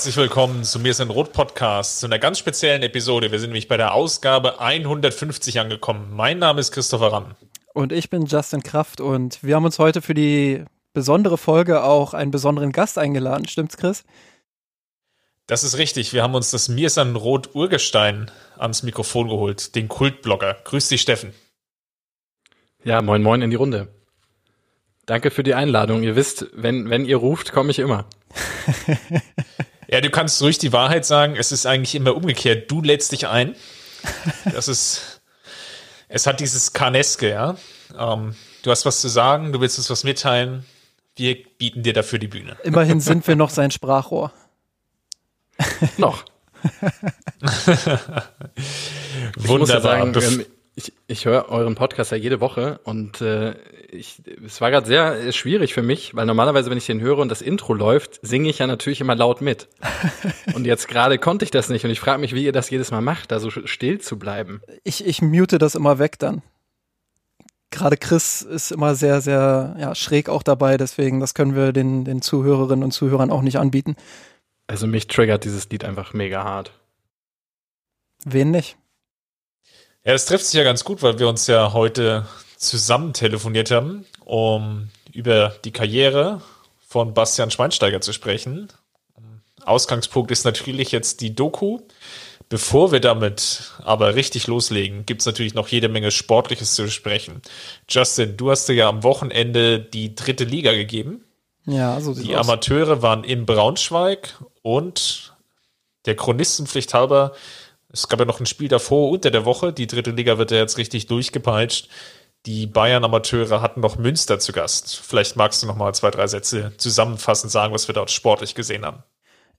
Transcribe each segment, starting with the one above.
Herzlich willkommen zu Mir ist ein Rot Podcast, zu einer ganz speziellen Episode. Wir sind nämlich bei der Ausgabe 150 angekommen. Mein Name ist Christopher Ramm. Und ich bin Justin Kraft und wir haben uns heute für die besondere Folge auch einen besonderen Gast eingeladen. Stimmt's, Chris? Das ist richtig. Wir haben uns das Mir ist ein Rot Urgestein ans Mikrofon geholt, den Kultblogger. Grüß dich, Steffen. Ja, moin moin in die Runde. Danke für die Einladung. Ihr wisst, wenn, wenn ihr ruft, komme ich immer. Ja, du kannst ruhig die Wahrheit sagen. Es ist eigentlich immer umgekehrt. Du lädst dich ein. Das ist, es hat dieses Karneske, ja. Ähm, du hast was zu sagen, du willst uns was mitteilen. Wir bieten dir dafür die Bühne. Immerhin sind wir noch sein Sprachrohr. noch. Wunderbar. Sagen, ähm, ich, ich höre euren Podcast ja jede Woche und äh, ich, es war gerade sehr äh, schwierig für mich, weil normalerweise, wenn ich den höre und das Intro läuft, singe ich ja natürlich immer laut mit. und jetzt gerade konnte ich das nicht und ich frage mich, wie ihr das jedes Mal macht, da so still zu bleiben. Ich, ich mute das immer weg dann. Gerade Chris ist immer sehr, sehr ja, schräg auch dabei, deswegen das können wir den, den Zuhörerinnen und Zuhörern auch nicht anbieten. Also mich triggert dieses Lied einfach mega hart. Wen nicht? Ja, das trifft sich ja ganz gut, weil wir uns ja heute zusammen telefoniert haben, um über die Karriere von Bastian Schweinsteiger zu sprechen. Ausgangspunkt ist natürlich jetzt die Doku. Bevor wir damit aber richtig loslegen, gibt es natürlich noch jede Menge Sportliches zu besprechen. Justin, du hast dir ja am Wochenende die dritte Liga gegeben. Ja, so Die aus. Amateure waren in Braunschweig und der Chronistenpflicht halber es gab ja noch ein Spiel davor unter der Woche. Die dritte Liga wird ja jetzt richtig durchgepeitscht. Die Bayern-Amateure hatten noch Münster zu Gast. Vielleicht magst du noch mal zwei, drei Sätze zusammenfassend sagen, was wir dort sportlich gesehen haben.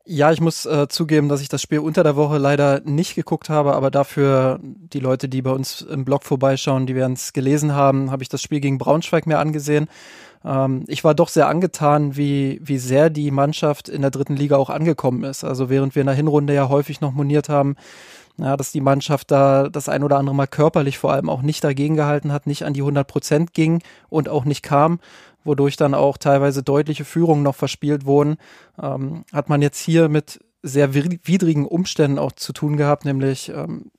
Ja, ich muss äh, zugeben, dass ich das Spiel unter der Woche leider nicht geguckt habe, aber dafür die Leute, die bei uns im Blog vorbeischauen, die werden es gelesen haben, habe ich das Spiel gegen Braunschweig mir angesehen. Ähm, ich war doch sehr angetan, wie, wie sehr die Mannschaft in der dritten Liga auch angekommen ist. Also während wir in der Hinrunde ja häufig noch moniert haben, ja, dass die Mannschaft da das ein oder andere Mal körperlich vor allem auch nicht dagegen gehalten hat, nicht an die 100 Prozent ging und auch nicht kam, wodurch dann auch teilweise deutliche Führungen noch verspielt wurden, ähm, hat man jetzt hier mit sehr widrigen Umständen auch zu tun gehabt, nämlich ähm,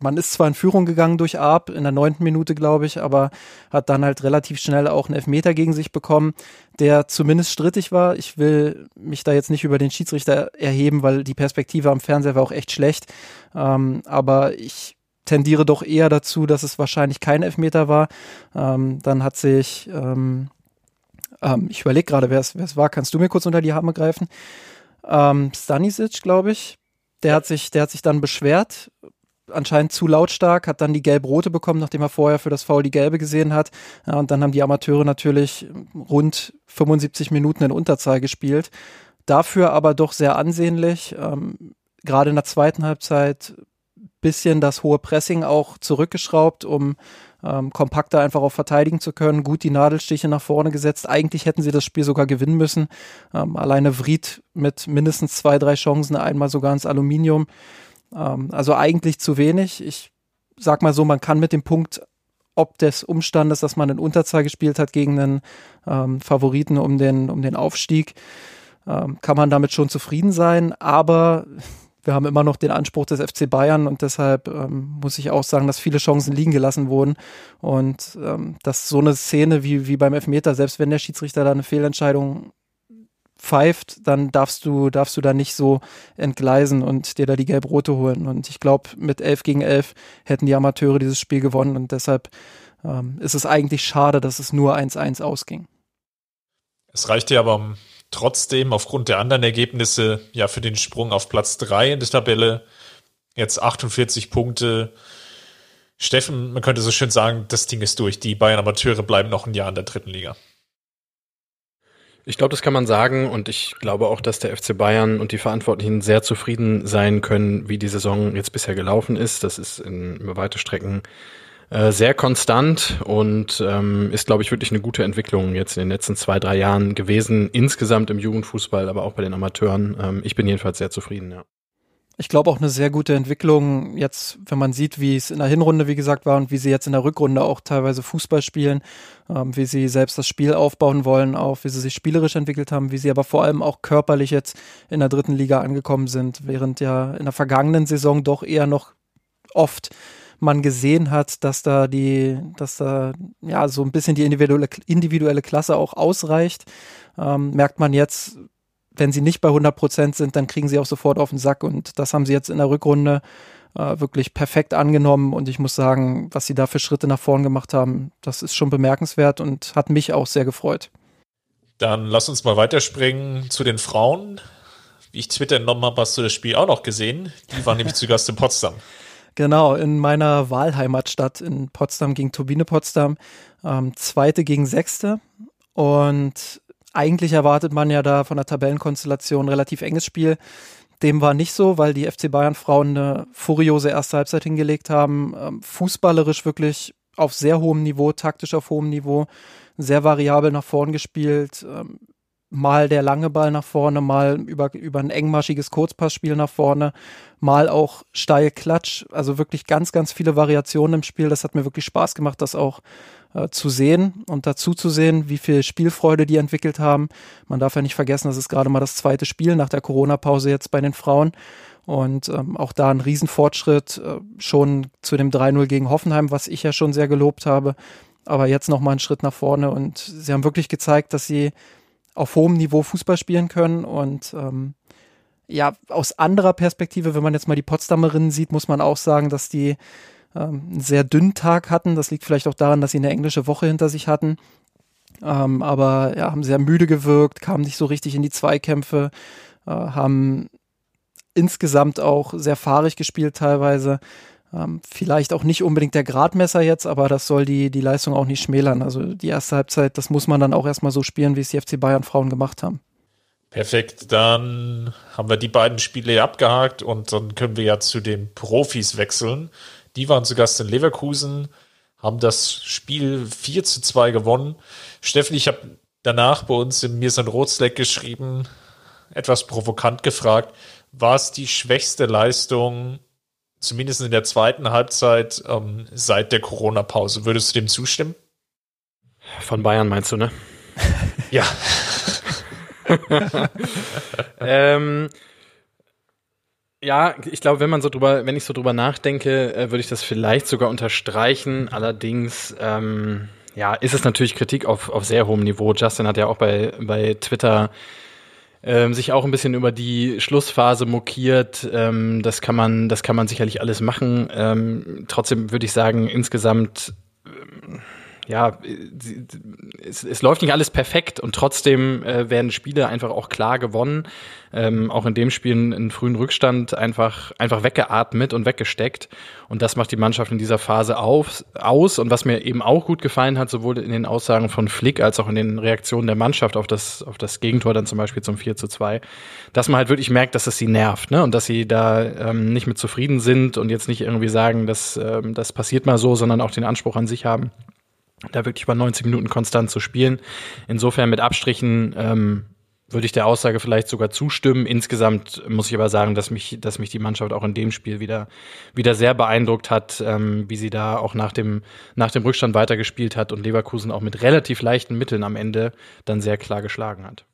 man ist zwar in Führung gegangen durch Arp in der neunten Minute, glaube ich, aber hat dann halt relativ schnell auch einen Elfmeter gegen sich bekommen, der zumindest strittig war. Ich will mich da jetzt nicht über den Schiedsrichter erheben, weil die Perspektive am Fernseher war auch echt schlecht. Ähm, aber ich tendiere doch eher dazu, dass es wahrscheinlich kein Elfmeter war. Ähm, dann hat sich, ähm, ähm ich überlege gerade, wer es war. Kannst du mir kurz unter die Arme greifen? Ähm, Stanisic, glaube ich. Der hat sich, der hat sich dann beschwert anscheinend zu lautstark, hat dann die gelb-rote bekommen, nachdem er vorher für das Foul die gelbe gesehen hat. Ja, und dann haben die Amateure natürlich rund 75 Minuten in Unterzahl gespielt. Dafür aber doch sehr ansehnlich. Ähm, Gerade in der zweiten Halbzeit bisschen das hohe Pressing auch zurückgeschraubt, um ähm, kompakter einfach auch verteidigen zu können. Gut die Nadelstiche nach vorne gesetzt. Eigentlich hätten sie das Spiel sogar gewinnen müssen. Ähm, alleine Vried mit mindestens zwei, drei Chancen, einmal sogar ins Aluminium. Ähm, also eigentlich zu wenig. Ich sag mal so, man kann mit dem Punkt ob des Umstandes, dass man in Unterzahl gespielt hat gegen einen ähm, Favoriten um den, um den Aufstieg, ähm, kann man damit schon zufrieden sein. Aber wir haben immer noch den Anspruch des FC Bayern und deshalb ähm, muss ich auch sagen, dass viele Chancen liegen gelassen wurden und ähm, dass so eine Szene wie, wie beim Elfmeter, selbst wenn der Schiedsrichter da eine Fehlentscheidung pfeift, dann darfst du, darfst du da nicht so entgleisen und dir da die gelb-rote holen. Und ich glaube, mit 11 gegen 11 hätten die Amateure dieses Spiel gewonnen und deshalb ähm, ist es eigentlich schade, dass es nur 1-1 ausging. Es reichte aber trotzdem aufgrund der anderen Ergebnisse ja für den Sprung auf Platz 3 in der Tabelle. Jetzt 48 Punkte. Steffen, man könnte so schön sagen, das Ding ist durch. Die Bayern Amateure bleiben noch ein Jahr in der dritten Liga. Ich glaube, das kann man sagen und ich glaube auch, dass der FC Bayern und die Verantwortlichen sehr zufrieden sein können, wie die Saison jetzt bisher gelaufen ist. Das ist in, über weite Strecken äh, sehr konstant und ähm, ist, glaube ich, wirklich eine gute Entwicklung jetzt in den letzten zwei, drei Jahren gewesen, insgesamt im Jugendfußball, aber auch bei den Amateuren. Ähm, ich bin jedenfalls sehr zufrieden, ja. Ich glaube auch eine sehr gute Entwicklung jetzt, wenn man sieht, wie es in der Hinrunde, wie gesagt, war und wie sie jetzt in der Rückrunde auch teilweise Fußball spielen, ähm, wie sie selbst das Spiel aufbauen wollen, auch wie sie sich spielerisch entwickelt haben, wie sie aber vor allem auch körperlich jetzt in der dritten Liga angekommen sind, während ja in der vergangenen Saison doch eher noch oft man gesehen hat, dass da die, dass da ja so ein bisschen die individuelle, individuelle Klasse auch ausreicht, ähm, merkt man jetzt, wenn sie nicht bei 100 Prozent sind, dann kriegen sie auch sofort auf den Sack und das haben sie jetzt in der Rückrunde äh, wirklich perfekt angenommen und ich muss sagen, was sie da für Schritte nach vorn gemacht haben, das ist schon bemerkenswert und hat mich auch sehr gefreut. Dann lass uns mal weiterspringen zu den Frauen. Wie ich Twitter entnommen habe, hast du das Spiel auch noch gesehen. Die waren nämlich zu Gast in Potsdam. Genau, in meiner Wahlheimatstadt in Potsdam gegen Turbine Potsdam. Ähm, zweite gegen sechste. Und eigentlich erwartet man ja da von der Tabellenkonstellation relativ enges Spiel. Dem war nicht so, weil die FC Bayern Frauen eine furiose erste Halbzeit hingelegt haben. Ähm, fußballerisch wirklich auf sehr hohem Niveau, taktisch auf hohem Niveau, sehr variabel nach vorn gespielt. Ähm, mal der lange Ball nach vorne, mal über, über ein engmaschiges Kurzpassspiel nach vorne, mal auch steil Klatsch. Also wirklich ganz, ganz viele Variationen im Spiel. Das hat mir wirklich Spaß gemacht, das auch äh, zu sehen und dazu zu sehen, wie viel Spielfreude die entwickelt haben. Man darf ja nicht vergessen, das ist gerade mal das zweite Spiel nach der Corona-Pause jetzt bei den Frauen. Und ähm, auch da ein Riesenfortschritt äh, schon zu dem 3-0 gegen Hoffenheim, was ich ja schon sehr gelobt habe. Aber jetzt nochmal einen Schritt nach vorne und sie haben wirklich gezeigt, dass sie auf hohem Niveau Fußball spielen können und ähm, ja, aus anderer Perspektive, wenn man jetzt mal die Potsdamerinnen sieht, muss man auch sagen, dass die ähm, einen sehr dünnen Tag hatten. Das liegt vielleicht auch daran, dass sie eine englische Woche hinter sich hatten. Ähm, aber ja, haben sehr müde gewirkt, kamen nicht so richtig in die Zweikämpfe, äh, haben insgesamt auch sehr fahrig gespielt teilweise. Ähm, vielleicht auch nicht unbedingt der Gradmesser jetzt, aber das soll die, die Leistung auch nicht schmälern. Also die erste Halbzeit, das muss man dann auch erstmal so spielen, wie es die FC Bayern Frauen gemacht haben. Perfekt, dann haben wir die beiden Spiele abgehakt und dann können wir ja zu den Profis wechseln. Die waren zu Gast in Leverkusen, haben das Spiel 4 zu 2 gewonnen. Steffen, ich habe danach bei uns im Mirsan Rotsleck geschrieben, etwas provokant gefragt, war es die schwächste Leistung zumindest in der zweiten Halbzeit ähm, seit der Corona-Pause. Würdest du dem zustimmen? Von Bayern meinst du, ne? ja. ähm, ja, ich glaube, wenn man so drüber, wenn ich so drüber nachdenke, äh, würde ich das vielleicht sogar unterstreichen. Allerdings, ähm, ja, ist es natürlich Kritik auf, auf sehr hohem Niveau. Justin hat ja auch bei, bei Twitter ähm, sich auch ein bisschen über die Schlussphase mokiert. Ähm, das kann man, das kann man sicherlich alles machen. Ähm, trotzdem würde ich sagen, insgesamt ähm, ja, es, es läuft nicht alles perfekt und trotzdem äh, werden Spiele einfach auch klar gewonnen. Ähm, auch in dem Spiel einen frühen Rückstand einfach, einfach weggeatmet und weggesteckt. Und das macht die Mannschaft in dieser Phase auf, aus. Und was mir eben auch gut gefallen hat, sowohl in den Aussagen von Flick als auch in den Reaktionen der Mannschaft auf das, auf das Gegentor dann zum Beispiel zum 4 zu 2, dass man halt wirklich merkt, dass es sie nervt, ne? Und dass sie da ähm, nicht mit zufrieden sind und jetzt nicht irgendwie sagen, dass ähm, das passiert mal so, sondern auch den Anspruch an sich haben da wirklich über 90 Minuten konstant zu spielen. Insofern mit Abstrichen ähm, würde ich der Aussage vielleicht sogar zustimmen. Insgesamt muss ich aber sagen, dass mich, dass mich die Mannschaft auch in dem Spiel wieder, wieder sehr beeindruckt hat, ähm, wie sie da auch nach dem, nach dem Rückstand weitergespielt hat und Leverkusen auch mit relativ leichten Mitteln am Ende dann sehr klar geschlagen hat.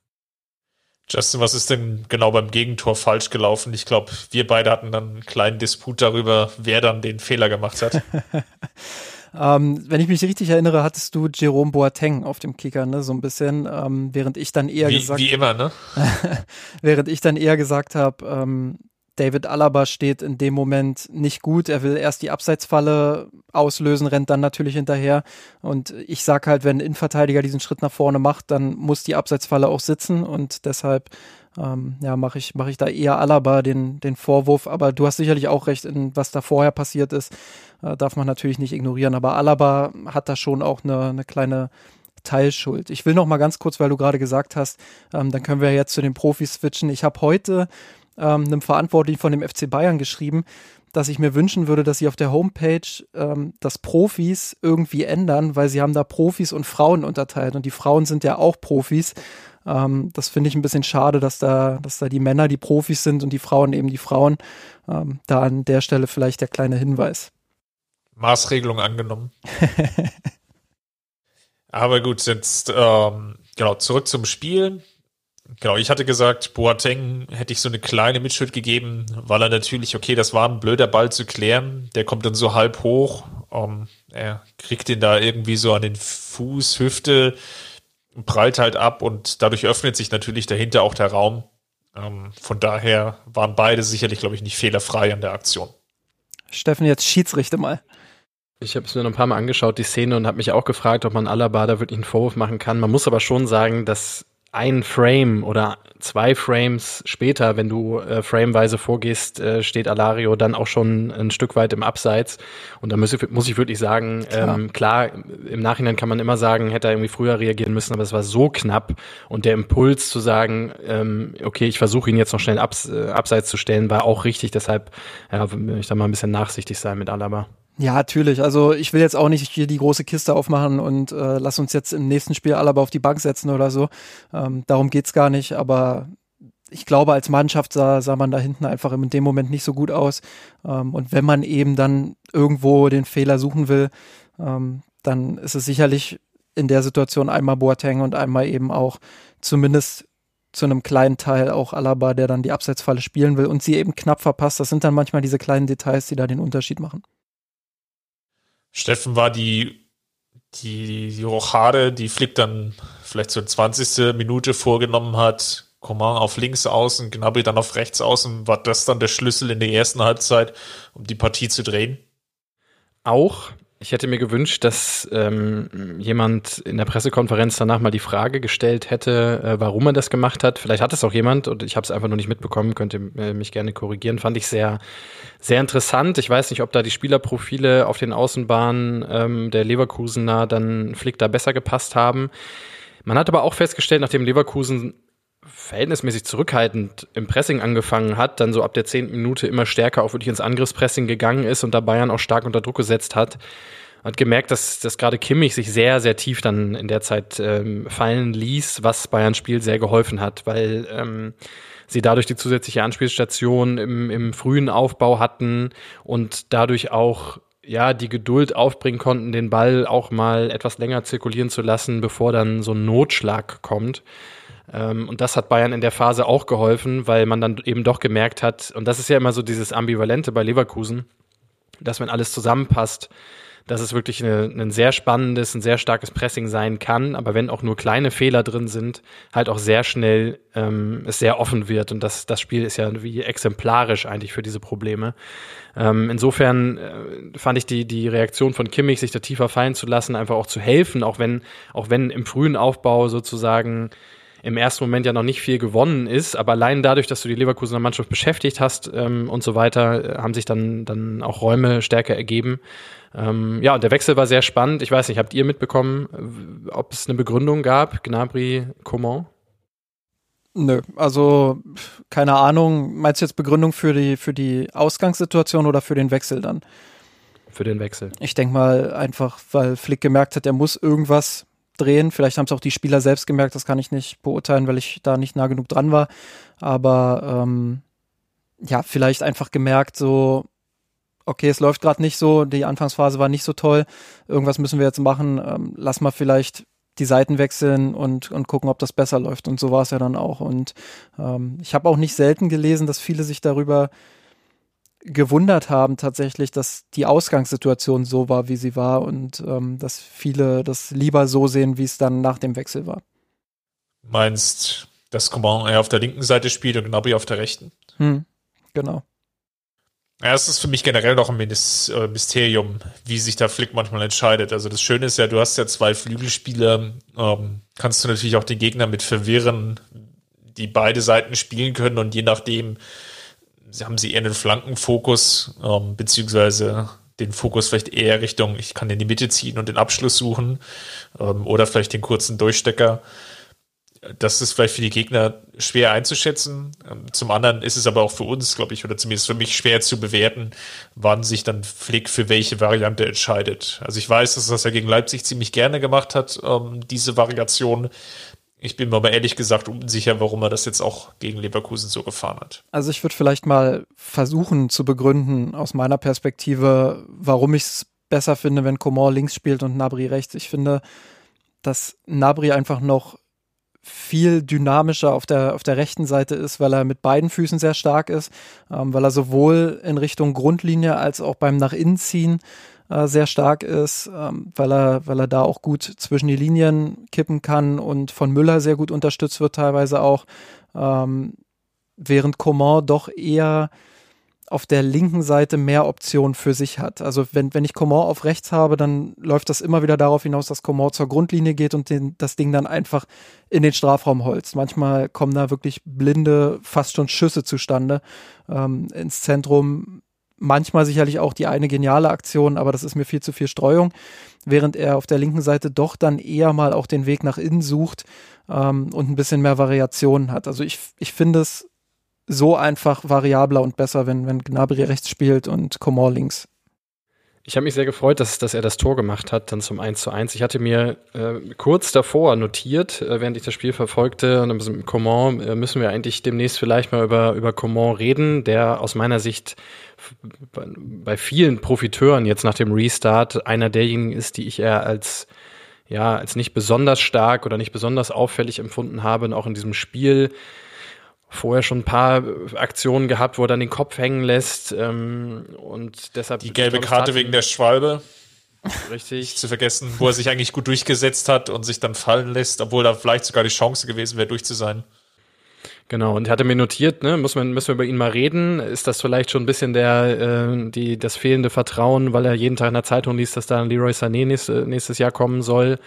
Justin, was ist denn genau beim Gegentor falsch gelaufen? Ich glaube, wir beide hatten dann einen kleinen Disput darüber, wer dann den Fehler gemacht hat. Ähm, wenn ich mich richtig erinnere, hattest du Jerome Boateng auf dem Kicker, ne, so ein bisschen, ähm, während ich dann eher wie, gesagt, wie immer, ne? während ich dann eher gesagt habe, ähm, David Alaba steht in dem Moment nicht gut. Er will erst die Abseitsfalle auslösen, rennt dann natürlich hinterher. Und ich sag halt, wenn ein Innenverteidiger diesen Schritt nach vorne macht, dann muss die Abseitsfalle auch sitzen. Und deshalb ähm, ja, mache ich, mach ich da eher Alaba den, den Vorwurf. Aber du hast sicherlich auch recht, in was da vorher passiert ist, äh, darf man natürlich nicht ignorieren. Aber Alaba hat da schon auch eine, eine kleine Teilschuld. Ich will noch mal ganz kurz, weil du gerade gesagt hast, ähm, dann können wir jetzt zu den Profis switchen. Ich habe heute ähm, einem Verantwortlichen von dem FC Bayern geschrieben, dass ich mir wünschen würde, dass sie auf der Homepage ähm, das Profis irgendwie ändern, weil sie haben da Profis und Frauen unterteilt und die Frauen sind ja auch Profis. Ähm, das finde ich ein bisschen schade, dass da, dass da die Männer die Profis sind und die Frauen eben die Frauen. Ähm, da an der Stelle vielleicht der kleine Hinweis. Maßregelung angenommen. Aber gut, jetzt ähm, genau zurück zum Spiel. Genau, ich hatte gesagt, Boateng hätte ich so eine kleine Mitschuld gegeben, weil er natürlich, okay, das war ein blöder Ball zu klären. Der kommt dann so halb hoch. Um, er kriegt ihn da irgendwie so an den Fuß, Hüfte, prallt halt ab und dadurch öffnet sich natürlich dahinter auch der Raum. Um, von daher waren beide sicherlich, glaube ich, nicht fehlerfrei an der Aktion. Steffen, jetzt Schiedsrichter mal. Ich habe es mir noch ein paar Mal angeschaut, die Szene, und habe mich auch gefragt, ob man Alaba da wirklich einen Vorwurf machen kann. Man muss aber schon sagen, dass ein Frame oder zwei Frames später, wenn du äh, frameweise vorgehst, äh, steht Alario dann auch schon ein Stück weit im Abseits. Und da muss ich, muss ich wirklich sagen, klar. Ähm, klar, im Nachhinein kann man immer sagen, hätte er irgendwie früher reagieren müssen, aber es war so knapp. Und der Impuls zu sagen, ähm, okay, ich versuche ihn jetzt noch schnell abs, äh, abseits zu stellen, war auch richtig. Deshalb ja, will ich da mal ein bisschen nachsichtig sein mit Alaba. Ja, natürlich. Also ich will jetzt auch nicht hier die große Kiste aufmachen und äh, lass uns jetzt im nächsten Spiel Alaba auf die Bank setzen oder so. Ähm, darum geht's gar nicht. Aber ich glaube, als Mannschaft sah, sah man da hinten einfach in dem Moment nicht so gut aus. Ähm, und wenn man eben dann irgendwo den Fehler suchen will, ähm, dann ist es sicherlich in der Situation einmal Boateng und einmal eben auch zumindest zu einem kleinen Teil auch Alaba, der dann die Abseitsfalle spielen will und sie eben knapp verpasst. Das sind dann manchmal diese kleinen Details, die da den Unterschied machen. Steffen war die, die, die Rochade, die Flick dann vielleicht zur 20. Minute vorgenommen hat. Coman auf links außen, Gnabry dann auf rechts außen. War das dann der Schlüssel in der ersten Halbzeit, um die Partie zu drehen? Auch. Ich hätte mir gewünscht, dass ähm, jemand in der Pressekonferenz danach mal die Frage gestellt hätte, äh, warum er das gemacht hat. Vielleicht hat es auch jemand und ich habe es einfach nur nicht mitbekommen, könnt ihr äh, mich gerne korrigieren. Fand ich sehr, sehr interessant. Ich weiß nicht, ob da die Spielerprofile auf den Außenbahnen ähm, der Leverkusener dann Flick da besser gepasst haben. Man hat aber auch festgestellt, nachdem Leverkusen verhältnismäßig zurückhaltend im Pressing angefangen hat, dann so ab der zehnten Minute immer stärker auch wirklich ins Angriffspressing gegangen ist und da Bayern auch stark unter Druck gesetzt hat. Hat gemerkt, dass, dass gerade Kimmich sich sehr, sehr tief dann in der Zeit ähm, fallen ließ, was Bayerns Spiel sehr geholfen hat, weil ähm, sie dadurch die zusätzliche Anspielstation im, im frühen Aufbau hatten und dadurch auch ja, die Geduld aufbringen konnten, den Ball auch mal etwas länger zirkulieren zu lassen, bevor dann so ein Notschlag kommt. Ähm, und das hat Bayern in der Phase auch geholfen, weil man dann eben doch gemerkt hat, und das ist ja immer so dieses Ambivalente bei Leverkusen, dass wenn alles zusammenpasst, dass es wirklich eine, ein sehr spannendes, ein sehr starkes Pressing sein kann, aber wenn auch nur kleine Fehler drin sind, halt auch sehr schnell ähm, es sehr offen wird. Und das, das Spiel ist ja wie exemplarisch eigentlich für diese Probleme. Ähm, insofern äh, fand ich die, die Reaktion von Kimmich, sich da tiefer fallen zu lassen, einfach auch zu helfen, auch wenn, auch wenn im frühen Aufbau sozusagen im ersten Moment ja noch nicht viel gewonnen ist, aber allein dadurch, dass du die Leverkusener Mannschaft beschäftigt hast ähm, und so weiter, äh, haben sich dann, dann auch Räume stärker ergeben. Ähm, ja, und der Wechsel war sehr spannend. Ich weiß nicht, habt ihr mitbekommen, ob es eine Begründung gab, Gnabry, Coman? Nö, also keine Ahnung. Meinst du jetzt Begründung für die, für die Ausgangssituation oder für den Wechsel dann? Für den Wechsel. Ich denke mal einfach, weil Flick gemerkt hat, er muss irgendwas drehen. Vielleicht haben es auch die Spieler selbst gemerkt, das kann ich nicht beurteilen, weil ich da nicht nah genug dran war. Aber ähm, ja, vielleicht einfach gemerkt, so, okay, es läuft gerade nicht so, die Anfangsphase war nicht so toll, irgendwas müssen wir jetzt machen, ähm, lass mal vielleicht die Seiten wechseln und, und gucken, ob das besser läuft. Und so war es ja dann auch. Und ähm, ich habe auch nicht selten gelesen, dass viele sich darüber gewundert haben tatsächlich, dass die Ausgangssituation so war, wie sie war und ähm, dass viele das lieber so sehen, wie es dann nach dem Wechsel war. Meinst, dass Coman eher auf der linken Seite spielt und Gnabry auf der rechten? Hm, genau. Ja, es ist für mich generell noch ein äh, Mysterium, wie sich da Flick manchmal entscheidet. Also das Schöne ist ja, du hast ja zwei Flügelspieler, ähm, kannst du natürlich auch den Gegner mit verwirren, die beide Seiten spielen können und je nachdem, haben sie eher einen Flankenfokus, ähm, beziehungsweise den Fokus vielleicht eher Richtung, ich kann in die Mitte ziehen und den Abschluss suchen ähm, oder vielleicht den kurzen Durchstecker. Das ist vielleicht für die Gegner schwer einzuschätzen. Ähm, zum anderen ist es aber auch für uns, glaube ich, oder zumindest für mich schwer zu bewerten, wann sich dann Flick für welche Variante entscheidet. Also ich weiß, dass das er gegen Leipzig ziemlich gerne gemacht hat, ähm, diese Variation. Ich bin mir aber ehrlich gesagt unsicher, warum er das jetzt auch gegen Leverkusen so gefahren hat. Also ich würde vielleicht mal versuchen zu begründen aus meiner Perspektive, warum ich es besser finde, wenn Coman links spielt und Nabri rechts. Ich finde, dass Nabri einfach noch viel dynamischer auf der, auf der rechten Seite ist, weil er mit beiden Füßen sehr stark ist, ähm, weil er sowohl in Richtung Grundlinie als auch beim nach innen ziehen äh, sehr stark ist, ähm, weil er, weil er da auch gut zwischen die Linien kippen kann und von Müller sehr gut unterstützt wird teilweise auch, ähm, während Coman doch eher auf der linken Seite mehr Optionen für sich hat. Also wenn, wenn ich Coman auf rechts habe, dann läuft das immer wieder darauf hinaus, dass Coman zur Grundlinie geht und den, das Ding dann einfach in den Strafraum holzt. Manchmal kommen da wirklich blinde, fast schon Schüsse zustande ähm, ins Zentrum. Manchmal sicherlich auch die eine geniale Aktion, aber das ist mir viel zu viel Streuung. Während er auf der linken Seite doch dann eher mal auch den Weg nach innen sucht ähm, und ein bisschen mehr Variationen hat. Also ich, ich finde es so einfach variabler und besser, wenn, wenn Gnabry rechts spielt und Coman links. Ich habe mich sehr gefreut, dass, dass er das Tor gemacht hat, dann zum 1 zu 1. Ich hatte mir äh, kurz davor notiert, äh, während ich das Spiel verfolgte, und mit Coman äh, müssen wir eigentlich demnächst vielleicht mal über, über Coman reden, der aus meiner Sicht bei vielen Profiteuren jetzt nach dem Restart einer derjenigen ist, die ich eher als ja, als nicht besonders stark oder nicht besonders auffällig empfunden habe, und auch in diesem Spiel vorher schon ein paar Aktionen gehabt, wo er dann den Kopf hängen lässt ähm, und deshalb die gelbe Karte wegen der Schwalbe. Richtig. Zu vergessen, wo er sich eigentlich gut durchgesetzt hat und sich dann fallen lässt, obwohl da vielleicht sogar die Chance gewesen wäre, durch zu sein. Genau, und er hatte mir notiert, ne, muss man, müssen wir über ihn mal reden. Ist das vielleicht schon ein bisschen der, äh, die, das fehlende Vertrauen, weil er jeden Tag in der Zeitung liest, dass da Leroy Sané nächste, nächstes Jahr kommen soll?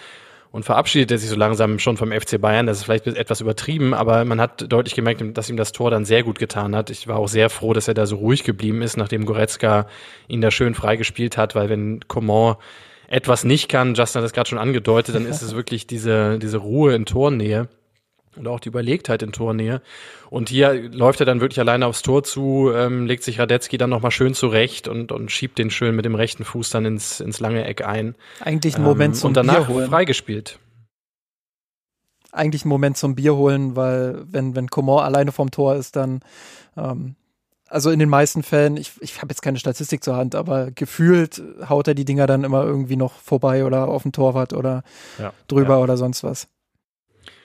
Und verabschiedet er sich so langsam schon vom FC Bayern. Das ist vielleicht etwas übertrieben, aber man hat deutlich gemerkt, dass ihm das Tor dann sehr gut getan hat. Ich war auch sehr froh, dass er da so ruhig geblieben ist, nachdem Goretzka ihn da schön freigespielt hat, weil wenn Coman etwas nicht kann, Justin hat das gerade schon angedeutet, dann ist es wirklich diese, diese Ruhe in Tornähe und auch die Überlegtheit in Tornähe. Und hier läuft er dann wirklich alleine aufs Tor zu, ähm, legt sich Radetzky dann nochmal schön zurecht und, und schiebt den schön mit dem rechten Fuß dann ins, ins lange Eck ein. Eigentlich ein Moment ähm, zum Und danach freigespielt. Eigentlich ein Moment zum Bier holen, weil wenn, wenn Coman alleine vorm Tor ist, dann ähm, also in den meisten Fällen, ich, ich habe jetzt keine Statistik zur Hand, aber gefühlt haut er die Dinger dann immer irgendwie noch vorbei oder auf den Torwart oder ja, drüber ja. oder sonst was.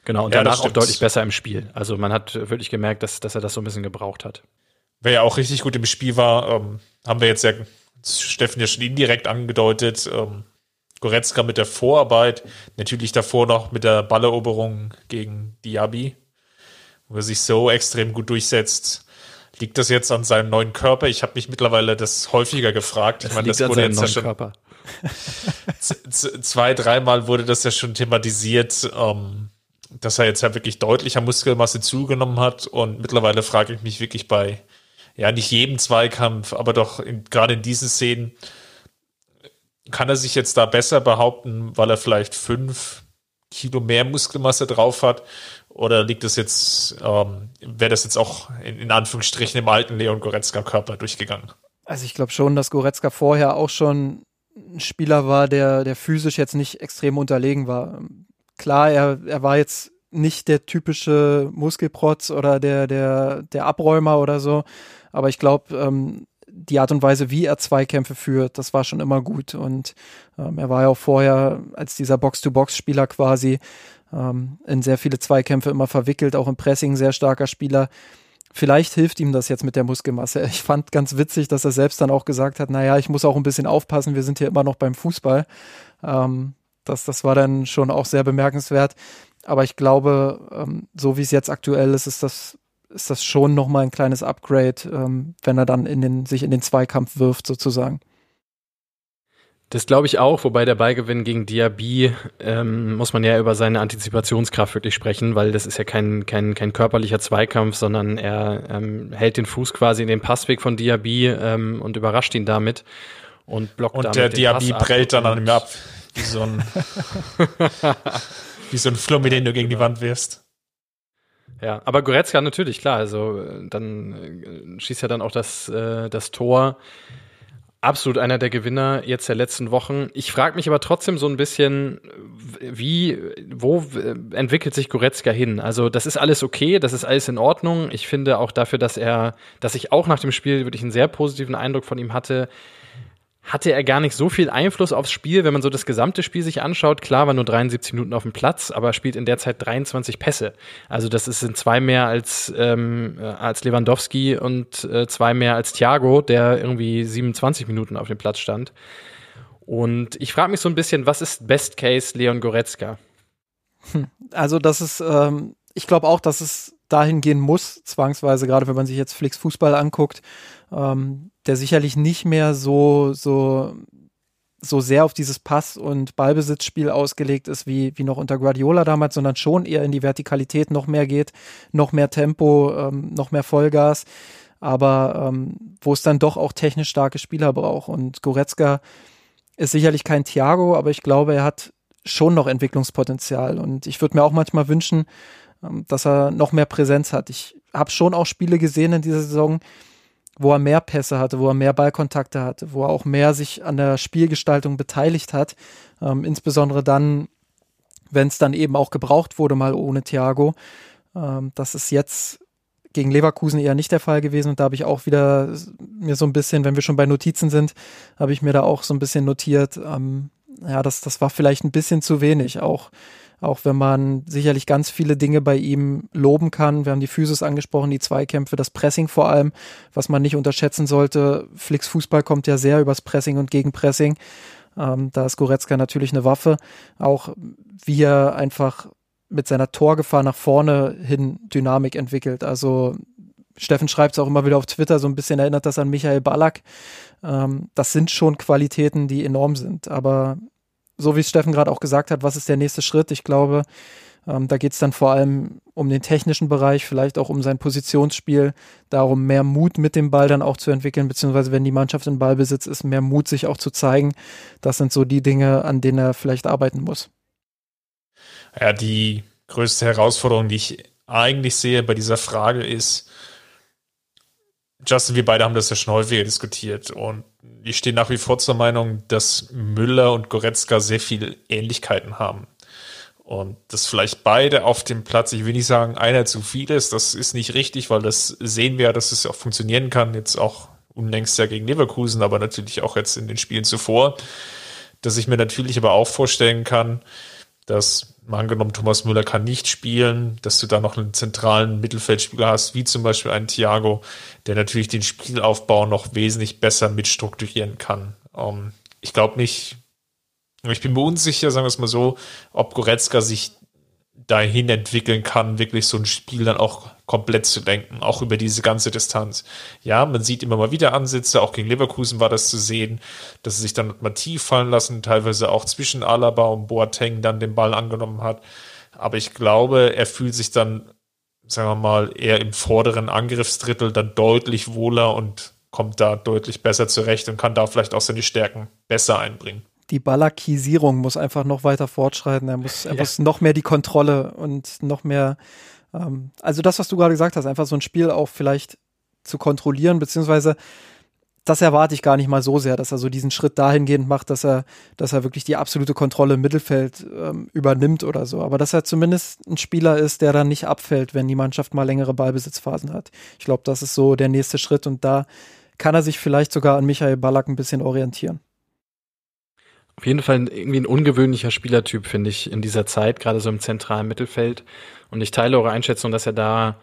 Genau, und ja, danach auch deutlich besser im Spiel. Also man hat wirklich gemerkt, dass, dass er das so ein bisschen gebraucht hat. Wer ja auch richtig gut im Spiel war, ähm, haben wir jetzt ja Steffen ja schon indirekt angedeutet. Ähm, Goretzka mit der Vorarbeit, natürlich davor noch mit der Balleroberung gegen Diaby, wo er sich so extrem gut durchsetzt. Liegt das jetzt an seinem neuen Körper? Ich habe mich mittlerweile das häufiger gefragt. Ich meine, das wurde jetzt ja schon Körper. zwei, dreimal wurde das ja schon thematisiert. Ähm, dass er jetzt ja wirklich deutlicher Muskelmasse zugenommen hat und mittlerweile frage ich mich wirklich bei, ja, nicht jedem Zweikampf, aber doch in, gerade in diesen Szenen, kann er sich jetzt da besser behaupten, weil er vielleicht fünf Kilo mehr Muskelmasse drauf hat? Oder liegt das jetzt, ähm, wäre das jetzt auch in, in Anführungsstrichen im alten Leon Goretzka Körper durchgegangen? Also ich glaube schon, dass Goretzka vorher auch schon ein Spieler war, der, der physisch jetzt nicht extrem unterlegen war klar, er, er war jetzt nicht der typische Muskelprotz oder der, der, der Abräumer oder so. Aber ich glaube, ähm, die Art und Weise, wie er Zweikämpfe führt, das war schon immer gut. Und ähm, er war ja auch vorher als dieser Box-to-Box-Spieler quasi ähm, in sehr viele Zweikämpfe immer verwickelt, auch im Pressing sehr starker Spieler. Vielleicht hilft ihm das jetzt mit der Muskelmasse. Ich fand ganz witzig, dass er selbst dann auch gesagt hat, naja, ich muss auch ein bisschen aufpassen, wir sind hier immer noch beim Fußball. Ähm, das, das war dann schon auch sehr bemerkenswert. Aber ich glaube, ähm, so wie es jetzt aktuell ist, ist das, ist das schon nochmal ein kleines Upgrade, ähm, wenn er dann in den, sich in den Zweikampf wirft, sozusagen. Das glaube ich auch, wobei der Beigewinn gegen Diaby ähm, muss man ja über seine Antizipationskraft wirklich sprechen, weil das ist ja kein, kein, kein körperlicher Zweikampf, sondern er ähm, hält den Fuß quasi in den Passweg von Diaby ähm, und überrascht ihn damit. Und blockt Und der Diaby prellt dann an ihm ab, wie so ein, wie so ein Flummi, den du gegen die Wand wirfst. Ja, aber Goretzka natürlich, klar, also äh, dann äh, schießt ja dann auch das, äh, das Tor. Absolut einer der Gewinner jetzt der letzten Wochen. Ich frage mich aber trotzdem so ein bisschen, wie, wo äh, entwickelt sich Goretzka hin? Also das ist alles okay, das ist alles in Ordnung. Ich finde auch dafür, dass er, dass ich auch nach dem Spiel wirklich einen sehr positiven Eindruck von ihm hatte, hatte er gar nicht so viel Einfluss aufs Spiel, wenn man so das gesamte Spiel sich anschaut. Klar, war nur 73 Minuten auf dem Platz, aber spielt in der Zeit 23 Pässe. Also das sind zwei mehr als, ähm, äh, als Lewandowski und äh, zwei mehr als Thiago, der irgendwie 27 Minuten auf dem Platz stand. Und ich frage mich so ein bisschen, was ist Best Case Leon Goretzka? Hm, also das ist, ähm, ich glaube auch, dass es dahin gehen muss, zwangsweise, gerade wenn man sich jetzt Flix Fußball anguckt ähm, der sicherlich nicht mehr so, so, so sehr auf dieses Pass- und Ballbesitzspiel ausgelegt ist wie, wie noch unter Guardiola damals, sondern schon eher in die Vertikalität noch mehr geht, noch mehr Tempo, ähm, noch mehr Vollgas, aber ähm, wo es dann doch auch technisch starke Spieler braucht. Und Goretzka ist sicherlich kein Thiago, aber ich glaube, er hat schon noch Entwicklungspotenzial. Und ich würde mir auch manchmal wünschen, ähm, dass er noch mehr Präsenz hat. Ich habe schon auch Spiele gesehen in dieser Saison, wo er mehr Pässe hatte, wo er mehr Ballkontakte hatte, wo er auch mehr sich an der Spielgestaltung beteiligt hat. Ähm, insbesondere dann, wenn es dann eben auch gebraucht wurde, mal ohne Thiago. Ähm, das ist jetzt gegen Leverkusen eher nicht der Fall gewesen und da habe ich auch wieder mir so ein bisschen, wenn wir schon bei Notizen sind, habe ich mir da auch so ein bisschen notiert, ähm, ja, das, das war vielleicht ein bisschen zu wenig, auch auch wenn man sicherlich ganz viele Dinge bei ihm loben kann. Wir haben die Physis angesprochen, die Zweikämpfe, das Pressing vor allem, was man nicht unterschätzen sollte. Flix Fußball kommt ja sehr übers Pressing und Gegenpressing. Ähm, da ist Goretzka natürlich eine Waffe. Auch wie er einfach mit seiner Torgefahr nach vorne hin Dynamik entwickelt. Also Steffen schreibt es auch immer wieder auf Twitter, so ein bisschen erinnert das an Michael Ballack. Ähm, das sind schon Qualitäten, die enorm sind. Aber so wie Steffen gerade auch gesagt hat, was ist der nächste Schritt? Ich glaube, ähm, da geht es dann vor allem um den technischen Bereich, vielleicht auch um sein Positionsspiel, darum mehr Mut mit dem Ball dann auch zu entwickeln, beziehungsweise wenn die Mannschaft in Ballbesitz ist, mehr Mut sich auch zu zeigen. Das sind so die Dinge, an denen er vielleicht arbeiten muss. Ja, die größte Herausforderung, die ich eigentlich sehe bei dieser Frage ist, Justin, wir beide haben das ja schon häufiger diskutiert und ich stehe nach wie vor zur Meinung, dass Müller und Goretzka sehr viele Ähnlichkeiten haben. Und dass vielleicht beide auf dem Platz, ich will nicht sagen, einer zu viel ist, das ist nicht richtig, weil das sehen wir ja, dass es auch funktionieren kann, jetzt auch unlängst ja gegen Leverkusen, aber natürlich auch jetzt in den Spielen zuvor. Dass ich mir natürlich aber auch vorstellen kann, dass angenommen, Thomas Müller kann nicht spielen, dass du da noch einen zentralen Mittelfeldspieler hast, wie zum Beispiel einen Thiago, der natürlich den Spielaufbau noch wesentlich besser mitstrukturieren kann. Ähm, ich glaube nicht, ich bin mir unsicher, sagen wir es mal so, ob Goretzka sich dahin entwickeln kann, wirklich so ein Spiel dann auch komplett zu lenken, auch über diese ganze Distanz. Ja, man sieht immer mal wieder Ansätze, auch gegen Leverkusen war das zu sehen, dass er sich dann mal tief fallen lassen, teilweise auch zwischen Alaba und Boateng dann den Ball angenommen hat. Aber ich glaube, er fühlt sich dann, sagen wir mal, eher im vorderen Angriffsdrittel dann deutlich wohler und kommt da deutlich besser zurecht und kann da vielleicht auch seine Stärken besser einbringen die Ballakisierung muss einfach noch weiter fortschreiten. Er muss, er ja. muss noch mehr die Kontrolle und noch mehr, ähm, also das, was du gerade gesagt hast, einfach so ein Spiel auch vielleicht zu kontrollieren, beziehungsweise das erwarte ich gar nicht mal so sehr, dass er so diesen Schritt dahingehend macht, dass er, dass er wirklich die absolute Kontrolle im Mittelfeld ähm, übernimmt oder so. Aber dass er zumindest ein Spieler ist, der dann nicht abfällt, wenn die Mannschaft mal längere Ballbesitzphasen hat. Ich glaube, das ist so der nächste Schritt und da kann er sich vielleicht sogar an Michael Ballack ein bisschen orientieren. Auf jeden Fall irgendwie ein ungewöhnlicher Spielertyp, finde ich, in dieser Zeit, gerade so im zentralen Mittelfeld. Und ich teile eure Einschätzung, dass er da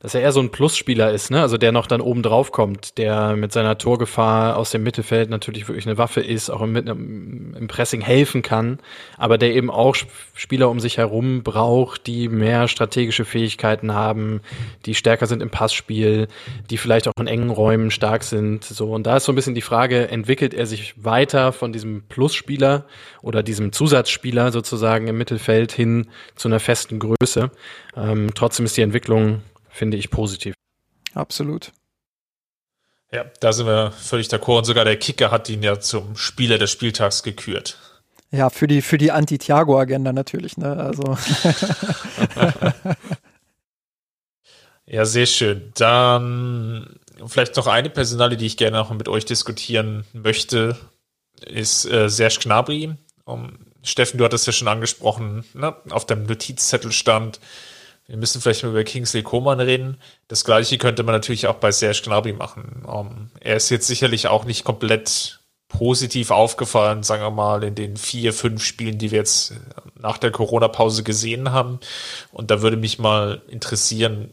dass er eher so ein Plusspieler ist, ne? Also der noch dann oben drauf kommt, der mit seiner Torgefahr aus dem Mittelfeld natürlich wirklich eine Waffe ist, auch im, im Pressing helfen kann, aber der eben auch Spieler um sich herum braucht, die mehr strategische Fähigkeiten haben, die stärker sind im Passspiel, die vielleicht auch in engen Räumen stark sind. So und da ist so ein bisschen die Frage: Entwickelt er sich weiter von diesem Plusspieler oder diesem Zusatzspieler sozusagen im Mittelfeld hin zu einer festen Größe? Ähm, trotzdem ist die Entwicklung finde ich positiv. Absolut. Ja, da sind wir völlig d'accord. Und sogar der Kicker hat ihn ja zum Spieler des Spieltags gekürt. Ja, für die, für die Anti-Thiago-Agenda natürlich, ne? Also. ja, sehr schön. Dann vielleicht noch eine Personale, die ich gerne noch mit euch diskutieren möchte, ist äh, Serge Gnabry. Um, Steffen, du hattest ja schon angesprochen, ne? auf dem Notizzettel stand, wir müssen vielleicht mal über Kingsley Coman reden. Das gleiche könnte man natürlich auch bei Serge Gnabry machen. Um, er ist jetzt sicherlich auch nicht komplett positiv aufgefallen, sagen wir mal, in den vier, fünf Spielen, die wir jetzt nach der Corona-Pause gesehen haben. Und da würde mich mal interessieren,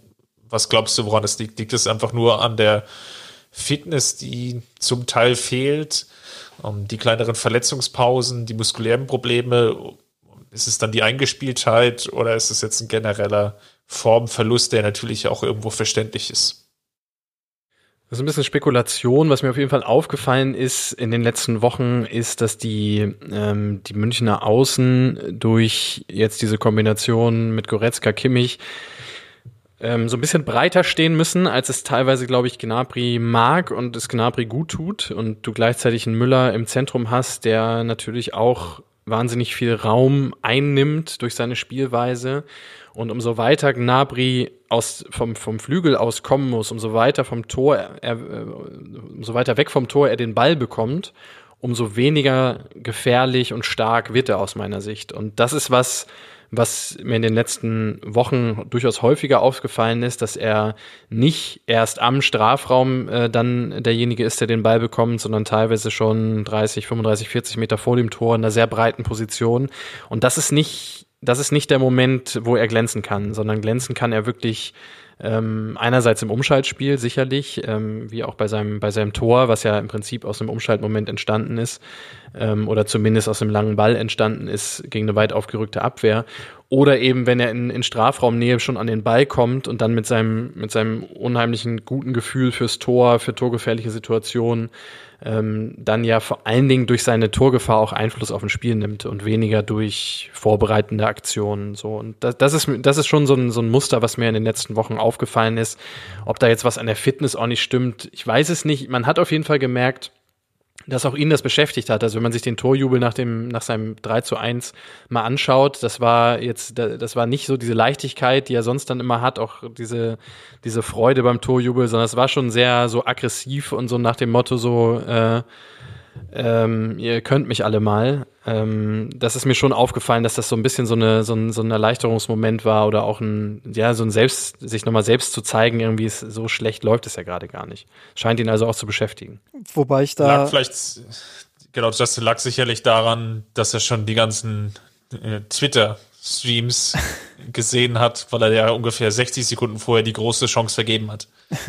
was glaubst du, woran das liegt? Liegt es einfach nur an der Fitness, die zum Teil fehlt? Um, die kleineren Verletzungspausen, die muskulären Probleme? Ist es dann die Eingespieltheit oder ist es jetzt ein genereller Formverlust, der natürlich auch irgendwo verständlich ist? Das ist ein bisschen Spekulation. Was mir auf jeden Fall aufgefallen ist in den letzten Wochen, ist, dass die, ähm, die Münchner Außen durch jetzt diese Kombination mit Goretzka, Kimmich ähm, so ein bisschen breiter stehen müssen, als es teilweise, glaube ich, Gnabry mag und es Gnabry gut tut und du gleichzeitig einen Müller im Zentrum hast, der natürlich auch wahnsinnig viel Raum einnimmt durch seine Spielweise. Und umso weiter Gnabry aus, vom, vom Flügel aus kommen muss, umso weiter vom Tor, er, äh, umso weiter weg vom Tor er den Ball bekommt, umso weniger gefährlich und stark wird er aus meiner Sicht. Und das ist was, was mir in den letzten Wochen durchaus häufiger aufgefallen ist, dass er nicht erst am Strafraum äh, dann derjenige ist, der den Ball bekommt, sondern teilweise schon 30, 35, 40 Meter vor dem Tor in einer sehr breiten Position. Und das ist nicht, das ist nicht der Moment, wo er glänzen kann, sondern glänzen kann er wirklich ähm, einerseits im Umschaltspiel sicherlich, ähm, wie auch bei seinem, bei seinem Tor, was ja im Prinzip aus einem Umschaltmoment entstanden ist, ähm, oder zumindest aus einem langen Ball entstanden ist gegen eine weit aufgerückte Abwehr. Oder eben, wenn er in, in Strafraumnähe schon an den Ball kommt und dann mit seinem, mit seinem unheimlichen guten Gefühl fürs Tor, für torgefährliche Situationen, ähm, dann ja vor allen Dingen durch seine Torgefahr auch Einfluss auf ein Spiel nimmt und weniger durch vorbereitende Aktionen. So. Und das, das, ist, das ist schon so ein, so ein Muster, was mir in den letzten Wochen aufgefallen ist. Ob da jetzt was an der Fitness auch nicht stimmt, ich weiß es nicht. Man hat auf jeden Fall gemerkt, dass auch ihn das beschäftigt hat. Also wenn man sich den Torjubel nach dem, nach seinem 3 zu 1 mal anschaut, das war jetzt, das war nicht so diese Leichtigkeit, die er sonst dann immer hat, auch diese, diese Freude beim Torjubel, sondern es war schon sehr so aggressiv und so nach dem Motto so, äh, ähm, ihr könnt mich alle mal. Ähm, das ist mir schon aufgefallen, dass das so ein bisschen so, eine, so, ein, so ein Erleichterungsmoment war oder auch ein, ja, so ein Selbst, sich nochmal selbst zu zeigen, irgendwie ist, so schlecht läuft es ja gerade gar nicht. Scheint ihn also auch zu beschäftigen. Wobei ich da. Lag vielleicht, genau, das lag sicherlich daran, dass er schon die ganzen äh, Twitter Streams gesehen hat, weil er ja ungefähr 60 Sekunden vorher die große Chance vergeben hat.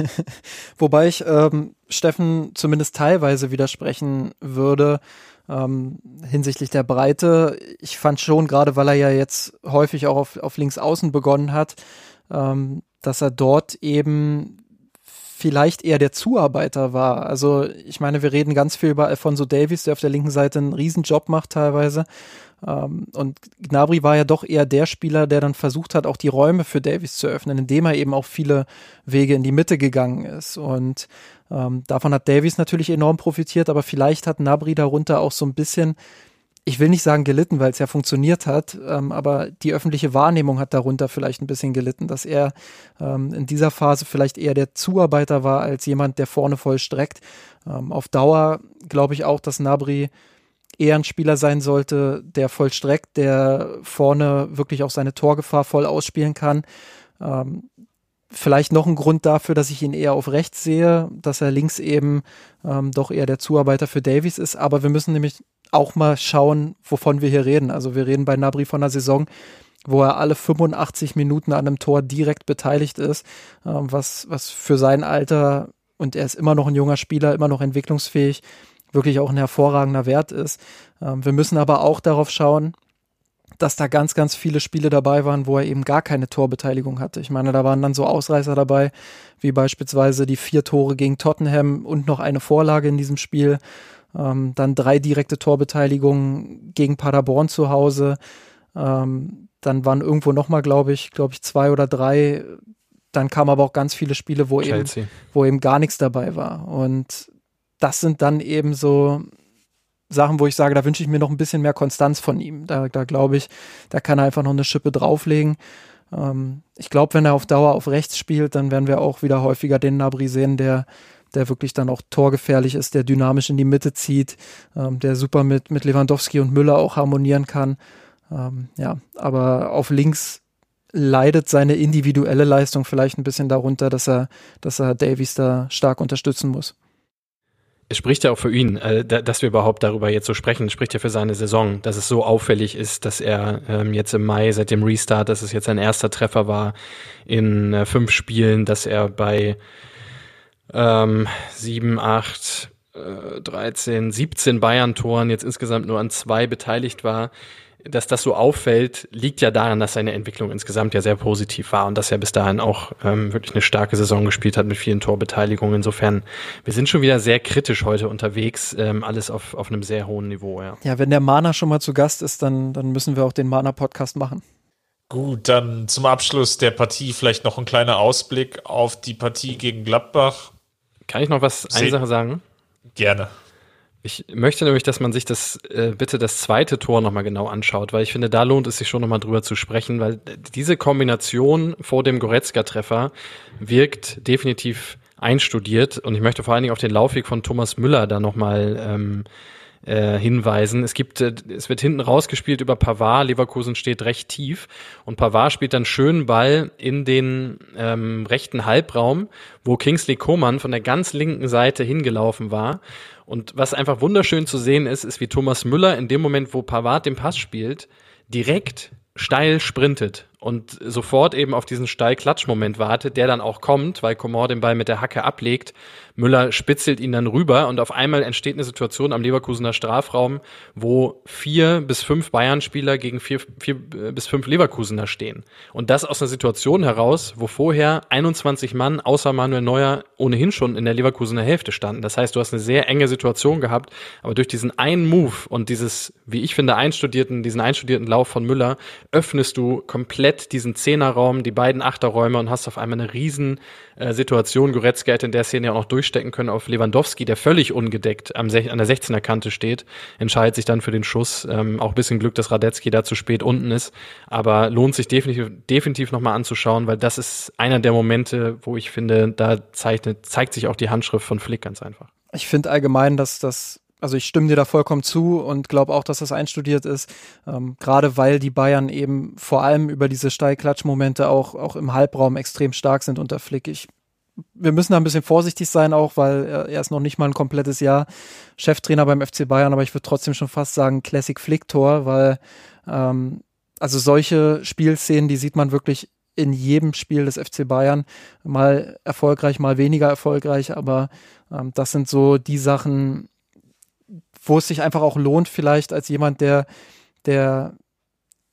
Wobei ich ähm, Steffen zumindest teilweise widersprechen würde ähm, hinsichtlich der Breite. Ich fand schon, gerade weil er ja jetzt häufig auch auf, auf links außen begonnen hat, ähm, dass er dort eben vielleicht eher der Zuarbeiter war. Also ich meine, wir reden ganz viel über Alfonso Davies, der auf der linken Seite einen Riesenjob macht teilweise. Ähm, und Gnabry war ja doch eher der Spieler, der dann versucht hat, auch die Räume für Davies zu öffnen, indem er eben auch viele Wege in die Mitte gegangen ist. Und ähm, davon hat Davies natürlich enorm profitiert, aber vielleicht hat Gnabry darunter auch so ein bisschen ich will nicht sagen gelitten, weil es ja funktioniert hat, ähm, aber die öffentliche Wahrnehmung hat darunter vielleicht ein bisschen gelitten, dass er ähm, in dieser Phase vielleicht eher der Zuarbeiter war als jemand, der vorne vollstreckt. Ähm, auf Dauer glaube ich auch, dass Nabri eher ein Spieler sein sollte, der vollstreckt, der vorne wirklich auch seine Torgefahr voll ausspielen kann. Ähm, vielleicht noch ein Grund dafür, dass ich ihn eher auf rechts sehe, dass er links eben ähm, doch eher der Zuarbeiter für Davies ist. Aber wir müssen nämlich auch mal schauen, wovon wir hier reden. Also wir reden bei Nabri von einer Saison, wo er alle 85 Minuten an einem Tor direkt beteiligt ist, ähm, was, was für sein Alter, und er ist immer noch ein junger Spieler, immer noch entwicklungsfähig, wirklich auch ein hervorragender Wert ist. Ähm, wir müssen aber auch darauf schauen, dass da ganz, ganz viele Spiele dabei waren, wo er eben gar keine Torbeteiligung hatte. Ich meine, da waren dann so Ausreißer dabei, wie beispielsweise die vier Tore gegen Tottenham und noch eine Vorlage in diesem Spiel. Ähm, dann drei direkte Torbeteiligungen gegen Paderborn zu Hause. Ähm, dann waren irgendwo nochmal, glaube ich, glaube ich, zwei oder drei dann kamen aber auch ganz viele Spiele, wo eben, wo eben gar nichts dabei war. Und das sind dann eben so Sachen, wo ich sage, da wünsche ich mir noch ein bisschen mehr Konstanz von ihm. Da, da glaube ich, da kann er einfach noch eine Schippe drauflegen. Ähm, ich glaube, wenn er auf Dauer auf rechts spielt, dann werden wir auch wieder häufiger den Nabri sehen, der, der wirklich dann auch torgefährlich ist, der dynamisch in die Mitte zieht, ähm, der super mit, mit Lewandowski und Müller auch harmonieren kann. Ähm, ja, aber auf links leidet seine individuelle Leistung vielleicht ein bisschen darunter, dass er, dass er Davies da stark unterstützen muss. Es spricht ja auch für ihn, äh, dass wir überhaupt darüber jetzt so sprechen, es spricht ja für seine Saison, dass es so auffällig ist, dass er ähm, jetzt im Mai seit dem Restart, dass es jetzt sein erster Treffer war in äh, fünf Spielen, dass er bei ähm, sieben, acht, äh, 13, 17 Bayern-Toren jetzt insgesamt nur an zwei beteiligt war dass das so auffällt, liegt ja daran, dass seine Entwicklung insgesamt ja sehr positiv war und dass er bis dahin auch ähm, wirklich eine starke Saison gespielt hat mit vielen Torbeteiligungen. Insofern, wir sind schon wieder sehr kritisch heute unterwegs, ähm, alles auf, auf einem sehr hohen Niveau, ja. Ja, wenn der Mana schon mal zu Gast ist, dann, dann müssen wir auch den Mana-Podcast machen. Gut, dann zum Abschluss der Partie vielleicht noch ein kleiner Ausblick auf die Partie gegen Gladbach. Kann ich noch was, eine Sache sagen? Gerne. Ich möchte nämlich, dass man sich das äh, bitte das zweite Tor nochmal genau anschaut, weil ich finde, da lohnt es sich schon nochmal drüber zu sprechen, weil diese Kombination vor dem Goretzka-Treffer wirkt definitiv einstudiert und ich möchte vor allen Dingen auf den Laufweg von Thomas Müller da nochmal ähm, äh, hinweisen. Es gibt, äh, es wird hinten rausgespielt über Pavard, Leverkusen steht recht tief und Pavard spielt dann schön Ball in den ähm, rechten Halbraum, wo Kingsley Coman von der ganz linken Seite hingelaufen war und was einfach wunderschön zu sehen ist, ist, wie Thomas Müller in dem Moment, wo Pavard den Pass spielt, direkt steil sprintet und sofort eben auf diesen Steil-Klatsch-Moment wartet, der dann auch kommt, weil Comor den Ball mit der Hacke ablegt. Müller spitzelt ihn dann rüber und auf einmal entsteht eine Situation am Leverkusener Strafraum, wo vier bis fünf Bayern-Spieler gegen vier, vier bis fünf Leverkusener stehen. Und das aus einer Situation heraus, wo vorher 21 Mann außer Manuel Neuer ohnehin schon in der Leverkusener Hälfte standen. Das heißt, du hast eine sehr enge Situation gehabt, aber durch diesen einen Move und dieses, wie ich finde, einstudierten, diesen einstudierten Lauf von Müller öffnest du komplett diesen Zehnerraum, die beiden Achterräume und hast auf einmal eine riesen äh, Situation. Goretzka hätte in der Szene ja auch noch durchstecken können auf Lewandowski, der völlig ungedeckt am an der 16er Kante steht, entscheidet sich dann für den Schuss. Ähm, auch bisschen Glück, dass Radetzky da zu spät unten ist, aber lohnt sich definitiv, definitiv nochmal anzuschauen, weil das ist einer der Momente, wo ich finde, da zeichnet, zeigt sich auch die Handschrift von Flick ganz einfach. Ich finde allgemein, dass das also ich stimme dir da vollkommen zu und glaube auch, dass das einstudiert ist, ähm, gerade weil die Bayern eben vor allem über diese Steilklatschmomente auch, auch im Halbraum extrem stark sind unter Flick. Ich, wir müssen da ein bisschen vorsichtig sein auch, weil er, er ist noch nicht mal ein komplettes Jahr Cheftrainer beim FC Bayern, aber ich würde trotzdem schon fast sagen Classic Flick-Tor, weil ähm, also solche Spielszenen, die sieht man wirklich in jedem Spiel des FC Bayern. Mal erfolgreich, mal weniger erfolgreich, aber ähm, das sind so die Sachen, wo es sich einfach auch lohnt, vielleicht als jemand, der, der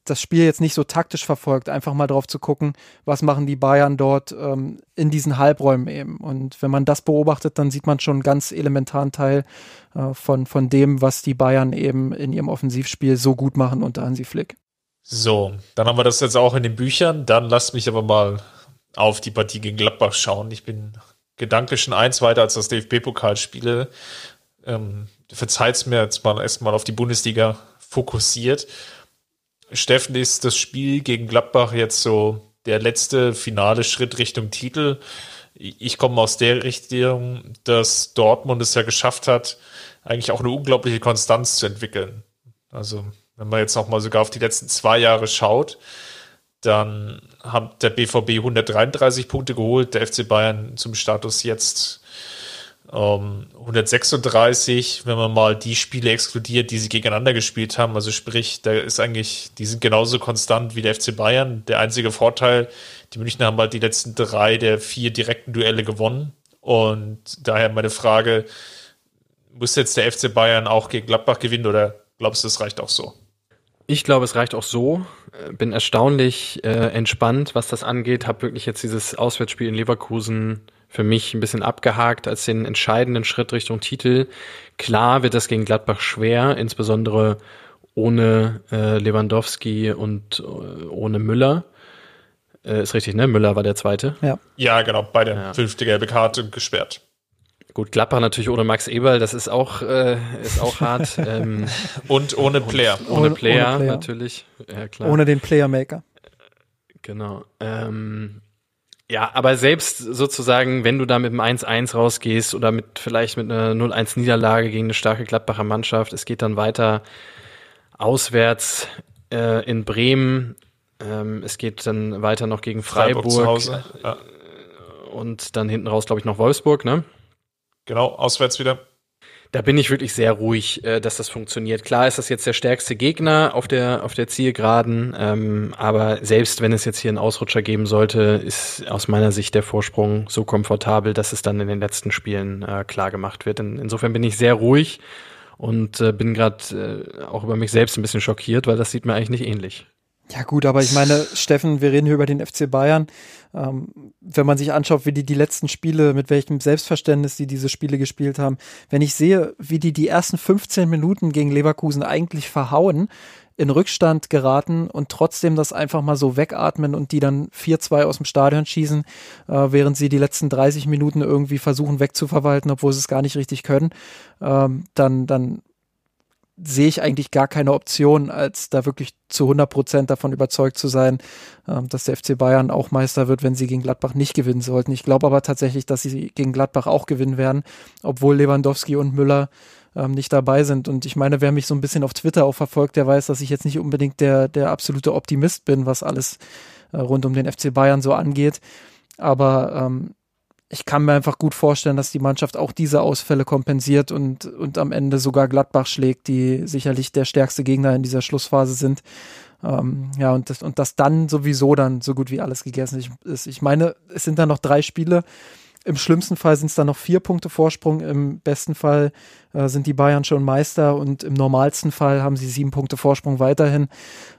das Spiel jetzt nicht so taktisch verfolgt, einfach mal drauf zu gucken, was machen die Bayern dort ähm, in diesen Halbräumen eben. Und wenn man das beobachtet, dann sieht man schon einen ganz elementaren Teil äh, von, von dem, was die Bayern eben in ihrem Offensivspiel so gut machen unter Hansi Flick. So, dann haben wir das jetzt auch in den Büchern. Dann lasst mich aber mal auf die Partie gegen Gladbach schauen. Ich bin gedanklich schon eins weiter als das DFB-Pokalspiele. Ähm, verzeiht mir jetzt mal erstmal auf die Bundesliga fokussiert. Steffen, ist das Spiel gegen Gladbach jetzt so der letzte finale Schritt Richtung Titel? Ich komme aus der Richtung, dass Dortmund es ja geschafft hat, eigentlich auch eine unglaubliche Konstanz zu entwickeln. Also, wenn man jetzt noch mal sogar auf die letzten zwei Jahre schaut, dann hat der BVB 133 Punkte geholt, der FC Bayern zum Status jetzt ähm, 136, wenn man mal die Spiele exkludiert, die sie gegeneinander gespielt haben. Also sprich, da ist eigentlich, die sind genauso konstant wie der FC Bayern. Der einzige Vorteil, die Münchner haben halt die letzten drei der vier direkten Duelle gewonnen. Und daher meine Frage, muss jetzt der FC Bayern auch gegen Gladbach gewinnen oder glaubst du, es reicht auch so? Ich glaube, es reicht auch so. Äh, bin erstaunlich äh, entspannt, was das angeht. Habe wirklich jetzt dieses Auswärtsspiel in Leverkusen für mich ein bisschen abgehakt als den entscheidenden Schritt Richtung Titel. Klar wird das gegen Gladbach schwer, insbesondere ohne äh, Lewandowski und äh, ohne Müller. Äh, ist richtig, ne? Müller war der zweite. Ja. Ja, genau, beide Ja. fünfte gelbe Karte gesperrt. Gut, Gladbach natürlich ohne Max Eberl, das ist auch, äh, ist auch hart. ähm, Und ohne Player. ohne, Ohne- Player, ohne Player. natürlich. Ja, klar. Ohne den Playermaker. Genau. Ähm, ja, aber selbst sozusagen, wenn du da mit einem 1-1 rausgehst oder mit vielleicht mit einer 0-1 Niederlage gegen eine starke Gladbacher Mannschaft, es geht dann weiter auswärts äh, in Bremen. Ähm, es geht dann weiter noch gegen Freiburg, Hause. Ja. und dann hinten raus, glaube ich, noch Wolfsburg, ne? Genau, auswärts wieder. Da bin ich wirklich sehr ruhig, äh, dass das funktioniert. Klar ist das jetzt der stärkste Gegner auf der, auf der Zielgeraden, ähm, aber selbst wenn es jetzt hier einen Ausrutscher geben sollte, ist aus meiner Sicht der Vorsprung so komfortabel, dass es dann in den letzten Spielen äh, klar gemacht wird. In, insofern bin ich sehr ruhig und äh, bin gerade äh, auch über mich selbst ein bisschen schockiert, weil das sieht mir eigentlich nicht ähnlich. Ja gut, aber ich meine, Steffen, wir reden hier über den FC Bayern. Ähm, wenn man sich anschaut, wie die die letzten Spiele, mit welchem Selbstverständnis die diese Spiele gespielt haben, wenn ich sehe, wie die die ersten 15 Minuten gegen Leverkusen eigentlich verhauen, in Rückstand geraten und trotzdem das einfach mal so wegatmen und die dann 4-2 aus dem Stadion schießen, äh, während sie die letzten 30 Minuten irgendwie versuchen wegzuverwalten, obwohl sie es gar nicht richtig können, ähm, dann, dann sehe ich eigentlich gar keine Option, als da wirklich zu 100 Prozent davon überzeugt zu sein, ähm, dass der FC Bayern auch Meister wird, wenn sie gegen Gladbach nicht gewinnen sollten. Ich glaube aber tatsächlich, dass sie gegen Gladbach auch gewinnen werden, obwohl Lewandowski und Müller ähm, nicht dabei sind. Und ich meine, wer mich so ein bisschen auf Twitter auch verfolgt, der weiß, dass ich jetzt nicht unbedingt der, der absolute Optimist bin, was alles äh, rund um den FC Bayern so angeht. Aber ähm, ich kann mir einfach gut vorstellen, dass die Mannschaft auch diese Ausfälle kompensiert und, und am Ende sogar Gladbach schlägt, die sicherlich der stärkste Gegner in dieser Schlussphase sind. Ähm, ja, und das, und das dann sowieso dann so gut wie alles gegessen ist. Ich meine, es sind dann noch drei Spiele. Im schlimmsten Fall sind es dann noch vier Punkte Vorsprung. Im besten Fall äh, sind die Bayern schon Meister und im normalsten Fall haben sie sieben Punkte Vorsprung weiterhin.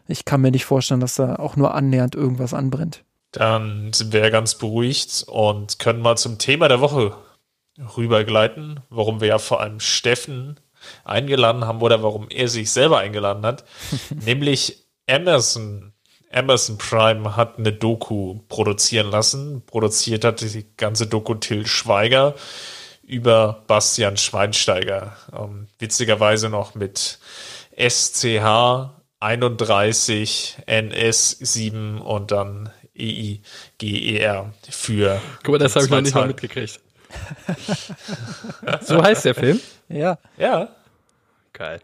Ich kann mir nicht vorstellen, dass da auch nur annähernd irgendwas anbrennt. Dann sind wir ja ganz beruhigt und können mal zum Thema der Woche rübergleiten, warum wir ja vor allem Steffen eingeladen haben oder warum er sich selber eingeladen hat. Nämlich Amazon. Amazon Prime hat eine Doku produzieren lassen. Produziert hat die ganze Doku Till Schweiger über Bastian Schweinsteiger. Ähm, witzigerweise noch mit SCH 31 NS7 und dann EIGER für. Guck mal, das habe ich noch nicht mal mitgekriegt. so heißt der Film? Ja, Ja, Geil.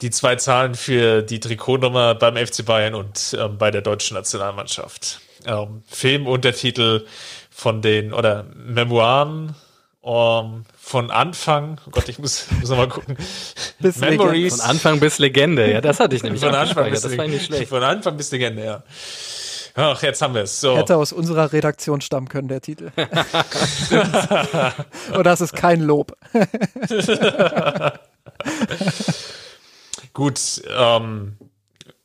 die zwei Zahlen für die Trikotnummer beim FC Bayern und ähm, bei der deutschen Nationalmannschaft. Ähm, Filmuntertitel von den, oder Memoiren ähm, von Anfang, oh Gott, ich muss, muss noch mal gucken. Bis Memories. Von Anfang bis Legende, ja, das hatte ich nämlich Von Anfang, bis Das war nicht schlecht. von Anfang bis Legende, ja. Ach, jetzt haben wir es. So. hätte aus unserer Redaktion stammen können, der Titel. Und das ist kein Lob. Gut, ähm,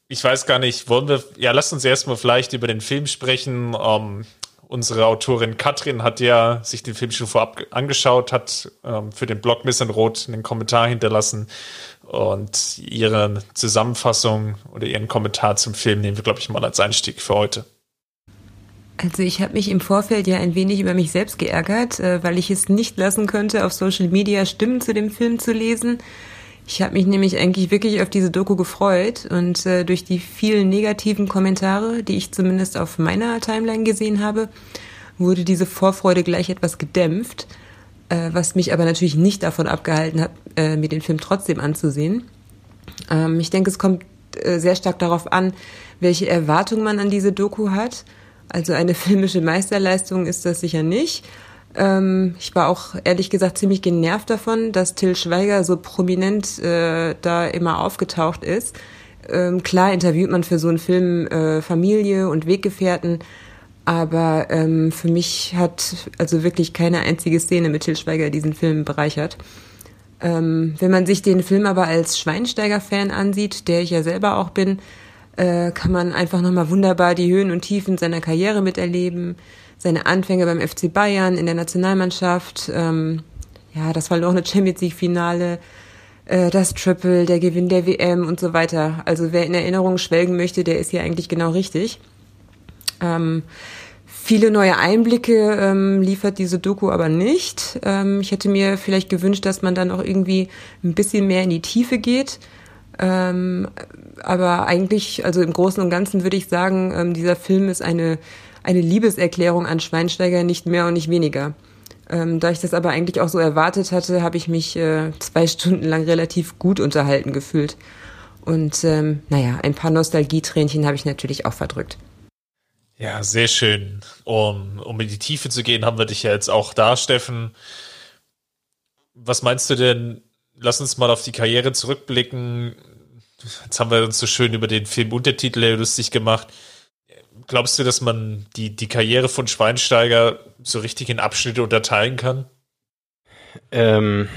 ich weiß gar nicht, wollen wir, ja, lasst uns erstmal vielleicht über den Film sprechen. Ähm, unsere Autorin Katrin hat ja sich den Film schon vorab ge- angeschaut, hat ähm, für den Blog Miss Rot einen Kommentar hinterlassen und ihre Zusammenfassung oder ihren Kommentar zum Film nehmen wir, glaube ich, mal als Einstieg für heute. Also ich habe mich im Vorfeld ja ein wenig über mich selbst geärgert, äh, weil ich es nicht lassen konnte, auf Social Media Stimmen zu dem Film zu lesen. Ich habe mich nämlich eigentlich wirklich auf diese Doku gefreut und äh, durch die vielen negativen Kommentare, die ich zumindest auf meiner Timeline gesehen habe, wurde diese Vorfreude gleich etwas gedämpft, äh, was mich aber natürlich nicht davon abgehalten hat, äh, mir den Film trotzdem anzusehen. Ähm, ich denke, es kommt äh, sehr stark darauf an, welche Erwartung man an diese Doku hat. Also eine filmische Meisterleistung ist das sicher nicht. Ähm, ich war auch ehrlich gesagt ziemlich genervt davon, dass Till Schweiger so prominent äh, da immer aufgetaucht ist. Ähm, klar interviewt man für so einen Film äh, Familie und Weggefährten, aber ähm, für mich hat also wirklich keine einzige Szene mit Till Schweiger diesen Film bereichert. Ähm, wenn man sich den Film aber als Schweinsteiger-Fan ansieht, der ich ja selber auch bin, äh, kann man einfach nochmal wunderbar die Höhen und Tiefen seiner Karriere miterleben, seine Anfänge beim FC Bayern in der Nationalmannschaft, ähm, ja, das verlorene Champions League-Finale, äh, das Triple, der Gewinn der WM und so weiter. Also wer in Erinnerung schwelgen möchte, der ist hier eigentlich genau richtig. Ähm, viele neue Einblicke ähm, liefert diese Doku aber nicht. Ähm, ich hätte mir vielleicht gewünscht, dass man dann auch irgendwie ein bisschen mehr in die Tiefe geht. Ähm, aber eigentlich, also im Großen und Ganzen würde ich sagen, ähm, dieser Film ist eine, eine Liebeserklärung an Schweinsteiger, nicht mehr und nicht weniger. Ähm, da ich das aber eigentlich auch so erwartet hatte, habe ich mich äh, zwei Stunden lang relativ gut unterhalten gefühlt. Und ähm, naja, ein paar Nostalgietränchen habe ich natürlich auch verdrückt. Ja, sehr schön. Um, um in die Tiefe zu gehen, haben wir dich ja jetzt auch da, Steffen. Was meinst du denn? Lass uns mal auf die Karriere zurückblicken. Jetzt haben wir uns so schön über den Film Untertitel lustig gemacht. Glaubst du, dass man die, die Karriere von Schweinsteiger so richtig in Abschnitte unterteilen kann? Ähm,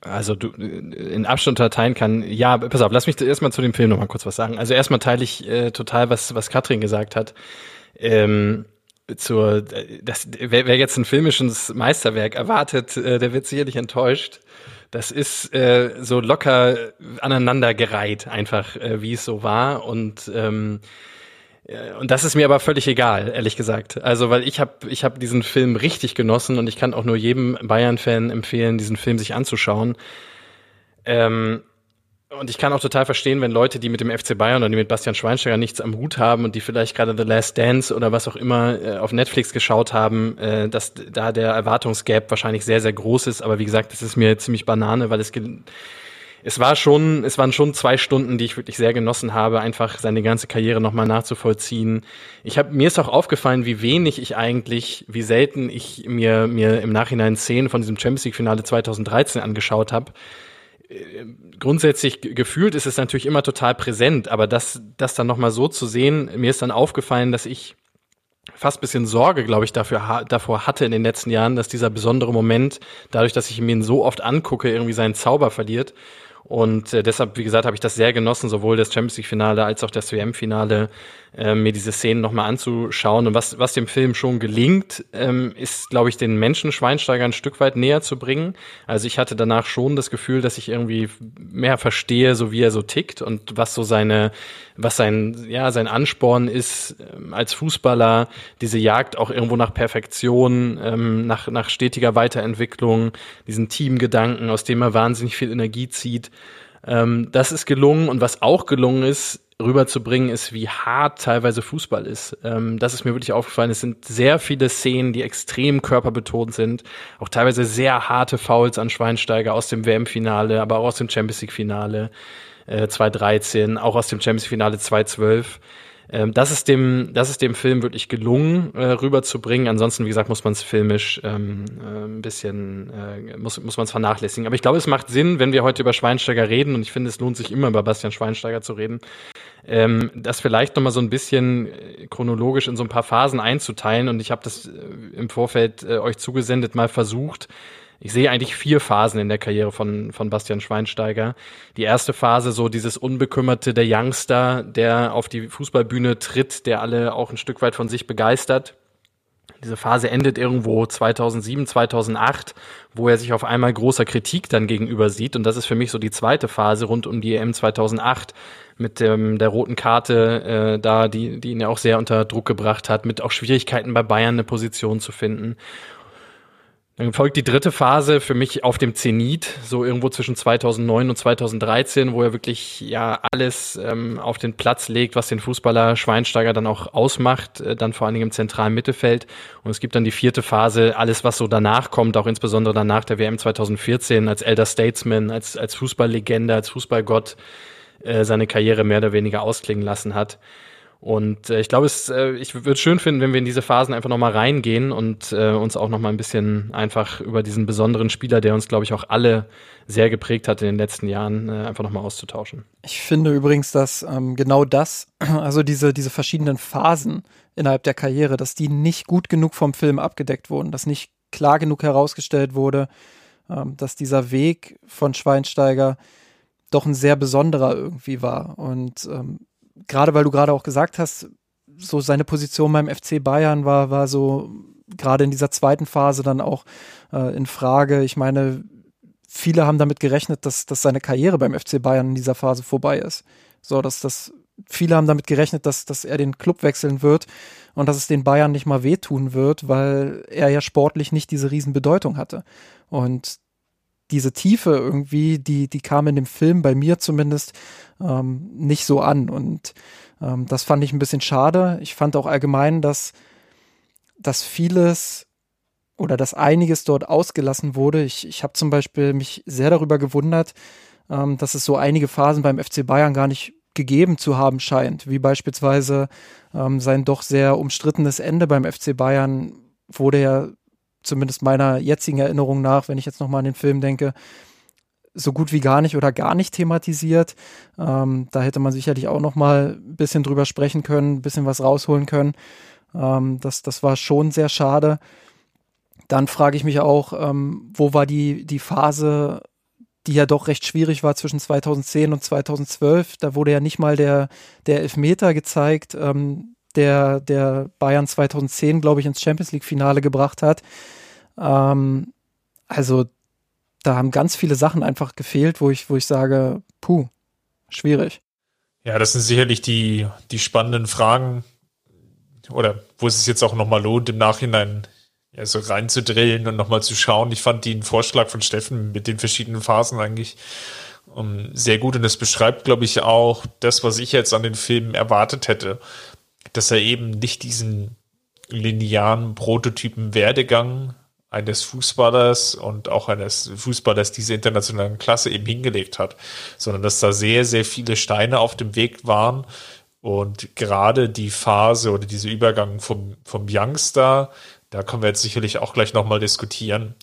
also du in Abstand unterteilen kann. Ja, pass auf, lass mich erstmal zu dem Film noch mal kurz was sagen. Also erstmal teile ich äh, total, was, was Katrin gesagt hat. Ähm, zur, das, wer, wer jetzt ein filmisches Meisterwerk erwartet, äh, der wird sicherlich enttäuscht. Das ist äh, so locker aneinandergereiht, einfach äh, wie es so war und ähm, äh, und das ist mir aber völlig egal, ehrlich gesagt. Also, weil ich habe ich hab diesen Film richtig genossen und ich kann auch nur jedem Bayern-Fan empfehlen, diesen Film sich anzuschauen. Ähm, und ich kann auch total verstehen, wenn Leute, die mit dem FC Bayern oder die mit Bastian Schweinsteiger nichts am Hut haben und die vielleicht gerade The Last Dance oder was auch immer äh, auf Netflix geschaut haben, äh, dass da der Erwartungsgap wahrscheinlich sehr, sehr groß ist. Aber wie gesagt, das ist mir ziemlich Banane, weil es es war schon, es waren schon zwei Stunden, die ich wirklich sehr genossen habe, einfach seine ganze Karriere nochmal nachzuvollziehen. Ich habe mir ist auch aufgefallen, wie wenig ich eigentlich, wie selten ich mir mir im Nachhinein Szenen von diesem Champions League Finale 2013 angeschaut habe. Äh, grundsätzlich gefühlt ist es natürlich immer total präsent, aber das das dann nochmal so zu sehen, mir ist dann aufgefallen, dass ich fast bisschen Sorge, glaube ich, dafür davor hatte in den letzten Jahren, dass dieser besondere Moment, dadurch, dass ich mir ihn so oft angucke, irgendwie seinen Zauber verliert. Und äh, deshalb, wie gesagt, habe ich das sehr genossen, sowohl das Champions League-Finale als auch das WM-Finale, äh, mir diese Szenen nochmal anzuschauen. Und was, was dem Film schon gelingt, ähm, ist, glaube ich, den Menschen Schweinsteiger ein Stück weit näher zu bringen. Also ich hatte danach schon das Gefühl, dass ich irgendwie mehr verstehe, so wie er so tickt und was so seine, was sein, ja, sein Ansporn ist, ähm, als Fußballer, diese Jagd auch irgendwo nach Perfektion, ähm, nach, nach stetiger Weiterentwicklung, diesen Teamgedanken, aus dem er wahnsinnig viel Energie zieht. Ähm, das ist gelungen und was auch gelungen ist, rüberzubringen, ist, wie hart teilweise Fußball ist. Ähm, das ist mir wirklich aufgefallen. Es sind sehr viele Szenen, die extrem körperbetont sind. Auch teilweise sehr harte Fouls an Schweinsteiger aus dem WM-Finale, aber auch aus dem Champions League-Finale äh, 2013, auch aus dem Champions League-Finale 2012. Ähm, das ist dem, das ist dem Film wirklich gelungen, äh, rüberzubringen. Ansonsten, wie gesagt, muss man es filmisch ähm, äh, ein bisschen, äh, muss, muss man es vernachlässigen. Aber ich glaube, es macht Sinn, wenn wir heute über Schweinsteiger reden, und ich finde, es lohnt sich immer, über Bastian Schweinsteiger zu reden, ähm, das vielleicht nochmal so ein bisschen äh, chronologisch in so ein paar Phasen einzuteilen. Und ich habe das äh, im Vorfeld äh, euch zugesendet mal versucht, ich sehe eigentlich vier Phasen in der Karriere von, von Bastian Schweinsteiger. Die erste Phase, so dieses Unbekümmerte, der Youngster, der auf die Fußballbühne tritt, der alle auch ein Stück weit von sich begeistert. Diese Phase endet irgendwo 2007, 2008, wo er sich auf einmal großer Kritik dann gegenüber sieht. Und das ist für mich so die zweite Phase rund um die EM 2008 mit dem, der roten Karte äh, da, die, die ihn ja auch sehr unter Druck gebracht hat, mit auch Schwierigkeiten bei Bayern eine Position zu finden. Dann folgt die dritte Phase für mich auf dem Zenit, so irgendwo zwischen 2009 und 2013, wo er wirklich ja alles ähm, auf den Platz legt, was den Fußballer Schweinsteiger dann auch ausmacht, äh, dann vor allen Dingen im zentralen Mittelfeld. Und es gibt dann die vierte Phase, alles was so danach kommt, auch insbesondere danach der WM 2014 als Elder Statesman, als als Fußballlegende, als Fußballgott äh, seine Karriere mehr oder weniger ausklingen lassen hat. Und äh, ich glaube, es, äh, ich würde es schön finden, wenn wir in diese Phasen einfach nochmal reingehen und äh, uns auch nochmal ein bisschen einfach über diesen besonderen Spieler, der uns, glaube ich, auch alle sehr geprägt hat in den letzten Jahren, äh, einfach nochmal auszutauschen. Ich finde übrigens, dass ähm, genau das, also diese, diese verschiedenen Phasen innerhalb der Karriere, dass die nicht gut genug vom Film abgedeckt wurden, dass nicht klar genug herausgestellt wurde, ähm, dass dieser Weg von Schweinsteiger doch ein sehr besonderer irgendwie war. Und ähm, gerade weil du gerade auch gesagt hast, so seine Position beim FC Bayern war, war so gerade in dieser zweiten Phase dann auch äh, in Frage. Ich meine, viele haben damit gerechnet, dass, dass seine Karriere beim FC Bayern in dieser Phase vorbei ist. So, dass das viele haben damit gerechnet, dass, dass er den Club wechseln wird und dass es den Bayern nicht mal wehtun wird, weil er ja sportlich nicht diese Riesenbedeutung hatte. Und diese Tiefe irgendwie, die, die kam in dem Film bei mir zumindest ähm, nicht so an. Und ähm, das fand ich ein bisschen schade. Ich fand auch allgemein, dass, dass vieles oder dass einiges dort ausgelassen wurde. Ich, ich habe zum Beispiel mich sehr darüber gewundert, ähm, dass es so einige Phasen beim FC Bayern gar nicht gegeben zu haben scheint, wie beispielsweise ähm, sein doch sehr umstrittenes Ende beim FC Bayern wurde ja zumindest meiner jetzigen Erinnerung nach, wenn ich jetzt nochmal an den Film denke, so gut wie gar nicht oder gar nicht thematisiert. Ähm, da hätte man sicherlich auch nochmal ein bisschen drüber sprechen können, ein bisschen was rausholen können. Ähm, das, das war schon sehr schade. Dann frage ich mich auch, ähm, wo war die, die Phase, die ja doch recht schwierig war zwischen 2010 und 2012. Da wurde ja nicht mal der, der Elfmeter gezeigt, ähm, der, der Bayern 2010, glaube ich, ins Champions League-Finale gebracht hat. Ähm, also da haben ganz viele Sachen einfach gefehlt, wo ich, wo ich sage, puh, schwierig. Ja, das sind sicherlich die, die spannenden Fragen oder wo es sich jetzt auch nochmal lohnt, im Nachhinein ja, so reinzudrillen und nochmal zu schauen. Ich fand den Vorschlag von Steffen mit den verschiedenen Phasen eigentlich um, ähm, sehr gut und es beschreibt, glaube ich, auch das, was ich jetzt an den Filmen erwartet hätte, dass er eben nicht diesen linearen Prototypen Werdegang eines Fußballers und auch eines Fußballers dieser internationalen Klasse eben hingelegt hat, sondern dass da sehr, sehr viele Steine auf dem Weg waren und gerade die Phase oder dieser Übergang vom, vom Youngster, da können wir jetzt sicherlich auch gleich nochmal diskutieren,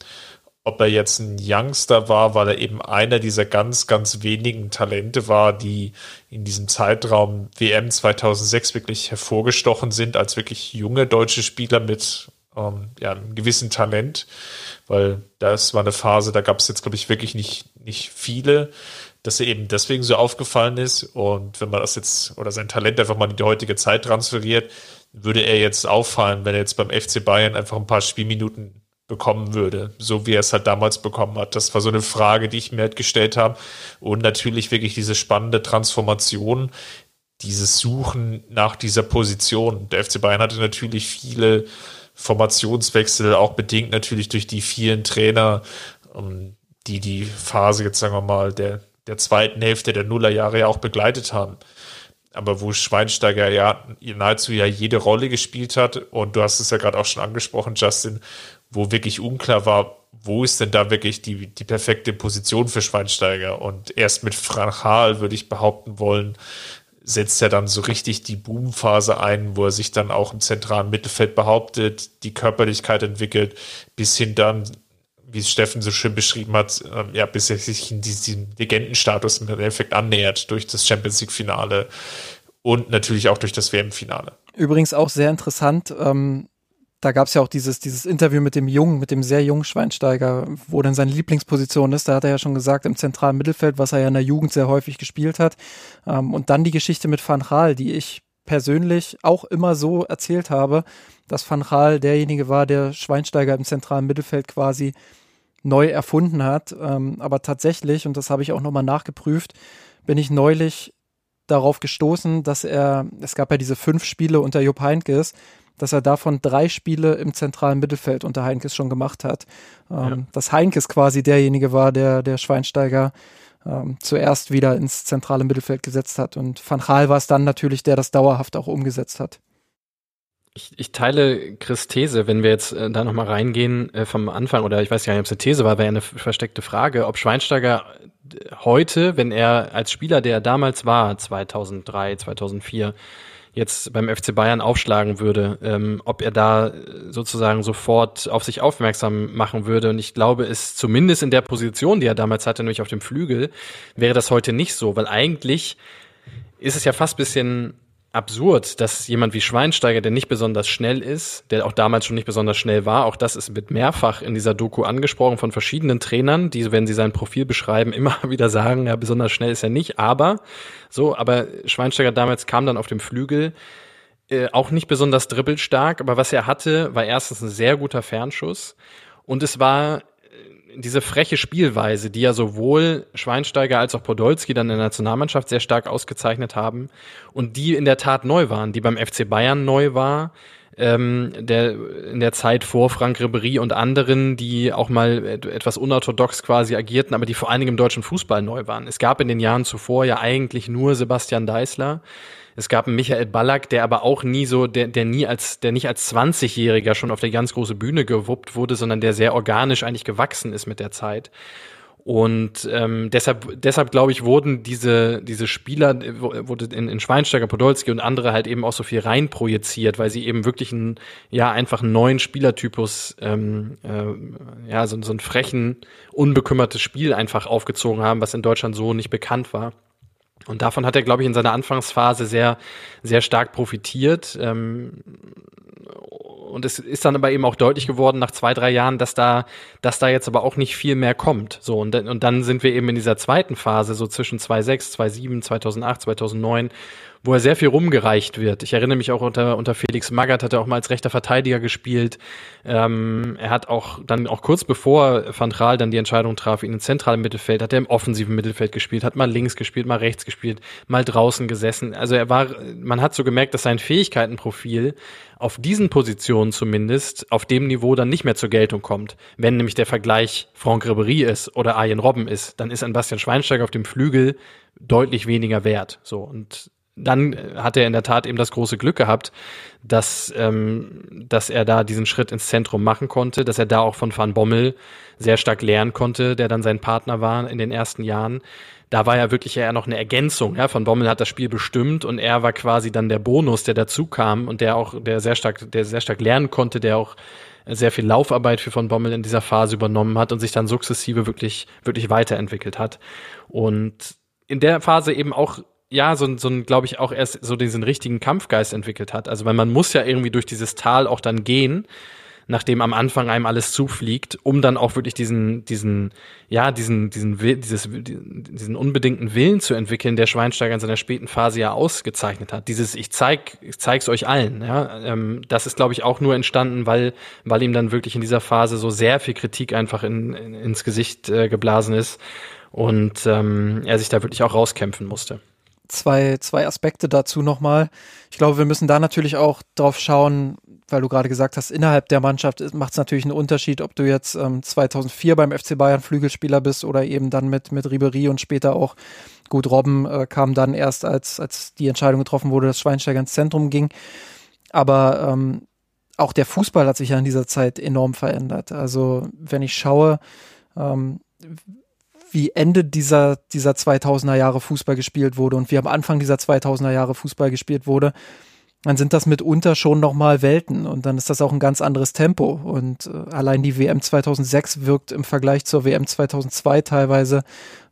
ob er jetzt ein Youngster war, weil er eben einer dieser ganz, ganz wenigen Talente war, die in diesem Zeitraum WM 2006 wirklich hervorgestochen sind als wirklich junge deutsche Spieler mit ähm, ja, einem gewissen Talent, weil das war eine Phase, da gab es jetzt, glaube ich, wirklich nicht, nicht viele, dass er eben deswegen so aufgefallen ist. Und wenn man das jetzt oder sein Talent einfach mal in die heutige Zeit transferiert, würde er jetzt auffallen, wenn er jetzt beim FC Bayern einfach ein paar Spielminuten bekommen würde, so wie er es halt damals bekommen hat. Das war so eine Frage, die ich mir halt gestellt habe. Und natürlich wirklich diese spannende Transformation, dieses Suchen nach dieser Position. Der FC Bayern hatte natürlich viele Formationswechsel, auch bedingt natürlich durch die vielen Trainer, ähm, die die Phase jetzt sagen wir mal der, der zweiten Hälfte der Nullerjahre ja auch begleitet haben. Aber wo Schweinsteiger ja nahezu ja jede Rolle gespielt hat und du hast es ja gerade auch schon angesprochen, Justin, wo wirklich unklar war, wo ist denn da wirklich die, die perfekte Position für Schweinsteiger? Und erst mit Frank Haal würde ich behaupten wollen, setzt er dann so richtig die Boomphase ein, wo er sich dann auch im zentralen Mittelfeld behauptet, die Körperlichkeit entwickelt, bis hin dann, wie es Steffen so schön beschrieben hat, äh, ja, bis er sich in diesem Legendenstatus im Endeffekt annähert durch das Champions League-Finale und natürlich auch durch das WM-Finale. Übrigens auch sehr interessant, ähm, da gab es ja auch dieses, dieses Interview mit dem Jungen, mit dem sehr jungen Schweinsteiger, wo denn seine Lieblingsposition ist. Da hat er ja schon gesagt, im zentralen Mittelfeld, was er ja in der Jugend sehr häufig gespielt hat. Ähm, und dann die Geschichte mit Van Gaal, die ich persönlich auch immer so erzählt habe, dass Van Gaal derjenige war, der Schweinsteiger im zentralen Mittelfeld quasi neu erfunden hat. Ähm, aber tatsächlich, und das habe ich auch nochmal nachgeprüft, bin ich neulich darauf gestoßen, dass er, es gab ja diese fünf Spiele unter Jupp Heynckes, dass er davon drei Spiele im zentralen Mittelfeld unter Heinkes schon gemacht hat. Ähm, ja. Dass Heinkes quasi derjenige war, der, der Schweinsteiger ähm, zuerst wieder ins zentrale Mittelfeld gesetzt hat. Und Van Gaal war es dann natürlich, der das dauerhaft auch umgesetzt hat. Ich, ich teile Chris These, wenn wir jetzt äh, da nochmal reingehen äh, vom Anfang, oder ich weiß gar nicht, ob es eine These war, wäre eine versteckte Frage, ob Schweinsteiger heute, wenn er als Spieler, der er damals war, 2003, 2004, jetzt beim FC Bayern aufschlagen würde, ähm, ob er da sozusagen sofort auf sich aufmerksam machen würde. Und ich glaube, es zumindest in der Position, die er damals hatte, nämlich auf dem Flügel, wäre das heute nicht so, weil eigentlich ist es ja fast bisschen absurd, dass jemand wie Schweinsteiger, der nicht besonders schnell ist, der auch damals schon nicht besonders schnell war, auch das ist mit mehrfach in dieser Doku angesprochen von verschiedenen Trainern, die, wenn sie sein Profil beschreiben, immer wieder sagen, ja, besonders schnell ist er nicht, aber so, aber Schweinsteiger damals kam dann auf dem Flügel, äh, auch nicht besonders dribbelstark, aber was er hatte, war erstens ein sehr guter Fernschuss und es war diese freche Spielweise, die ja sowohl Schweinsteiger als auch Podolski dann in der Nationalmannschaft sehr stark ausgezeichnet haben und die in der Tat neu waren, die beim FC Bayern neu war, ähm, der in der Zeit vor Frank Ribery und anderen, die auch mal etwas unorthodox quasi agierten, aber die vor allen Dingen im deutschen Fußball neu waren. Es gab in den Jahren zuvor ja eigentlich nur Sebastian Deißler. Es gab einen Michael Ballack, der aber auch nie so, der, der nie als, der nicht als 20-Jähriger schon auf der ganz große Bühne gewuppt wurde, sondern der sehr organisch eigentlich gewachsen ist mit der Zeit. Und ähm, deshalb, deshalb glaube ich, wurden diese, diese Spieler, wurde in, in Schweinsteiger, Podolski und andere halt eben auch so viel reinprojiziert, weil sie eben wirklich einen, ja, einfach einen neuen Spielertypus, ähm, äh, ja, so, so ein frechen, unbekümmertes Spiel einfach aufgezogen haben, was in Deutschland so nicht bekannt war. Und davon hat er, glaube ich, in seiner Anfangsphase sehr, sehr stark profitiert. Ähm, und es ist dann aber eben auch deutlich geworden nach zwei, drei Jahren, dass da, dass da jetzt aber auch nicht viel mehr kommt. So, und, und dann sind wir eben in dieser zweiten Phase, so zwischen 2006, 2007, 2008, 2009, wo er sehr viel rumgereicht wird. Ich erinnere mich auch unter, unter Felix Magath hat er auch mal als rechter Verteidiger gespielt. Ähm, er hat auch dann auch kurz bevor Van Raal dann die Entscheidung traf, ihn ins zentralen Mittelfeld, hat er im offensiven Mittelfeld gespielt, hat mal links gespielt, mal rechts gespielt, mal draußen gesessen. Also er war, man hat so gemerkt, dass sein Fähigkeitenprofil auf diesen Positionen zumindest auf dem Niveau dann nicht mehr zur Geltung kommt. Wenn nämlich der Vergleich Franck Ribéry ist oder Arjen Robben ist, dann ist ein Bastian Schweinsteiger auf dem Flügel deutlich weniger wert. So und dann hat er in der Tat eben das große Glück gehabt, dass, ähm, dass er da diesen Schritt ins Zentrum machen konnte, dass er da auch von Van Bommel sehr stark lernen konnte, der dann sein Partner war in den ersten Jahren. Da war ja wirklich eher noch eine Ergänzung. Ja? Van Bommel hat das Spiel bestimmt und er war quasi dann der Bonus, der dazu kam und der auch, der sehr stark, der sehr stark lernen konnte, der auch sehr viel Laufarbeit für Von Bommel in dieser Phase übernommen hat und sich dann sukzessive wirklich, wirklich weiterentwickelt hat. Und in der Phase eben auch ja, so, so glaube ich, auch erst so diesen richtigen Kampfgeist entwickelt hat. Also, weil man muss ja irgendwie durch dieses Tal auch dann gehen, nachdem am Anfang einem alles zufliegt, um dann auch wirklich diesen, diesen, ja, diesen, diesen, dieses, diesen unbedingten Willen zu entwickeln, der Schweinsteiger in seiner späten Phase ja ausgezeichnet hat. Dieses, ich zeig, ich zeig's euch allen, ja, ähm, das ist, glaube ich, auch nur entstanden, weil, weil ihm dann wirklich in dieser Phase so sehr viel Kritik einfach in, in ins Gesicht äh, geblasen ist und ähm, er sich da wirklich auch rauskämpfen musste zwei, zwei Aspekte dazu nochmal. Ich glaube, wir müssen da natürlich auch drauf schauen, weil du gerade gesagt hast, innerhalb der Mannschaft macht es natürlich einen Unterschied, ob du jetzt ähm, 2004 beim FC Bayern Flügelspieler bist oder eben dann mit, mit Ribery und später auch, gut, Robben äh, kam dann erst, als, als die Entscheidung getroffen wurde, dass Schweinsteiger ins Zentrum ging. Aber ähm, auch der Fußball hat sich ja in dieser Zeit enorm verändert. Also wenn ich schaue, ähm, wie Ende dieser, dieser 2000er Jahre Fußball gespielt wurde und wie am Anfang dieser 2000er Jahre Fußball gespielt wurde, dann sind das mitunter schon nochmal Welten und dann ist das auch ein ganz anderes Tempo. Und äh, allein die WM 2006 wirkt im Vergleich zur WM 2002 teilweise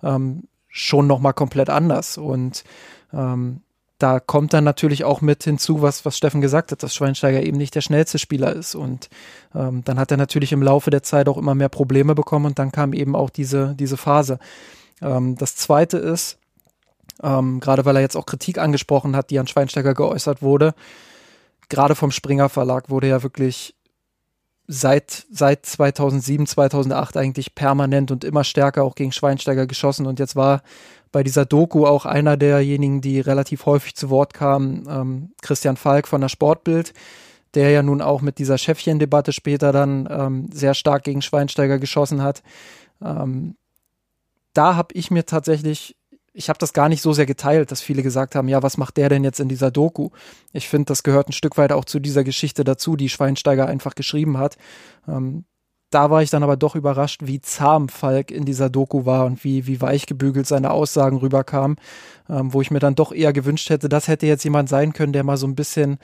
ähm, schon nochmal komplett anders. Und ähm, da kommt dann natürlich auch mit hinzu, was, was Steffen gesagt hat, dass Schweinsteiger eben nicht der schnellste Spieler ist. Und ähm, dann hat er natürlich im Laufe der Zeit auch immer mehr Probleme bekommen und dann kam eben auch diese, diese Phase. Ähm, das zweite ist, ähm, gerade weil er jetzt auch Kritik angesprochen hat, die an Schweinsteiger geäußert wurde, gerade vom Springer Verlag wurde ja wirklich seit, seit 2007, 2008 eigentlich permanent und immer stärker auch gegen Schweinsteiger geschossen. Und jetzt war bei dieser Doku auch einer derjenigen, die relativ häufig zu Wort kamen, ähm, Christian Falk von der Sportbild, der ja nun auch mit dieser Chefchen-Debatte später dann ähm, sehr stark gegen Schweinsteiger geschossen hat. Ähm, da habe ich mir tatsächlich, ich habe das gar nicht so sehr geteilt, dass viele gesagt haben, ja, was macht der denn jetzt in dieser Doku? Ich finde, das gehört ein Stück weit auch zu dieser Geschichte dazu, die Schweinsteiger einfach geschrieben hat. Ähm, da war ich dann aber doch überrascht, wie zahm Falk in dieser Doku war und wie, wie weich gebügelt seine Aussagen rüberkamen, ähm, wo ich mir dann doch eher gewünscht hätte, das hätte jetzt jemand sein können, der mal so ein bisschen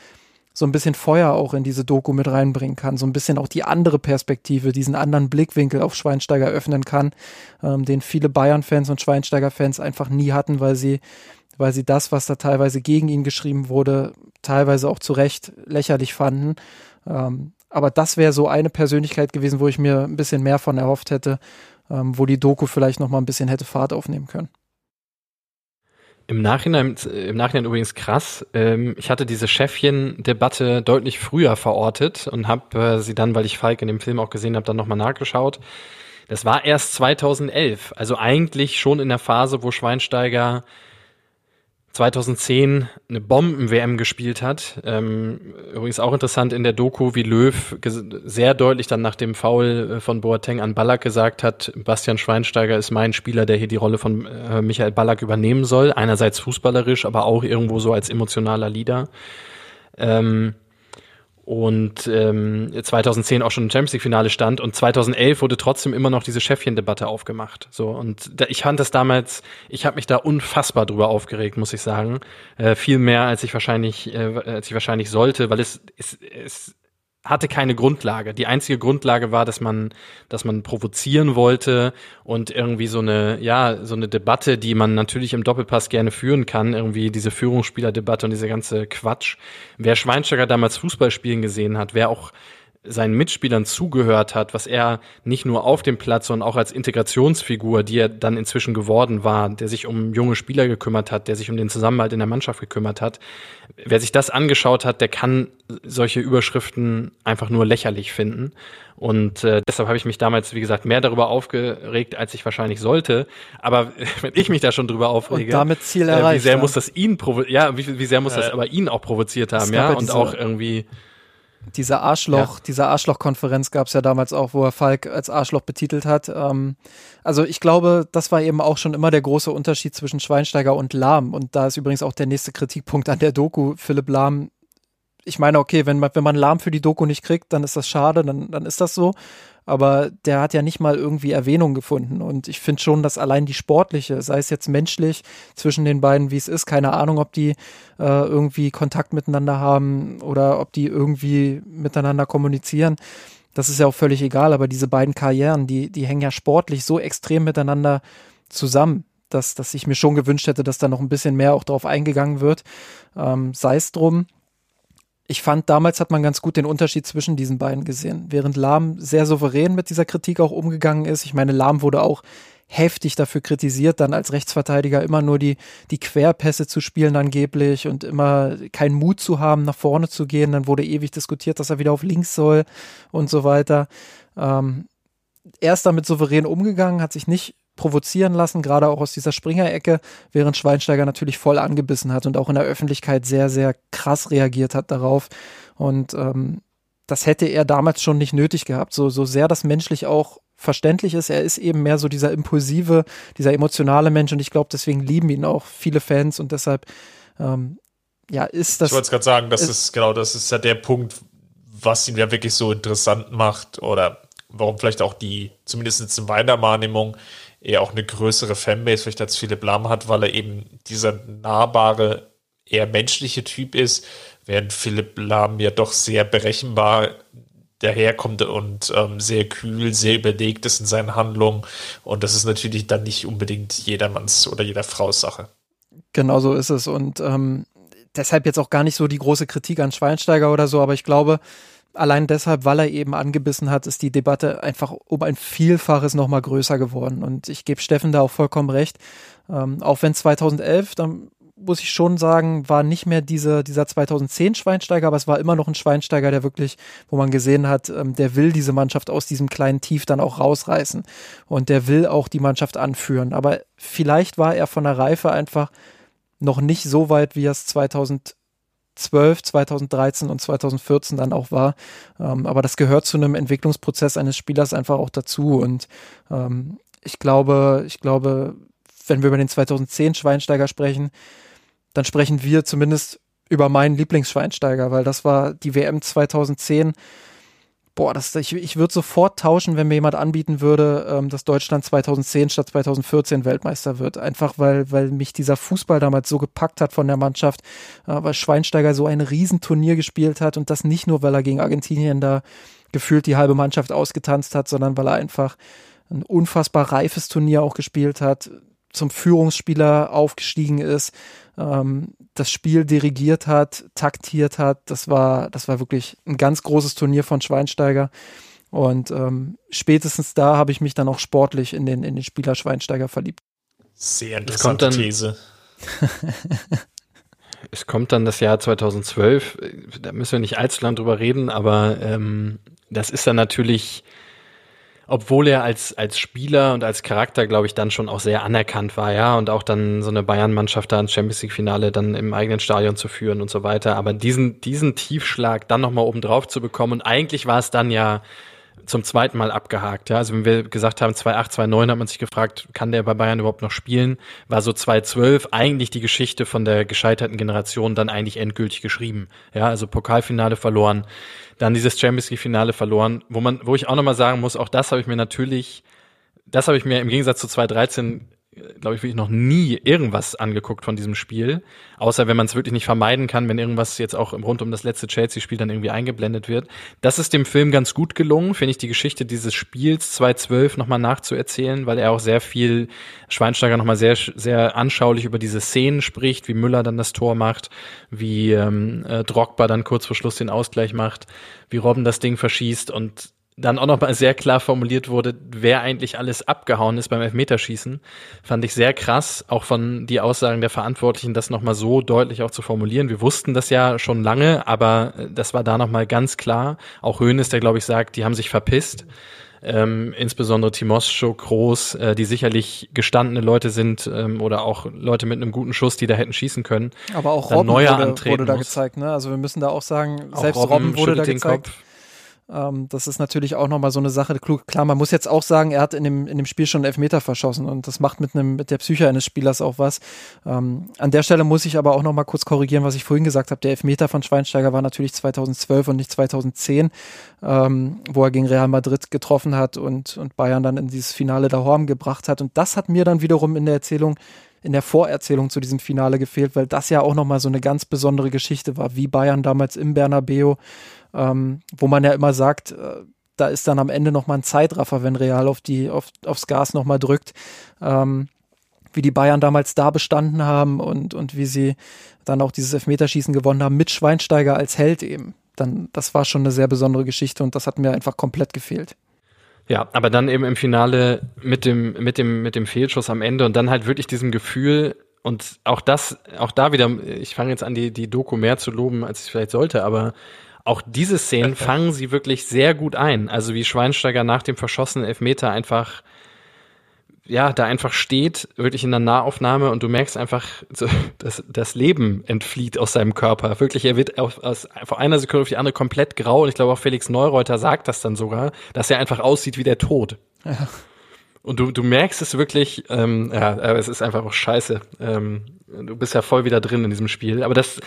so ein bisschen Feuer auch in diese Doku mit reinbringen kann, so ein bisschen auch die andere Perspektive, diesen anderen Blickwinkel auf Schweinsteiger öffnen kann, ähm, den viele Bayern-Fans und Schweinsteiger-Fans einfach nie hatten, weil sie, weil sie das, was da teilweise gegen ihn geschrieben wurde, teilweise auch zu Recht lächerlich fanden. Ähm, aber das wäre so eine Persönlichkeit gewesen, wo ich mir ein bisschen mehr von erhofft hätte, ähm, wo die Doku vielleicht noch mal ein bisschen hätte Fahrt aufnehmen können. Im Nachhinein, im Nachhinein übrigens krass. Ähm, ich hatte diese Chefchen-Debatte deutlich früher verortet und habe äh, sie dann, weil ich Falk in dem Film auch gesehen habe, dann nochmal nachgeschaut. Das war erst 2011, also eigentlich schon in der Phase, wo Schweinsteiger 2010 eine Bomben-WM gespielt hat. Ähm, übrigens auch interessant in der Doku, wie Löw sehr deutlich dann nach dem Foul äh, von Boateng an Ballack gesagt hat, Bastian Schweinsteiger ist mein Spieler, der hier die Rolle von äh, Michael Ballack übernehmen soll. Einerseits fußballerisch, aber auch irgendwo so als emotionaler Leader. Ähm, und ähm, 2010 auch schon im Champions League Finale stand und 2011 wurde trotzdem immer noch diese Chefchen-Debatte aufgemacht. So und da, ich fand das damals, ich habe mich da unfassbar drüber aufgeregt, muss ich sagen, äh, viel mehr als ich wahrscheinlich, äh, als ich wahrscheinlich sollte, weil es, es, es hatte keine Grundlage. Die einzige Grundlage war, dass man, dass man provozieren wollte und irgendwie so eine, ja, so eine Debatte, die man natürlich im Doppelpass gerne führen kann, irgendwie diese Führungsspielerdebatte und diese ganze Quatsch. Wer Schweinsteiger damals Fußball spielen gesehen hat, wer auch seinen Mitspielern zugehört hat, was er nicht nur auf dem Platz, sondern auch als Integrationsfigur, die er dann inzwischen geworden war, der sich um junge Spieler gekümmert hat, der sich um den Zusammenhalt in der Mannschaft gekümmert hat. Wer sich das angeschaut hat, der kann solche Überschriften einfach nur lächerlich finden. Und äh, deshalb habe ich mich damals, wie gesagt, mehr darüber aufgeregt, als ich wahrscheinlich sollte. Aber wenn ich mich da schon drüber aufrege, und damit Ziel erreicht, äh, wie sehr ja. muss das ihn provo ja, wie, wie sehr muss das aber ihn auch provoziert haben, ja, und auch irgendwie diese Arschloch, ja. diese Arschloch-Konferenz gab es ja damals auch, wo er Falk als Arschloch betitelt hat. Ähm, also ich glaube, das war eben auch schon immer der große Unterschied zwischen Schweinsteiger und Lahm. Und da ist übrigens auch der nächste Kritikpunkt an der Doku. Philipp Lahm ich meine, okay, wenn man, wenn man Lahm für die Doku nicht kriegt, dann ist das schade, dann, dann ist das so. Aber der hat ja nicht mal irgendwie Erwähnung gefunden. Und ich finde schon, dass allein die sportliche, sei es jetzt menschlich zwischen den beiden, wie es ist, keine Ahnung, ob die äh, irgendwie Kontakt miteinander haben oder ob die irgendwie miteinander kommunizieren. Das ist ja auch völlig egal, aber diese beiden Karrieren, die, die hängen ja sportlich so extrem miteinander zusammen, dass, dass ich mir schon gewünscht hätte, dass da noch ein bisschen mehr auch drauf eingegangen wird. Ähm, sei es drum ich fand, damals hat man ganz gut den Unterschied zwischen diesen beiden gesehen. Während Lahm sehr souverän mit dieser Kritik auch umgegangen ist. Ich meine, Lahm wurde auch heftig dafür kritisiert, dann als Rechtsverteidiger immer nur die, die Querpässe zu spielen angeblich und immer keinen Mut zu haben, nach vorne zu gehen. Dann wurde ewig diskutiert, dass er wieder auf links soll und so weiter. Ähm, er ist damit souverän umgegangen, hat sich nicht provozieren lassen, gerade auch aus dieser Springer-Ecke, während Schweinsteiger natürlich voll angebissen hat und auch in der Öffentlichkeit sehr, sehr krass reagiert hat darauf. Und ähm, das hätte er damals schon nicht nötig gehabt, so, so sehr das menschlich auch verständlich ist. Er ist eben mehr so dieser impulsive, dieser emotionale Mensch und ich glaube, deswegen lieben ihn auch viele Fans und deshalb ähm, ja, ist das. Ich wollte es gerade sagen, das ist, ist genau, das ist ja der Punkt, was ihn ja wirklich so interessant macht oder warum vielleicht auch die, zumindest in meiner Wahrnehmung, eher auch eine größere Fanbase vielleicht als Philipp Lahm hat, weil er eben dieser nahbare, eher menschliche Typ ist, während Philipp Lahm ja doch sehr berechenbar daherkommt und ähm, sehr kühl, sehr überlegt ist in seinen Handlungen. Und das ist natürlich dann nicht unbedingt jedermanns oder jeder Frau's Sache. Genau so ist es. Und ähm, deshalb jetzt auch gar nicht so die große Kritik an Schweinsteiger oder so, aber ich glaube, allein deshalb, weil er eben angebissen hat, ist die Debatte einfach um ein Vielfaches nochmal größer geworden. Und ich gebe Steffen da auch vollkommen recht. Ähm, auch wenn 2011, dann muss ich schon sagen, war nicht mehr diese, dieser 2010 Schweinsteiger, aber es war immer noch ein Schweinsteiger, der wirklich, wo man gesehen hat, ähm, der will diese Mannschaft aus diesem kleinen Tief dann auch rausreißen. Und der will auch die Mannschaft anführen. Aber vielleicht war er von der Reife einfach noch nicht so weit, wie er es 2000 2012, 2013 und 2014 dann auch war. Ähm, aber das gehört zu einem Entwicklungsprozess eines Spielers einfach auch dazu. Und ähm, ich glaube, ich glaube, wenn wir über den 2010 Schweinsteiger sprechen, dann sprechen wir zumindest über meinen Lieblingsschweinsteiger, weil das war die WM 2010 boah, das, ich, ich würde sofort tauschen, wenn mir jemand anbieten würde, ähm, dass Deutschland 2010 statt 2014 Weltmeister wird. Einfach weil, weil mich dieser Fußball damals so gepackt hat von der Mannschaft, äh, weil Schweinsteiger so ein Riesenturnier gespielt hat und das nicht nur, weil er gegen Argentinien da gefühlt die halbe Mannschaft ausgetanzt hat, sondern weil er einfach ein unfassbar reifes Turnier auch gespielt hat, zum Führungsspieler aufgestiegen ist, ähm, das Spiel dirigiert hat, taktiert hat. Das war, das war wirklich ein ganz großes Turnier von Schweinsteiger. Und ähm, spätestens da habe ich mich dann auch sportlich in den, in den Spieler Schweinsteiger verliebt. Sehr interessante dann, These. es kommt dann das Jahr 2012, da müssen wir nicht allzu lang drüber reden, aber ähm, das ist dann natürlich obwohl er als, als Spieler und als Charakter, glaube ich, dann schon auch sehr anerkannt war, ja, und auch dann so eine Bayern-Mannschaft da ins Champions League-Finale dann im eigenen Stadion zu führen und so weiter. Aber diesen, diesen Tiefschlag dann nochmal oben drauf zu bekommen, und eigentlich war es dann ja zum zweiten Mal abgehakt. Ja, also wenn wir gesagt haben, 2-8, 2-9 hat man sich gefragt, kann der bei Bayern überhaupt noch spielen? War so 2-12 eigentlich die Geschichte von der gescheiterten Generation dann eigentlich endgültig geschrieben. Ja, also Pokalfinale verloren, dann dieses Champions League Finale verloren, wo man, wo ich auch nochmal sagen muss, auch das habe ich mir natürlich, das habe ich mir im Gegensatz zu 2013 glaube ich, wirklich noch nie irgendwas angeguckt von diesem Spiel. Außer wenn man es wirklich nicht vermeiden kann, wenn irgendwas jetzt auch rund um das letzte Chelsea-Spiel dann irgendwie eingeblendet wird. Das ist dem Film ganz gut gelungen, finde ich, die Geschichte dieses Spiels 2-12 nochmal nachzuerzählen, weil er auch sehr viel, Schweinsteiger nochmal sehr, sehr anschaulich über diese Szenen spricht, wie Müller dann das Tor macht, wie ähm, äh, Drogba dann kurz vor Schluss den Ausgleich macht, wie Robben das Ding verschießt und dann auch noch mal sehr klar formuliert wurde, wer eigentlich alles abgehauen ist beim Elfmeterschießen, fand ich sehr krass, auch von die Aussagen der Verantwortlichen, das noch mal so deutlich auch zu formulieren. Wir wussten das ja schon lange, aber äh, das war da noch mal ganz klar. Auch Höhnes, der glaube ich sagt, die haben sich verpisst. Ähm, insbesondere Timoscho, Groß, äh, die sicherlich gestandene Leute sind ähm, oder auch Leute mit einem guten Schuss, die da hätten schießen können. Aber auch Robben wurde, wurde da gezeigt. Ne? Also wir müssen da auch sagen, auch selbst Robben, Robben wurde da gezeigt. Kopf. Ähm, das ist natürlich auch nochmal so eine Sache. Klar, man muss jetzt auch sagen, er hat in dem, in dem Spiel schon Elfmeter verschossen und das macht mit, einem, mit der Psyche eines Spielers auch was. Ähm, an der Stelle muss ich aber auch nochmal kurz korrigieren, was ich vorhin gesagt habe. Der Elfmeter von Schweinsteiger war natürlich 2012 und nicht 2010, ähm, wo er gegen Real Madrid getroffen hat und, und Bayern dann in dieses Finale da Horm gebracht hat. Und das hat mir dann wiederum in der Erzählung in der Vorerzählung zu diesem Finale gefehlt, weil das ja auch nochmal so eine ganz besondere Geschichte war, wie Bayern damals im Bernabeu ähm, wo man ja immer sagt, äh, da ist dann am Ende nochmal ein Zeitraffer, wenn Real auf die, auf, aufs Gas nochmal drückt. Ähm, wie die Bayern damals da bestanden haben und, und wie sie dann auch dieses Elfmeterschießen gewonnen haben, mit Schweinsteiger als Held eben. Dann, das war schon eine sehr besondere Geschichte und das hat mir einfach komplett gefehlt. Ja, aber dann eben im Finale mit dem, mit dem, mit dem Fehlschuss am Ende und dann halt wirklich diesem Gefühl, und auch das, auch da wieder, ich fange jetzt an, die, die Doku mehr zu loben, als ich vielleicht sollte, aber auch diese Szenen fangen sie wirklich sehr gut ein. Also wie Schweinsteiger nach dem verschossenen Elfmeter einfach, ja, da einfach steht, wirklich in der Nahaufnahme und du merkst einfach, dass das Leben entflieht aus seinem Körper. Wirklich, er wird auf, aus, von einer Sekunde auf die andere komplett grau und ich glaube auch Felix Neureuter sagt das dann sogar, dass er einfach aussieht wie der Tod. Ja. Und du, du merkst es wirklich, ähm, ja, aber es ist einfach auch scheiße. Ähm, du bist ja voll wieder drin in diesem Spiel. Aber das,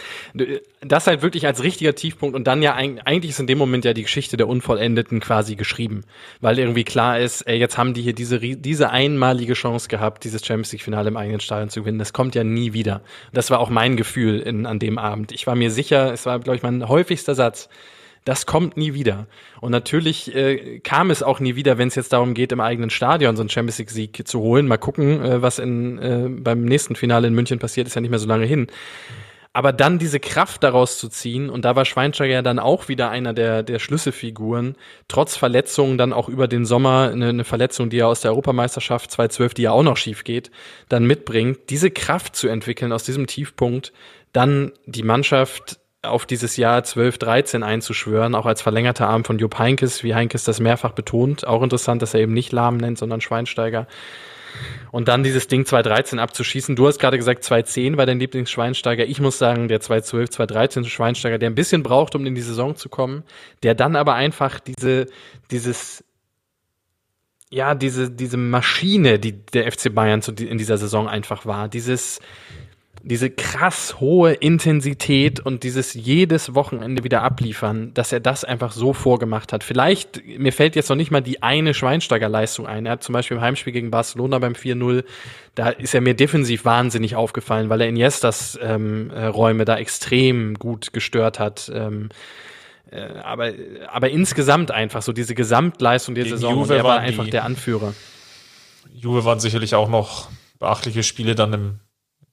das halt wirklich als richtiger Tiefpunkt und dann ja eigentlich ist in dem Moment ja die Geschichte der Unvollendeten quasi geschrieben. Weil irgendwie klar ist, ey, jetzt haben die hier diese, diese einmalige Chance gehabt, dieses Champions League Finale im eigenen Stadion zu gewinnen. Das kommt ja nie wieder. Das war auch mein Gefühl in, an dem Abend. Ich war mir sicher, es war, glaube ich, mein häufigster Satz das kommt nie wieder. Und natürlich äh, kam es auch nie wieder, wenn es jetzt darum geht, im eigenen Stadion so einen Champions League-Sieg zu holen. Mal gucken, äh, was in, äh, beim nächsten Finale in München passiert, ist ja nicht mehr so lange hin. Aber dann diese Kraft daraus zu ziehen, und da war Schweinsteiger ja dann auch wieder einer der, der Schlüsselfiguren, trotz Verletzungen dann auch über den Sommer, eine, eine Verletzung, die er aus der Europameisterschaft 2012, die ja auch noch schief geht, dann mitbringt, diese Kraft zu entwickeln aus diesem Tiefpunkt, dann die Mannschaft auf dieses Jahr 12, 13 einzuschwören, auch als verlängerter Arm von Jupp Heinkes, wie Heinkes das mehrfach betont. Auch interessant, dass er eben nicht Lahm nennt, sondern Schweinsteiger. Und dann dieses Ding 2.13 abzuschießen. Du hast gerade gesagt, 2.10 war dein Lieblingsschweinsteiger. Ich muss sagen, der 2.12, 2.13 Schweinsteiger, der ein bisschen braucht, um in die Saison zu kommen, der dann aber einfach diese, dieses, ja, diese, diese Maschine, die der FC Bayern in dieser Saison einfach war. Dieses, diese krass hohe Intensität und dieses jedes Wochenende wieder abliefern, dass er das einfach so vorgemacht hat. Vielleicht, mir fällt jetzt noch nicht mal die eine Schweinsteiger Leistung ein. Er hat zum Beispiel im Heimspiel gegen Barcelona beim 4-0, da ist er mir defensiv wahnsinnig aufgefallen, weil er Iniestas ähm, äh, Räume da extrem gut gestört hat. Ähm, äh, aber, aber insgesamt einfach so diese Gesamtleistung der gegen Saison, Juve er war einfach der Anführer. Juve waren sicherlich auch noch beachtliche Spiele dann im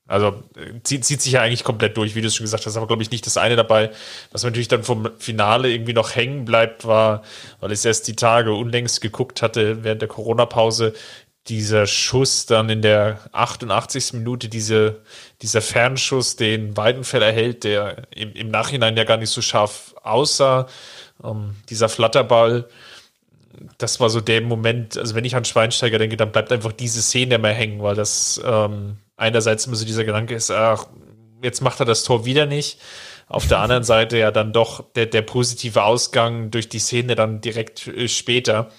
also zieht, zieht sich ja eigentlich komplett durch, wie du es schon gesagt hast, aber glaube ich nicht das eine dabei. Was natürlich dann vom Finale irgendwie noch hängen bleibt, war, weil ich es erst die Tage unlängst geguckt hatte während der Corona-Pause, dieser Schuss dann in der 88. Minute, diese, dieser Fernschuss, den Weidenfeld erhält, der im, im Nachhinein ja gar nicht so scharf aussah, ähm, dieser Flatterball, das war so der Moment, also wenn ich an Schweinsteiger denke, dann bleibt einfach diese Szene immer hängen, weil das ähm, einerseits immer so dieser Gedanke ist, ach, jetzt macht er das Tor wieder nicht. Auf der anderen Seite ja dann doch der, der positive Ausgang durch die Szene dann direkt äh, später.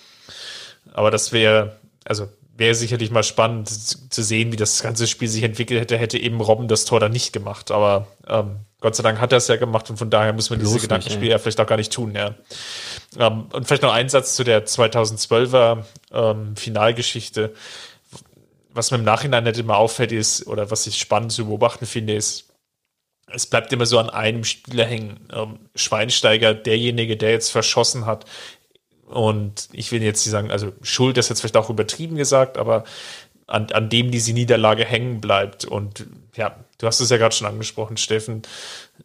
Aber das wäre, also wäre sicherlich mal spannend zu sehen, wie das ganze Spiel sich entwickelt hätte, hätte eben Robben das Tor dann nicht gemacht. Aber ähm, Gott sei Dank hat er es ja gemacht und von daher muss man Bloß diese Gedankenspiele ja vielleicht auch gar nicht tun. Ja. Ähm, und vielleicht noch ein Satz zu der 2012er ähm, Finalgeschichte. Was mir im Nachhinein nicht immer auffällt ist, oder was ich spannend zu beobachten finde, ist, es bleibt immer so an einem Spieler hängen. Ähm, Schweinsteiger, derjenige, der jetzt verschossen hat, und ich will jetzt nicht sagen, also Schuld ist jetzt vielleicht auch übertrieben gesagt, aber an, an dem diese Niederlage hängen bleibt. Und ja, du hast es ja gerade schon angesprochen, Steffen.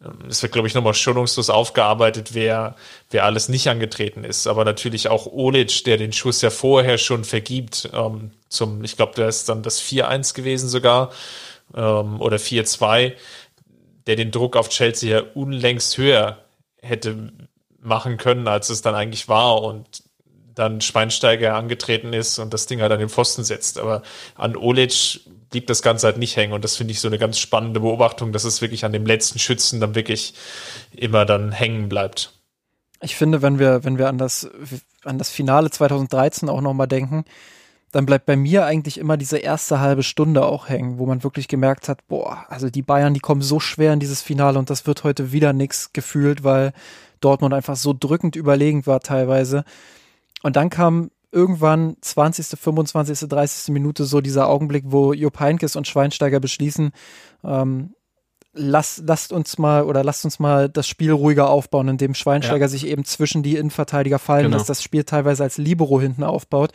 Ähm, es wird, glaube ich, nochmal schonungslos aufgearbeitet, wer, wer alles nicht angetreten ist. Aber natürlich auch Olic, der den Schuss ja vorher schon vergibt, ähm, zum, ich glaube, da ist dann das 4-1 gewesen sogar, ähm, oder 4-2, der den Druck auf Chelsea ja unlängst höher hätte machen können, als es dann eigentlich war und dann Schweinsteiger angetreten ist und das Ding halt an den Pfosten setzt. Aber an Olic blieb das Ganze halt nicht hängen und das finde ich so eine ganz spannende Beobachtung, dass es wirklich an dem letzten Schützen dann wirklich immer dann hängen bleibt. Ich finde, wenn wir, wenn wir an das, an das Finale 2013 auch nochmal denken, dann bleibt bei mir eigentlich immer diese erste halbe Stunde auch hängen, wo man wirklich gemerkt hat, boah, also die Bayern, die kommen so schwer in dieses Finale und das wird heute wieder nichts gefühlt, weil Dortmund einfach so drückend überlegen war teilweise. Und dann kam irgendwann 20., 25., 30. Minute so dieser Augenblick, wo Jupp Heynckes und Schweinsteiger beschließen, ähm, lass, lasst uns mal oder lasst uns mal das Spiel ruhiger aufbauen, indem Schweinsteiger ja. sich eben zwischen die Innenverteidiger fallen genau. lässt, das Spiel teilweise als Libero hinten aufbaut.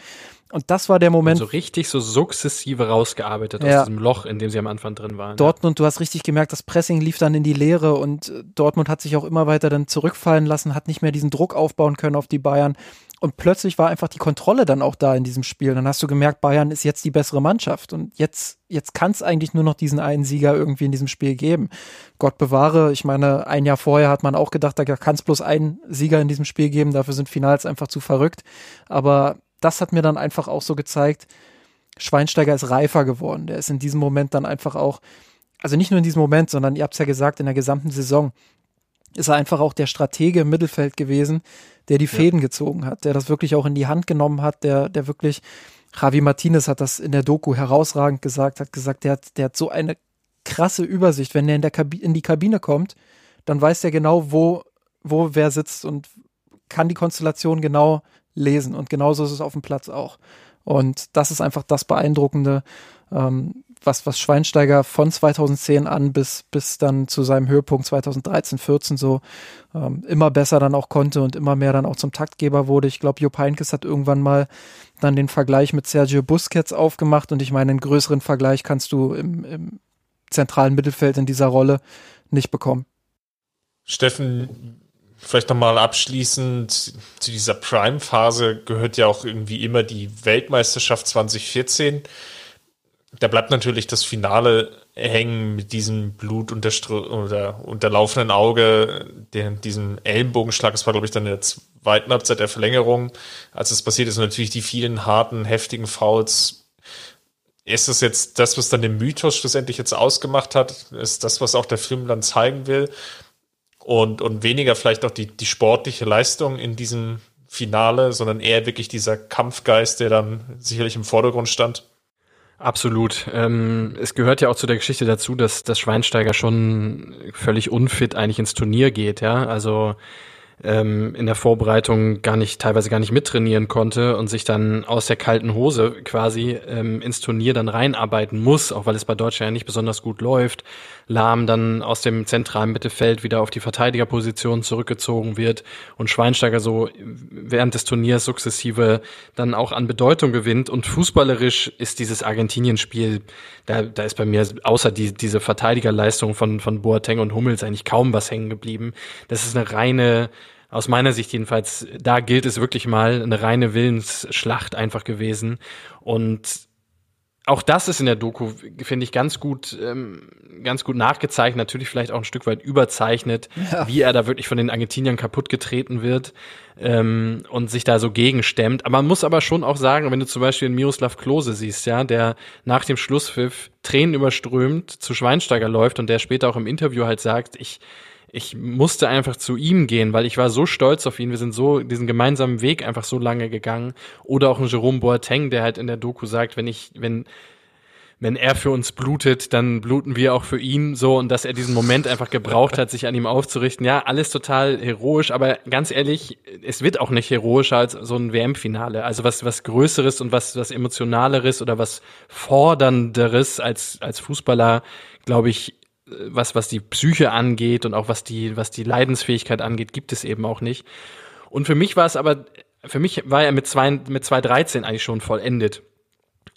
Und das war der Moment. So richtig so sukzessive rausgearbeitet ja. aus diesem Loch, in dem sie am Anfang drin waren. Dortmund, du hast richtig gemerkt, das Pressing lief dann in die Leere und äh, Dortmund hat sich auch immer weiter dann zurückfallen lassen, hat nicht mehr diesen Druck aufbauen können auf die Bayern. Und plötzlich war einfach die Kontrolle dann auch da in diesem Spiel. Dann hast du gemerkt, Bayern ist jetzt die bessere Mannschaft. Und jetzt, jetzt kann es eigentlich nur noch diesen einen Sieger irgendwie in diesem Spiel geben. Gott bewahre, ich meine, ein Jahr vorher hat man auch gedacht, da kann es bloß einen Sieger in diesem Spiel geben. Dafür sind Finals einfach zu verrückt. Aber das hat mir dann einfach auch so gezeigt, Schweinsteiger ist reifer geworden. Der ist in diesem Moment dann einfach auch, also nicht nur in diesem Moment, sondern ihr habt es ja gesagt, in der gesamten Saison ist er einfach auch der Stratege im Mittelfeld gewesen, der die Fäden ja. gezogen hat, der das wirklich auch in die Hand genommen hat, der, der wirklich, Javi Martinez hat das in der Doku herausragend gesagt, hat gesagt, der hat, der hat so eine krasse Übersicht. Wenn er in, der Kabi in die Kabine kommt, dann weiß er genau, wo, wo wer sitzt und kann die Konstellation genau lesen. Und genauso ist es auf dem Platz auch. Und das ist einfach das Beeindruckende, ähm, was, was Schweinsteiger von 2010 an bis, bis dann zu seinem Höhepunkt 2013, 14 so ähm, immer besser dann auch konnte und immer mehr dann auch zum Taktgeber wurde. Ich glaube, Jupp Heynckes hat irgendwann mal dann den Vergleich mit Sergio Busquets aufgemacht und ich meine, einen größeren Vergleich kannst du im, im zentralen Mittelfeld in dieser Rolle nicht bekommen. Steffen, vielleicht nochmal abschließend zu dieser Prime-Phase gehört ja auch irgendwie immer die Weltmeisterschaft 2014. Da bleibt natürlich das Finale hängen mit diesem Blut oder unterlaufenden Auge, den, diesem Ellenbogenschlag. Das war, glaube ich, dann in der zweiten Halbzeit der Verlängerung. Als es passiert ist, natürlich die vielen harten, heftigen Fouls. Ist das jetzt das, was dann den Mythos schlussendlich jetzt ausgemacht hat? Ist das, was auch der Film dann zeigen will? und, und weniger vielleicht auch die, die sportliche Leistung in diesem Finale, sondern eher wirklich dieser Kampfgeist, der dann sicherlich im Vordergrund stand. Absolut. Ähm, es gehört ja auch zu der Geschichte dazu, dass das Schweinsteiger schon völlig unfit eigentlich ins Turnier geht, ja. Also ähm, in der Vorbereitung gar nicht, teilweise gar nicht mittrainieren konnte und sich dann aus der kalten Hose quasi ähm, ins Turnier dann reinarbeiten muss, auch weil es bei Deutschland ja nicht besonders gut läuft. Lahm dann aus dem zentralen Mittelfeld wieder auf die Verteidigerposition zurückgezogen wird und Schweinsteiger so während des Turniers sukzessive dann auch an Bedeutung gewinnt und fußballerisch ist dieses Argentinien-Spiel, da, da ist bei mir außer die, diese Verteidigerleistung von, von Boateng und Hummels eigentlich kaum was hängen geblieben. Das ist eine reine aus meiner Sicht jedenfalls, da gilt es wirklich mal eine reine Willensschlacht einfach gewesen. Und auch das ist in der Doku, finde ich, ganz gut, ähm, ganz gut nachgezeichnet, natürlich vielleicht auch ein Stück weit überzeichnet, ja. wie er da wirklich von den Argentiniern kaputt getreten wird ähm, und sich da so gegenstemmt. Aber man muss aber schon auch sagen, wenn du zum Beispiel Miroslav Klose siehst, ja, der nach dem Schlusspfiff Tränen überströmt zu Schweinsteiger läuft und der später auch im Interview halt sagt, ich ich musste einfach zu ihm gehen, weil ich war so stolz auf ihn. Wir sind so diesen gemeinsamen Weg einfach so lange gegangen. Oder auch ein Jerome Boateng, der halt in der Doku sagt, wenn ich, wenn, wenn er für uns blutet, dann bluten wir auch für ihn so und dass er diesen Moment einfach gebraucht hat, sich an ihm aufzurichten. Ja, alles total heroisch, aber ganz ehrlich, es wird auch nicht heroischer als so ein WM-Finale. Also was, was Größeres und was, was Emotionaleres oder was Fordernderes als, als Fußballer, glaube ich, was, was die Psyche angeht und auch was die, was die Leidensfähigkeit angeht, gibt es eben auch nicht. Und für mich war es aber, für mich war er mit zwei, mit 213 eigentlich schon vollendet.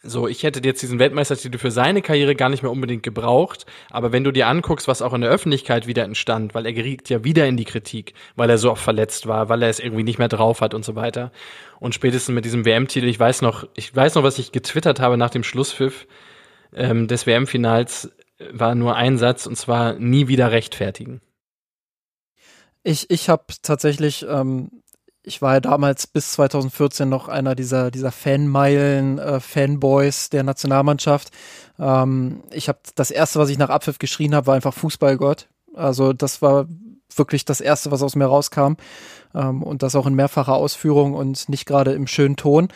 So, ich hätte jetzt diesen Weltmeistertitel für seine Karriere gar nicht mehr unbedingt gebraucht. Aber wenn du dir anguckst, was auch in der Öffentlichkeit wieder entstand, weil er geriet ja wieder in die Kritik, weil er so oft verletzt war, weil er es irgendwie nicht mehr drauf hat und so weiter. Und spätestens mit diesem WM-Titel, ich weiß noch, ich weiß noch, was ich getwittert habe nach dem Schlusspfiff ähm, des WM-Finals war nur ein Satz und zwar nie wieder rechtfertigen. Ich, ich habe tatsächlich, ähm, ich war ja damals bis 2014 noch einer dieser, dieser Fanmeilen, äh, Fanboys der Nationalmannschaft. Ähm, ich habe das erste, was ich nach Abpfiff geschrien habe, war einfach Fußballgott. Also das war wirklich das erste, was aus mir rauskam. Ähm, und das auch in mehrfacher Ausführung und nicht gerade im schönen Ton.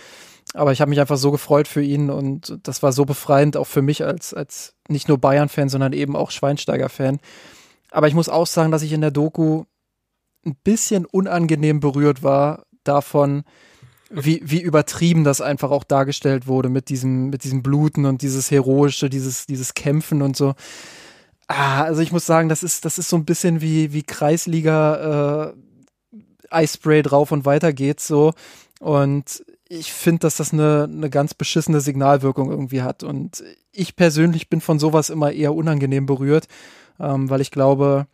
Aber ich habe mich einfach so gefreut für ihn und das war so befreiend auch für mich als, als nicht nur Bayern-Fan, sondern eben auch Schweinsteiger-Fan. Aber ich muss auch sagen, dass ich in der Doku ein bisschen unangenehm berührt war davon, wie, wie übertrieben das einfach auch dargestellt wurde mit diesem, mit diesem Bluten und dieses Heroische, dieses, dieses Kämpfen und so. Ah, also ich muss sagen, das ist, das ist so ein bisschen wie, wie Kreisliga äh, Eispray drauf und weiter geht's so. Und ich finde, dass das eine, eine ganz beschissene Signalwirkung irgendwie hat. Und ich persönlich bin von sowas immer eher unangenehm berührt, ähm, weil ich glaube,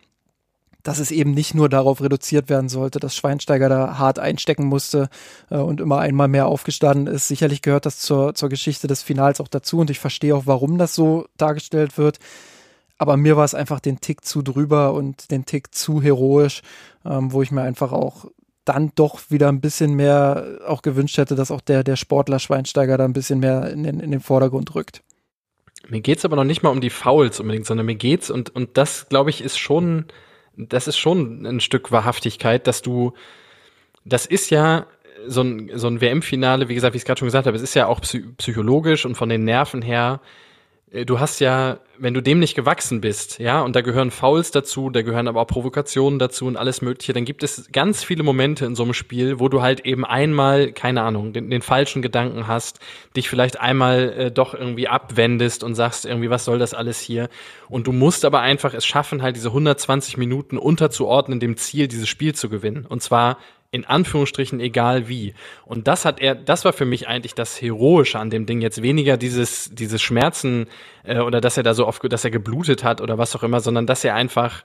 dass es eben nicht nur darauf reduziert werden sollte, dass Schweinsteiger da hart einstecken musste äh, und immer einmal mehr aufgestanden ist. Sicherlich gehört das zur, zur Geschichte des Finals auch dazu und ich verstehe auch, warum das so dargestellt wird. Aber mir war es einfach den Tick zu drüber und den Tick zu heroisch, ähm, wo ich mir einfach auch dann doch wieder ein bisschen mehr auch gewünscht hätte, dass auch der, der Sportler Schweinsteiger da ein bisschen mehr in den, in den Vordergrund rückt. Mir geht's aber noch nicht mal um die Fouls unbedingt, sondern mir geht's und, und das, glaube ich, ist schon, das ist schon ein Stück Wahrhaftigkeit, dass du, das ist ja so ein, so ein WM-Finale, wie gesagt, wie ich es gerade schon gesagt habe, es ist ja auch psychologisch und von den Nerven her du hast ja, wenn du dem nicht gewachsen bist, ja, und da gehören Fouls dazu, da gehören aber auch Provokationen dazu und alles Mögliche, dann gibt es ganz viele Momente in so einem Spiel, wo du halt eben einmal, keine Ahnung, den, den falschen Gedanken hast, dich vielleicht einmal äh, doch irgendwie abwendest und sagst irgendwie, was soll das alles hier? Und du musst aber einfach es schaffen, halt diese 120 Minuten unterzuordnen, dem Ziel, dieses Spiel zu gewinnen. Und zwar in Anführungsstrichen egal wie. Und das hat er, das war für mich eigentlich das Heroische an dem Ding. Jetzt weniger dieses, dieses Schmerzen äh, oder dass er da so oft, dass er geblutet hat oder was auch immer, sondern dass er einfach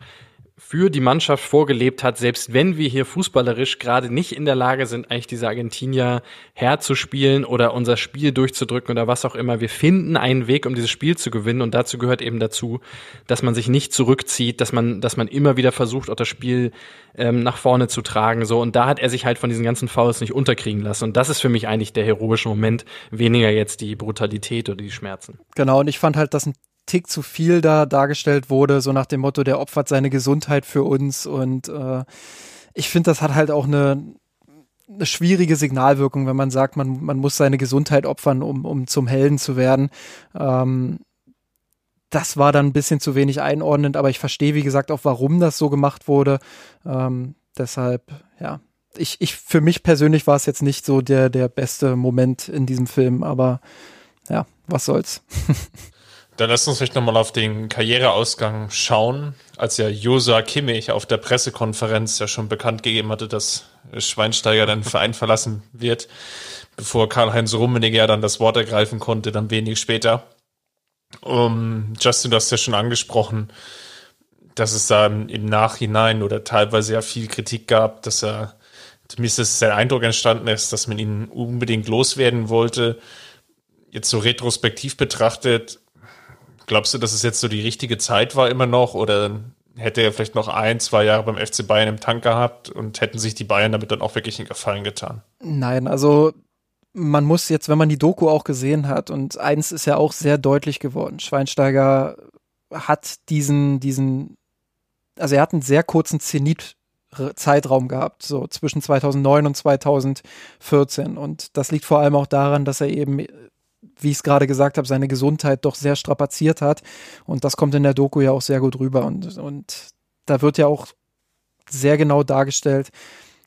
für die Mannschaft vorgelebt hat, selbst wenn wir hier fußballerisch gerade nicht in der Lage sind, eigentlich diese Argentinier herzuspielen oder unser Spiel durchzudrücken oder was auch immer. Wir finden einen Weg, um dieses Spiel zu gewinnen und dazu gehört eben dazu, dass man sich nicht zurückzieht, dass man, dass man immer wieder versucht, auch das Spiel ähm, nach vorne zu tragen. So und da hat er sich halt von diesen ganzen Fouls nicht unterkriegen lassen und das ist für mich eigentlich der heroische Moment, weniger jetzt die Brutalität oder die Schmerzen. Genau und ich fand halt, dass ein Tick zu viel da dargestellt wurde, so nach dem Motto, der opfert seine Gesundheit für uns. Und äh, ich finde, das hat halt auch eine, eine schwierige Signalwirkung, wenn man sagt, man, man muss seine Gesundheit opfern, um, um zum Helden zu werden. Ähm, das war dann ein bisschen zu wenig einordnend, aber ich verstehe, wie gesagt, auch, warum das so gemacht wurde. Ähm, deshalb, ja, ich, ich, für mich persönlich war es jetzt nicht so der, der beste Moment in diesem Film, aber ja, was soll's. Dann lass uns vielleicht nochmal auf den Karriereausgang schauen, als ja Josa Kimmich auf der Pressekonferenz ja schon bekannt gegeben hatte, dass Schweinsteiger den Verein verlassen wird, bevor Karl-Heinz Rummenigge dann das Wort ergreifen konnte, dann wenig später. Um, Justin, du hast ja schon angesprochen, dass es da im Nachhinein oder teilweise ja viel Kritik gab, dass er, zumindest ist der Eindruck entstanden ist, dass man ihn unbedingt loswerden wollte jetzt so retrospektiv betrachtet, glaubst du, dass es jetzt so die richtige Zeit war immer noch oder hätte er vielleicht noch ein, zwei Jahre beim FC Bayern im Tank gehabt und hätten sich die Bayern damit dann auch wirklich einen Gefallen getan? Nein, also man muss jetzt, wenn man die Doku auch gesehen hat, und eins ist ja auch sehr deutlich geworden, Schweinsteiger hat diesen, diesen, also er hat einen sehr kurzen Zenit Zeitraum gehabt, so zwischen 2009 und 2014. Und das liegt vor allem auch daran, dass er eben, wie ich es gerade gesagt habe, seine Gesundheit doch sehr strapaziert hat. Und das kommt in der Doku ja auch sehr gut rüber. Und, und da wird ja auch sehr genau dargestellt,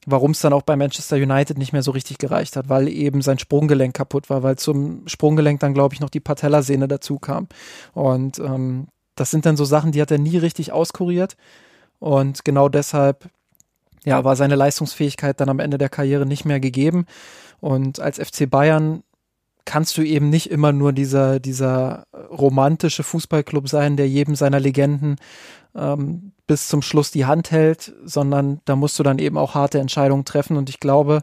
warum es dann auch bei Manchester United nicht mehr so richtig gereicht hat, weil eben sein Sprunggelenk kaputt war, weil zum Sprunggelenk dann, glaube ich, noch die Patellasehne dazu kam. Und ähm, das sind dann so Sachen, die hat er nie richtig auskuriert. Und genau deshalb ja, war seine Leistungsfähigkeit dann am Ende der Karriere nicht mehr gegeben. Und als FC Bayern kannst du eben nicht immer nur dieser, dieser romantische Fußballclub sein, der jedem seiner Legenden ähm, bis zum Schluss die Hand hält, sondern da musst du dann eben auch harte Entscheidungen treffen. Und ich glaube,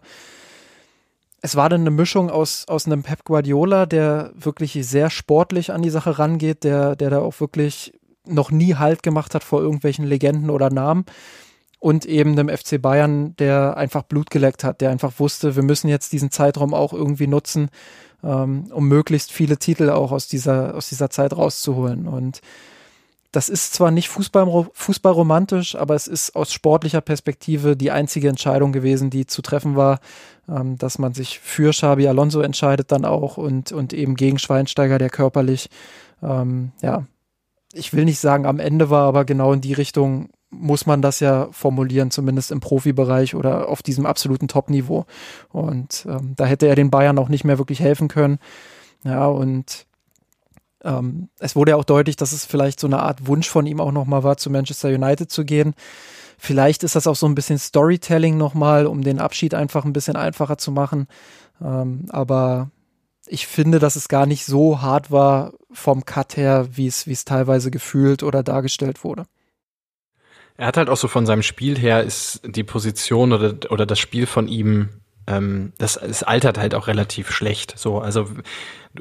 es war dann eine Mischung aus, aus einem Pep Guardiola, der wirklich sehr sportlich an die Sache rangeht, der, der da auch wirklich noch nie Halt gemacht hat vor irgendwelchen Legenden oder Namen und eben dem FC Bayern, der einfach Blut geleckt hat, der einfach wusste, wir müssen jetzt diesen Zeitraum auch irgendwie nutzen, um möglichst viele Titel auch aus dieser, aus dieser Zeit rauszuholen. Und das ist zwar nicht Fußball, fußballromantisch, aber es ist aus sportlicher Perspektive die einzige Entscheidung gewesen, die zu treffen war, ähm, dass man sich für Xabi Alonso entscheidet dann auch und, und eben gegen Schweinsteiger, der körperlich, ähm, ja, ich will nicht sagen am Ende war, aber genau in die Richtung muss man das ja formulieren, zumindest im Profibereich oder auf diesem absoluten Top-Niveau. Und ähm, da hätte er den Bayern auch nicht mehr wirklich helfen können. Ja, und ähm, es wurde ja auch deutlich, dass es vielleicht so eine Art Wunsch von ihm auch nochmal war, zu Manchester United zu gehen. Vielleicht ist das auch so ein bisschen Storytelling nochmal, um den Abschied einfach ein bisschen einfacher zu machen. Ähm, aber ich finde, dass es gar nicht so hart war vom Cut her, wie es, wie es teilweise gefühlt oder dargestellt wurde. Er hat halt auch so von seinem Spiel her ist die Position oder, oder das Spiel von ihm, ähm, das, es altert halt auch relativ schlecht. So, also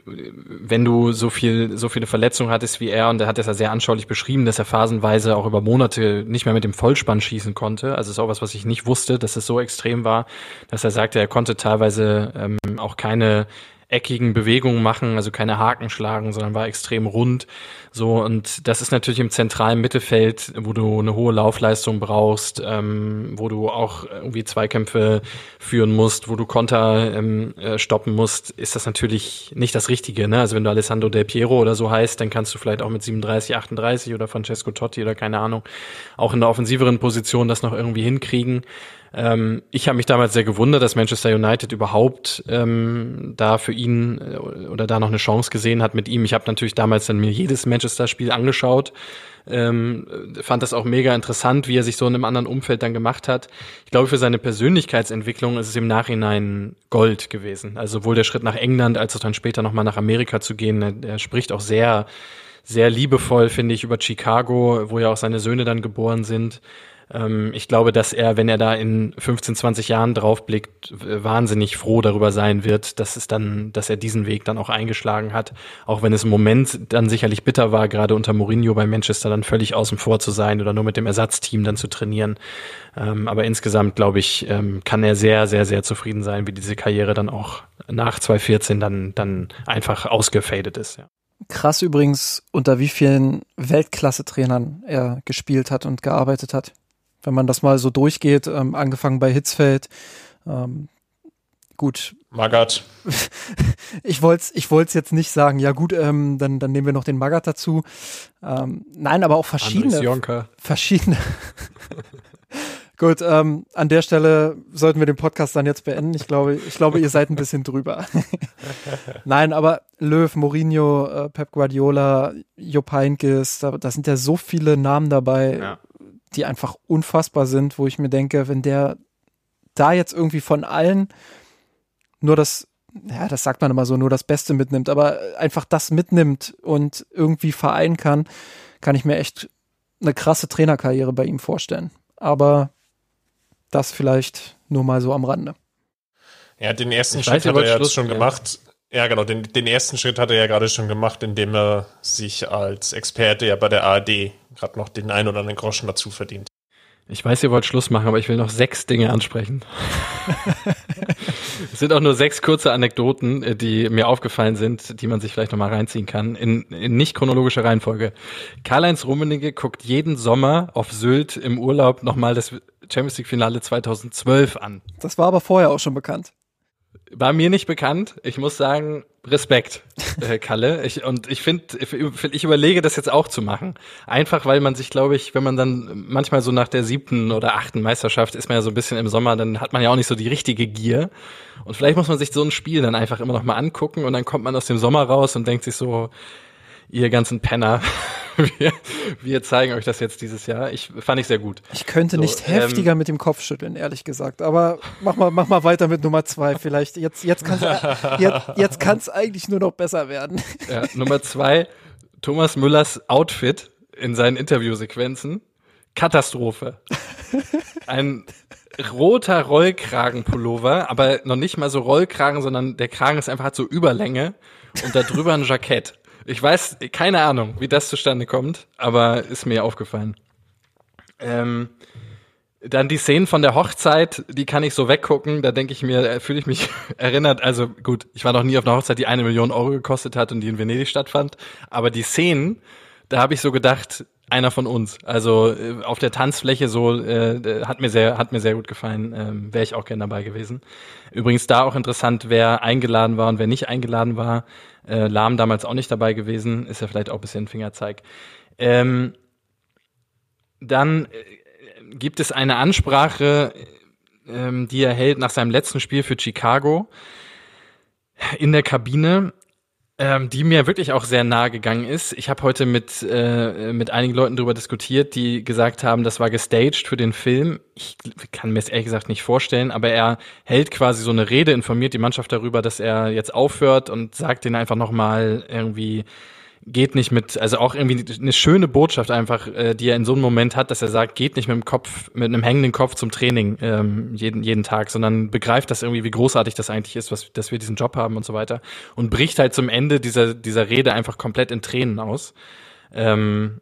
wenn du so viel, so viele Verletzungen hattest wie er, und er hat es ja sehr anschaulich beschrieben, dass er phasenweise auch über Monate nicht mehr mit dem Vollspann schießen konnte. Also ist auch was, was ich nicht wusste, dass es so extrem war, dass er sagte, er konnte teilweise ähm, auch keine eckigen Bewegungen machen, also keine Haken schlagen, sondern war extrem rund. So, und das ist natürlich im zentralen Mittelfeld, wo du eine hohe Laufleistung brauchst, ähm, wo du auch irgendwie Zweikämpfe führen musst, wo du Konter ähm, äh, stoppen musst, ist das natürlich nicht das Richtige. Ne? Also wenn du Alessandro Del Piero oder so heißt, dann kannst du vielleicht auch mit 37, 38 oder Francesco Totti oder keine Ahnung, auch in der offensiveren Position das noch irgendwie hinkriegen. Ähm, ich habe mich damals sehr gewundert, dass Manchester United überhaupt ähm, da für ihn äh, oder da noch eine Chance gesehen hat mit ihm. Ich habe natürlich damals dann mir jedes Manchester-Spiel angeschaut. Ähm, fand das auch mega interessant, wie er sich so in einem anderen Umfeld dann gemacht hat. Ich glaube, für seine Persönlichkeitsentwicklung ist es im Nachhinein Gold gewesen. Also sowohl der Schritt nach England als auch dann später nochmal nach Amerika zu gehen. Er, er spricht auch sehr, sehr liebevoll, finde ich, über Chicago, wo ja auch seine Söhne dann geboren sind. Ähm, ich glaube, dass er, wenn er da in 15, 20 Jahren draufblickt, wahnsinnig froh darüber sein wird, dass es dann, dass er diesen Weg dann auch eingeschlagen hat. Auch wenn es im Moment dann sicherlich bitter war, gerade unter Mourinho bei Manchester dann völlig außen vor zu sein oder nur mit dem Ersatzteam dann zu trainieren. Ähm, aber insgesamt, glaube ich, ähm, kann er sehr, sehr, sehr zufrieden sein, wie diese Karriere dann auch nach 2014 dann, dann einfach ausgefadet ist. Ja. Krass übrigens, unter wie vielen Weltklasse-Trainern er gespielt hat und gearbeitet hat wenn man das mal so durchgeht, ähm, angefangen bei Hitzfeld, ähm, gut. Magath. ich wollte es ich wollt's jetzt nicht sagen, ja gut, ähm, dann, dann nehmen wir noch den Magath dazu. Ähm, nein, aber auch verschiedene. Verschiedene. Gut, ähm, an der Stelle sollten wir den Podcast dann jetzt beenden. Ich glaube, ich glaube, ihr seid ein bisschen drüber. Nein, aber Löw, Mourinho, äh, Pep Guardiola, Jupp Heynckes, da, da sind ja so viele Namen dabei, ja die einfach unfassbar sind, wo ich mir denke, wenn der da jetzt irgendwie von allen nur das, ja, das sagt man immer so, nur das Beste mitnimmt, aber einfach das mitnimmt und irgendwie vereinen kann, kann ich mir echt eine krasse Trainerkarriere bei ihm vorstellen. Aber das vielleicht nur mal so am Rande. Ja, den ersten Schritt hat er ja jetzt schon ja. gemacht Ja, genau. Den, den ersten Schritt hat er ja gerade schon gemacht, indem er sich als Experte ja bei der ARD gerade noch den ein oder anderen Groschen dazu verdient. Ich weiß, ihr wollt Schluss machen, aber ich will noch sechs Dinge ansprechen. es sind auch nur sechs kurze Anekdoten, äh, die mir aufgefallen sind, die man sich vielleicht nochmal reinziehen kann, in, in nicht chronologischer Reihenfolge. Karl-Heinz Rummenigge guckt jeden Sommer auf Sylt im Urlaub nochmal das Champions League Finale 2012 an. Das war aber vorher auch schon bekannt. War mir nicht bekannt. Ich muss sagen, Respekt, äh, Kalle. Ich, und ich finde, ich überlege das jetzt auch zu machen. Einfach, weil man sich, glaube ich, wenn man dann manchmal so nach der siebten oder achten Meisterschaft ist man ja so ein bisschen im Sommer, dann hat man ja auch nicht so die richtige Gier. Und vielleicht muss man sich so ein Spiel dann einfach immer noch mal angucken und dann kommt man aus dem Sommer raus und denkt sich so, ihr ganzen Penner, wir, wir zeigen euch das jetzt dieses Jahr. Ich fand ich sehr gut. Ich könnte so, nicht heftiger ähm, mit dem Kopf schütteln, ehrlich gesagt. Aber mach mal, mach mal weiter mit Nummer zwei. Vielleicht jetzt, jetzt kann es jetzt, jetzt kann's eigentlich nur noch besser werden. Ja, Nummer zwei, Thomas Müllers Outfit in seinen Interviewsequenzen. Katastrophe. Ein roter Rollkragenpullover, aber noch nicht mal so Rollkragen, sondern der Kragen ist einfach hat so Überlänge und da drüber ein Jackett. Ich weiß, keine Ahnung, wie das zustande kommt, aber ist mir aufgefallen. Ähm, dann die Szenen von der Hochzeit, die kann ich so weggucken. Da denke ich mir, fühle ich mich erinnert. Also gut, ich war noch nie auf einer Hochzeit, die eine Million Euro gekostet hat und die in Venedig stattfand. Aber die Szenen, da habe ich so gedacht, einer von uns. Also äh, auf der Tanzfläche so äh, hat mir sehr hat mir sehr gut gefallen. Ähm, Wäre ich auch gern dabei gewesen. Übrigens da auch interessant, wer eingeladen war und wer nicht eingeladen war. Äh, Lahm damals auch nicht dabei gewesen. Ist ja vielleicht auch ein bisschen Fingerzeig. Ähm, dann äh, gibt es eine Ansprache, ähm, die er hält nach seinem letzten Spiel für Chicago in der Kabine ähm, die mir wirklich auch sehr nahe gegangen ist. Ich habe heute mit, äh, mit einigen Leuten darüber diskutiert, die gesagt haben, das war gestaged für den Film. Ich kann mir es ehrlich gesagt nicht vorstellen, aber er hält quasi so eine Rede, informiert die Mannschaft darüber, dass er jetzt aufhört und sagt denen einfach nochmal irgendwie, geht nicht mit, also auch irgendwie eine schöne Botschaft einfach, äh, die er in so einem Moment hat, dass er sagt, geht nicht mit dem Kopf, mit einem hängenden Kopf zum Training ähm, jeden, jeden Tag, sondern begreift das irgendwie, wie großartig das eigentlich ist, was, dass wir diesen Job haben und so weiter. Und bricht halt zum Ende dieser, dieser Rede einfach komplett in Tränen aus. Ähm,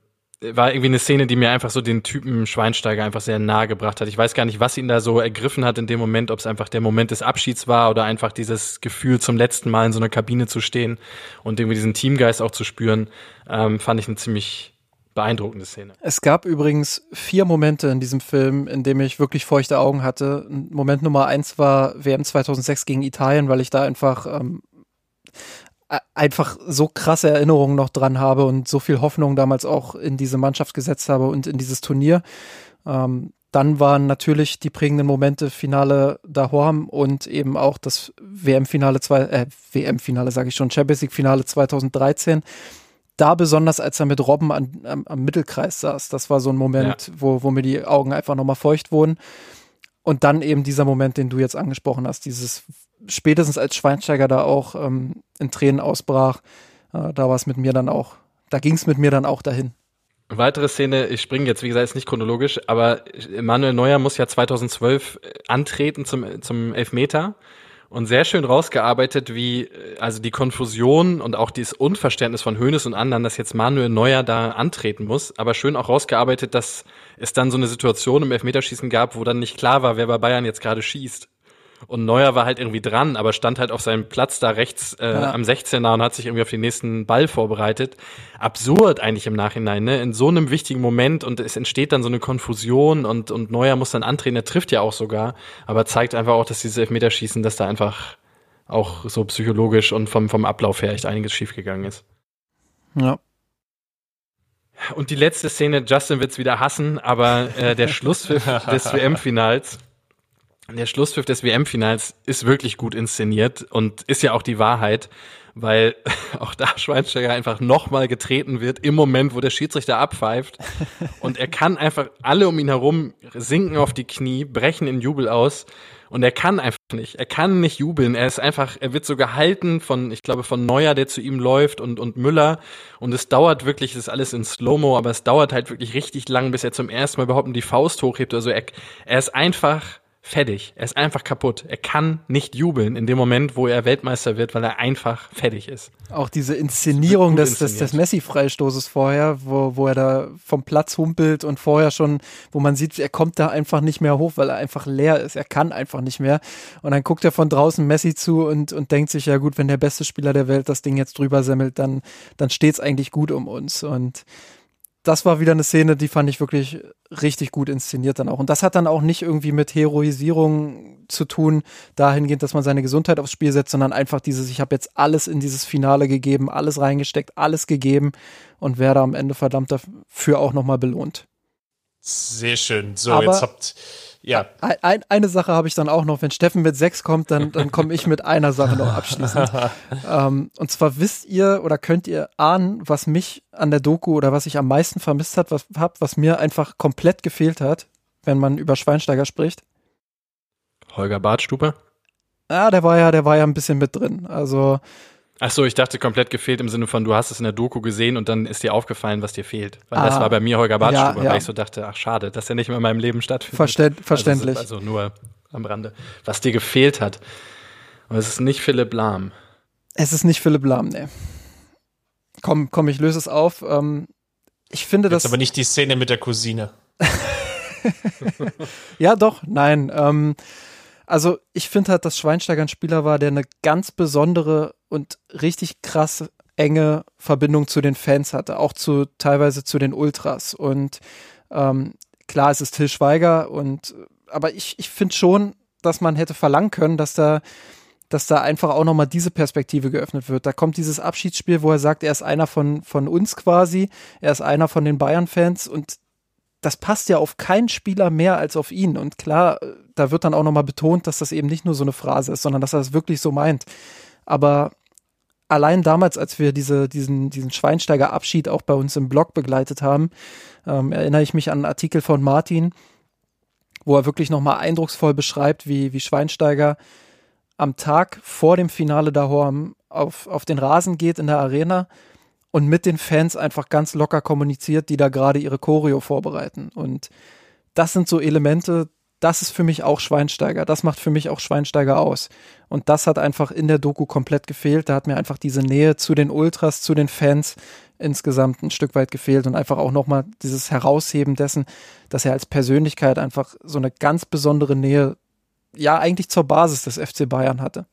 war irgendwie eine Szene, die mir einfach so den Typen Schweinsteiger einfach sehr nahe gebracht hat. Ich weiß gar nicht, was ihn da so ergriffen hat in dem Moment, ob es einfach der Moment des Abschieds war oder einfach dieses Gefühl, zum letzten Mal in so einer Kabine zu stehen und irgendwie diesen Teamgeist auch zu spüren, ähm, fand ich eine ziemlich beeindruckende Szene. Es gab übrigens vier Momente in diesem Film, in dem ich wirklich feuchte Augen hatte. Moment Nummer eins war WM 2006 gegen Italien, weil ich da einfach ähm, einfach so krasse Erinnerungen noch dran habe und so viel Hoffnung damals auch in diese Mannschaft gesetzt habe und in dieses Turnier. Ähm, dann waren natürlich die prägenden Momente Finale Dahorm und eben auch das WM-Finale, äh, WM-Finale sage ich schon, Champions League-Finale 2013. Da besonders, als er mit Robben an, am, am, Mittelkreis saß, das war so ein Moment, ja. wo, wo mir die Augen einfach nochmal feucht wurden. Und dann eben dieser Moment, den du jetzt angesprochen hast, dieses spätestens als Schweinsteiger da auch ähm, in Tränen ausbrach, äh, da war es mit mir dann auch, da ging es mit mir dann auch dahin. Weitere Szene, ich springe jetzt, wie gesagt, ist nicht chronologisch, aber Manuel Neuer muss ja 2012 äh, antreten zum, zum Elfmeter und sehr schön rausgearbeitet, wie äh, also die Konfusion und auch dieses Unverständnis von Hönes und anderen, dass jetzt Manuel Neuer da antreten muss, aber schön auch rausgearbeitet, dass es dann so eine Situation im Elfmeterschießen gab, wo dann nicht klar war, wer bei Bayern jetzt gerade schießt. Und Neuer war halt irgendwie dran, aber stand halt auf seinem Platz da rechts äh, ja. am 16er und hat sich irgendwie auf den nächsten Ball vorbereitet. Absurd eigentlich im Nachhinein, ne? In so einem wichtigen Moment und es entsteht dann so eine Konfusion und, und Neuer muss dann antreten, er trifft ja auch sogar, aber zeigt einfach auch, dass dieses Elfmeterschießen, dass da einfach auch so psychologisch und vom, vom Ablauf her echt einiges schiefgegangen ist. Ja. Und die letzte Szene, Justin wird's wieder hassen, aber äh, der Schlusspfiff des WM-Finals der Schlusspfiff des WM-Finals ist wirklich gut inszeniert und ist ja auch die Wahrheit, weil auch da Schweinsteiger einfach nochmal getreten wird im Moment, wo der Schiedsrichter abpfeift. Und er kann einfach alle um ihn herum sinken auf die Knie, brechen in Jubel aus. Und er kann einfach nicht. Er kann nicht jubeln. Er ist einfach, er wird so gehalten von, ich glaube, von Neuer, der zu ihm läuft und, und Müller. Und es dauert wirklich, es ist alles in Slow-Mo, aber es dauert halt wirklich richtig lang, bis er zum ersten Mal überhaupt die Faust hochhebt. Also er, er ist einfach fertig. Er ist einfach kaputt. Er kann nicht jubeln in dem Moment, wo er Weltmeister wird, weil er einfach fertig ist. Auch diese Inszenierung des, des, des Messi-Freistoßes vorher, wo, wo er da vom Platz humpelt und vorher schon, wo man sieht, er kommt da einfach nicht mehr hoch, weil er einfach leer ist. Er kann einfach nicht mehr. Und dann guckt er von draußen Messi zu und, und denkt sich, ja gut, wenn der beste Spieler der Welt das Ding jetzt drüber semmelt, dann, dann steht's eigentlich gut um uns. Und das war wieder eine Szene, die fand ich wirklich richtig gut inszeniert dann auch. Und das hat dann auch nicht irgendwie mit Heroisierung zu tun, dahingehend, dass man seine Gesundheit aufs Spiel setzt, sondern einfach dieses, ich habe jetzt alles in dieses Finale gegeben, alles reingesteckt, alles gegeben und werde am Ende verdammt dafür auch nochmal belohnt. Sehr schön. So, Aber jetzt habt ja. Ein, eine Sache habe ich dann auch noch. Wenn Steffen mit sechs kommt, dann, dann komme ich mit einer Sache noch abschließend. ähm, und zwar wisst ihr oder könnt ihr ahnen, was mich an der Doku oder was ich am meisten vermisst hat, was, hab, was mir einfach komplett gefehlt hat, wenn man über Schweinsteiger spricht? Holger Bartstuber? Ah, der war ja, der war ja ein bisschen mit drin. Also Ach so, ich dachte komplett gefehlt im Sinne von, du hast es in der Doku gesehen und dann ist dir aufgefallen, was dir fehlt. Weil ah, das war bei mir Holger Bartstuber, ja, ja. weil ich so dachte, ach schade, dass er nicht mehr in meinem Leben stattfindet. Verständ, verständlich. Also, also, nur am Rande. Was dir gefehlt hat. Und es ist nicht Philipp Lahm. Es ist nicht Philipp Lahm, nee. Komm, komm, ich löse es auf. Ähm, ich finde das. aber nicht die Szene mit der Cousine. ja, doch, nein. Ähm, also ich finde halt, dass Schweinsteiger ein Spieler war, der eine ganz besondere und richtig krass enge Verbindung zu den Fans hatte, auch zu teilweise zu den Ultras. Und ähm, klar, es ist Till Schweiger und aber ich, ich finde schon, dass man hätte verlangen können, dass da dass da einfach auch nochmal diese Perspektive geöffnet wird. Da kommt dieses Abschiedsspiel, wo er sagt, er ist einer von, von uns quasi, er ist einer von den Bayern-Fans und das passt ja auf keinen Spieler mehr als auf ihn. Und klar, da wird dann auch nochmal betont, dass das eben nicht nur so eine Phrase ist, sondern dass er das wirklich so meint. Aber allein damals, als wir diese, diesen, diesen Schweinsteiger-Abschied auch bei uns im Blog begleitet haben, ähm, erinnere ich mich an einen Artikel von Martin, wo er wirklich nochmal eindrucksvoll beschreibt, wie, wie Schweinsteiger am Tag vor dem Finale Dahorm auf, auf den Rasen geht in der Arena und mit den Fans einfach ganz locker kommuniziert, die da gerade ihre Choreo vorbereiten. Und das sind so Elemente, das ist für mich auch Schweinsteiger. Das macht für mich auch Schweinsteiger aus. Und das hat einfach in der Doku komplett gefehlt. Da hat mir einfach diese Nähe zu den Ultras, zu den Fans insgesamt ein Stück weit gefehlt und einfach auch nochmal dieses Herausheben dessen, dass er als Persönlichkeit einfach so eine ganz besondere Nähe, ja, eigentlich zur Basis des FC Bayern hatte.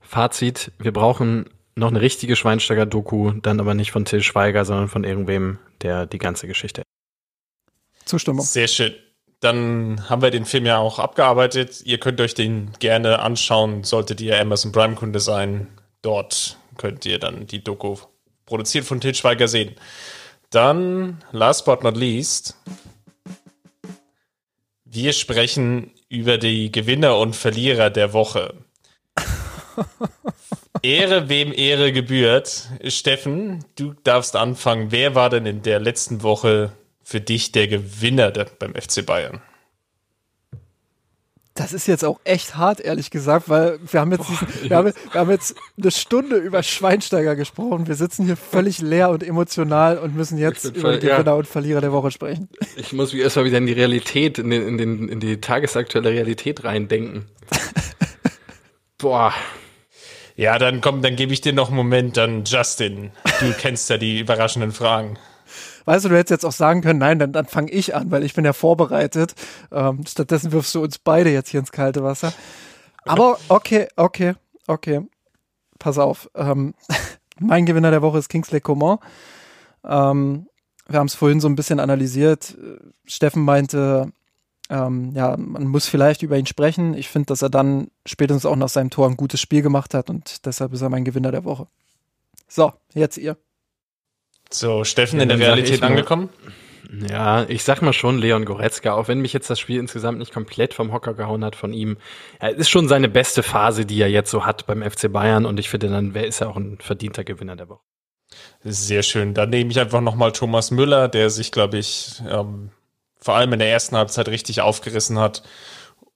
Fazit, wir brauchen noch eine richtige Schweinsteiger-Doku, dann aber nicht von Till Schweiger, sondern von irgendwem, der die ganze Geschichte. Zustimmung. Sehr schön. Dann haben wir den Film ja auch abgearbeitet. Ihr könnt euch den gerne anschauen, solltet ihr Amazon Prime-Kunde sein. Dort könnt ihr dann die Doku produziert von Til Schweiger sehen. Dann, last but not least, wir sprechen über die Gewinner und Verlierer der Woche. Ehre, wem Ehre gebührt. Steffen, du darfst anfangen. Wer war denn in der letzten Woche für dich der Gewinner der, beim FC Bayern? Das ist jetzt auch echt hart, ehrlich gesagt, weil wir haben jetzt, Boah, diesen, wir, haben, wir haben jetzt eine Stunde über Schweinsteiger gesprochen. Wir sitzen hier völlig leer und emotional und müssen jetzt über voll, Gewinner ja. und Verlierer der Woche sprechen. Ich muss mich erstmal wieder in die Realität, in, den, in, den, in die tagesaktuelle Realität reindenken. Boah, ja, dann komm, dann gebe ich dir noch einen Moment, dann Justin. Du kennst ja die überraschenden Fragen. Weißt du, du hättest jetzt auch sagen können, nein, dann, dann fange ich an, weil ich bin ja vorbereitet. Ähm, stattdessen wirfst du uns beide jetzt hier ins kalte Wasser. Aber okay, okay, okay. Pass auf. Ähm, mein Gewinner der Woche ist Kingsley Coman. Ähm, wir haben es vorhin so ein bisschen analysiert. Steffen meinte, ähm, ja, man muss vielleicht über ihn sprechen. Ich finde, dass er dann spätestens auch nach seinem Tor ein gutes Spiel gemacht hat und deshalb ist er mein Gewinner der Woche. So, jetzt ihr. So, Steffen ja, in der Realität angekommen? Ja, ich sag mal schon Leon Goretzka, auch wenn mich jetzt das Spiel insgesamt nicht komplett vom Hocker gehauen hat von ihm. Er ist schon seine beste Phase, die er jetzt so hat beim FC Bayern und ich finde, dann wer ist er auch ein verdienter Gewinner der Woche. Sehr schön. Dann nehme ich einfach nochmal Thomas Müller, der sich, glaube ich, ähm, vor allem in der ersten Halbzeit richtig aufgerissen hat,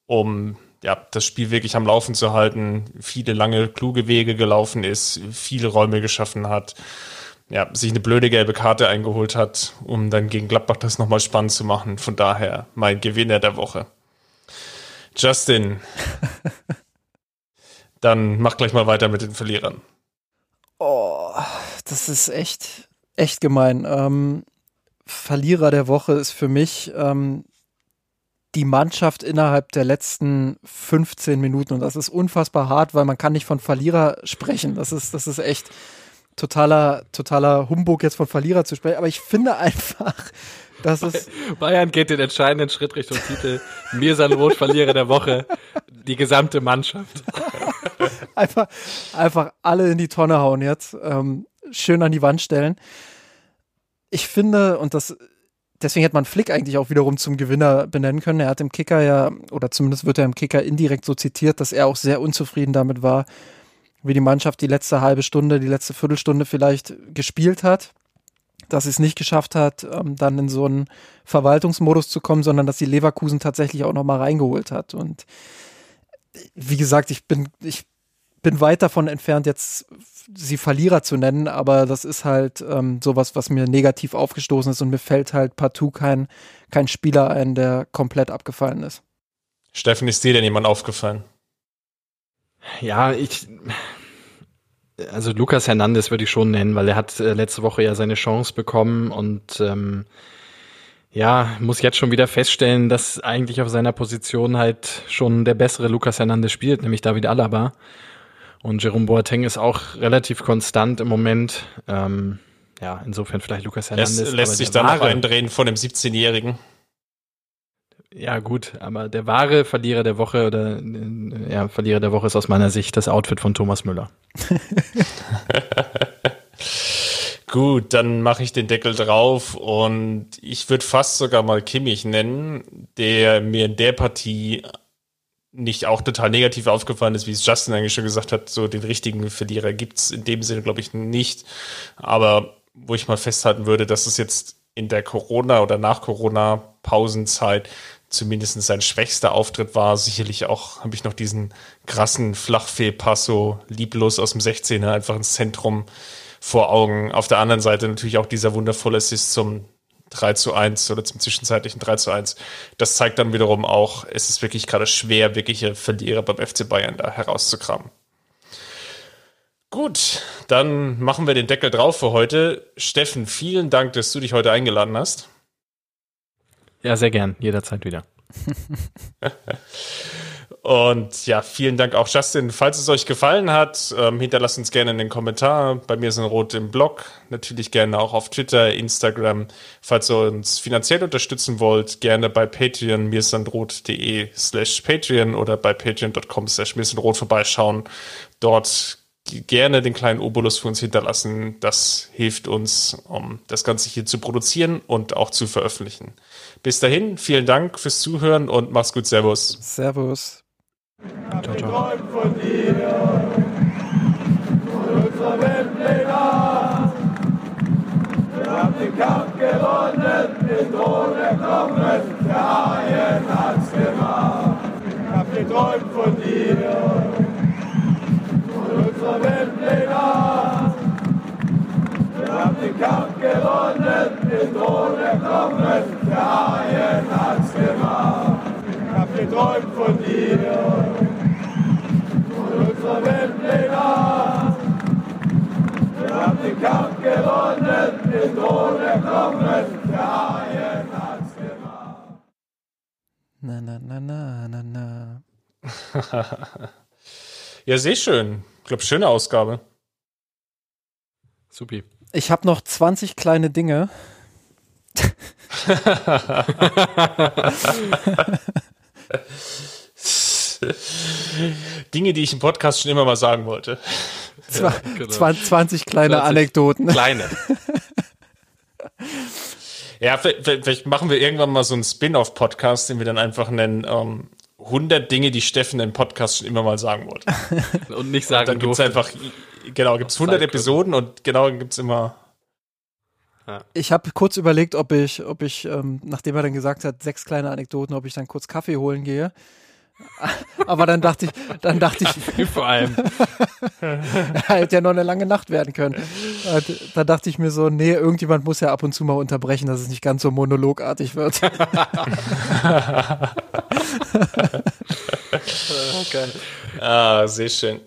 um ja, das Spiel wirklich am Laufen zu halten, viele lange, kluge Wege gelaufen ist, viele Räume geschaffen hat, ja, sich eine blöde gelbe Karte eingeholt hat, um dann gegen Gladbach das nochmal spannend zu machen. Von daher mein Gewinner der Woche. Justin. Dann mach gleich mal weiter mit den Verlierern. Oh, das ist echt, echt gemein. Ähm, Verlierer der Woche ist für mich ähm, die Mannschaft innerhalb der letzten 15 Minuten. Und das ist unfassbar hart, weil man kann nicht von Verlierer sprechen. Das ist, das ist echt totaler, totaler Humbug, jetzt von Verlierer zu sprechen. Aber ich finde einfach, dass es. Bayern geht den entscheidenden Schritt Richtung Titel. Mirsan Roth, Verlierer der Woche. Die gesamte Mannschaft. einfach, einfach alle in die Tonne hauen jetzt. Ähm, schön an die Wand stellen. Ich finde, und das deswegen hätte man Flick eigentlich auch wiederum zum Gewinner benennen können. Er hat im Kicker ja, oder zumindest wird er im Kicker indirekt so zitiert, dass er auch sehr unzufrieden damit war, wie die Mannschaft die letzte halbe Stunde, die letzte Viertelstunde vielleicht gespielt hat. Dass sie es nicht geschafft hat, ähm, dann in so einen Verwaltungsmodus zu kommen, sondern dass sie Leverkusen tatsächlich auch nochmal reingeholt hat. Und wie gesagt, ich bin, ich bin weit davon entfernt, jetzt sie Verlierer zu nennen, aber das ist halt ähm, sowas, was mir negativ aufgestoßen ist und mir fällt halt partout kein, kein Spieler ein, der komplett abgefallen ist. Steffen, ist dir denn jemand aufgefallen? Ja, ich, also Lukas Hernandez würde ich schon nennen, weil er hat äh, letzte Woche ja seine Chance bekommen und ähm, ja, muss jetzt schon wieder feststellen, dass eigentlich auf seiner Position halt schon der bessere Lukas Hernandez spielt, nämlich David Alaba. Und Jerome Boateng ist auch relativ konstant im Moment. Ähm, ja, insofern vielleicht Lukas Hernandez. Es lässt sich dann noch eindrehen von dem 17-Jährigen. Ja, gut, aber der wahre Verlierer der Woche oder ja, Verlierer der Woche ist aus meiner Sicht das Outfit von Thomas Müller. Gut, dann mache ich den Deckel drauf und ich würde fast sogar mal Kimmich nennen, der mir in der Partie nicht auch total negativ aufgefallen ist, wie es Justin eigentlich schon gesagt hat, so den richtigen Verlierer gibt's in dem Sinne, glaube ich, nicht. Aber wo ich mal festhalten würde, dass es jetzt in der Corona- oder nach Corona-Pausenzeit zumindest sein schwächster Auftritt war. Sicherlich auch habe ich noch diesen krassen Flachfehlpasso lieblos aus dem 16er einfach ins Zentrum vor Augen. Auf der anderen Seite natürlich auch dieser wundervolle Assist zum 3 zu 1 oder zum zwischenzeitlichen 3 zu 1. Das zeigt dann wiederum auch, es ist wirklich gerade schwer, wirkliche Verlierer beim FC Bayern da herauszukramen. Gut, dann machen wir den Deckel drauf für heute. Steffen, vielen Dank, dass du dich heute eingeladen hast. Ja, sehr gern, jederzeit wieder. Und ja, vielen Dank auch Justin. Falls es euch gefallen hat, ähm, hinterlasst uns gerne in den Kommentar. Bei mir sind rot im Blog. Natürlich gerne auch auf Twitter, Instagram. Falls ihr uns finanziell unterstützen wollt, gerne bei Patreon, mirsandrot.de slash Patreon oder bei patreon.com slash mirsandrot vorbeischauen. Dort gerne den kleinen Obolus für uns hinterlassen. Das hilft uns, um das Ganze hier zu produzieren und auch zu veröffentlichen. Bis dahin, vielen Dank fürs Zuhören und mach's gut. Servus. Servus. Ciao, ciao. Wir haben den Kampf gewonnen, den Thron erkommen, der Haien hat's gemacht. Ich hab geträumt von dir, unserer Weltpläne. Wir haben den Kampf gewonnen, den Thron erkommen, der Haien hat's gemacht. Ich hab geträumt von dir unserer Weltpläne. Wir haben den Kampf gewonnen, den Thron erkommen, der Haien hat's gemacht. Na, na, na, na, na, na. ja, sehr schön. Ich glaube, schöne Ausgabe. Supi. Ich habe noch 20 kleine Dinge. Dinge, die ich im Podcast schon immer mal sagen wollte. Zwa ja, genau. 20 kleine 20 Anekdoten. Kleine. ja, vielleicht machen wir irgendwann mal so einen Spin-off-Podcast, den wir dann einfach nennen ähm, 100 Dinge, die Steffen im Podcast schon immer mal sagen wollte. Und nicht sagen und Dann gibt es einfach, genau, gibt es 100 Episoden und genau, gibt es immer ich habe kurz überlegt, ob ich, ob ich, ähm, nachdem er dann gesagt hat, sechs kleine Anekdoten, ob ich dann kurz Kaffee holen gehe. Aber dann dachte ich, dann dachte ich, Vor allem. hätte ja noch eine lange Nacht werden können. Da dachte ich mir so, nee, irgendjemand muss ja ab und zu mal unterbrechen, dass es nicht ganz so monologartig wird. Ah, sehr schön.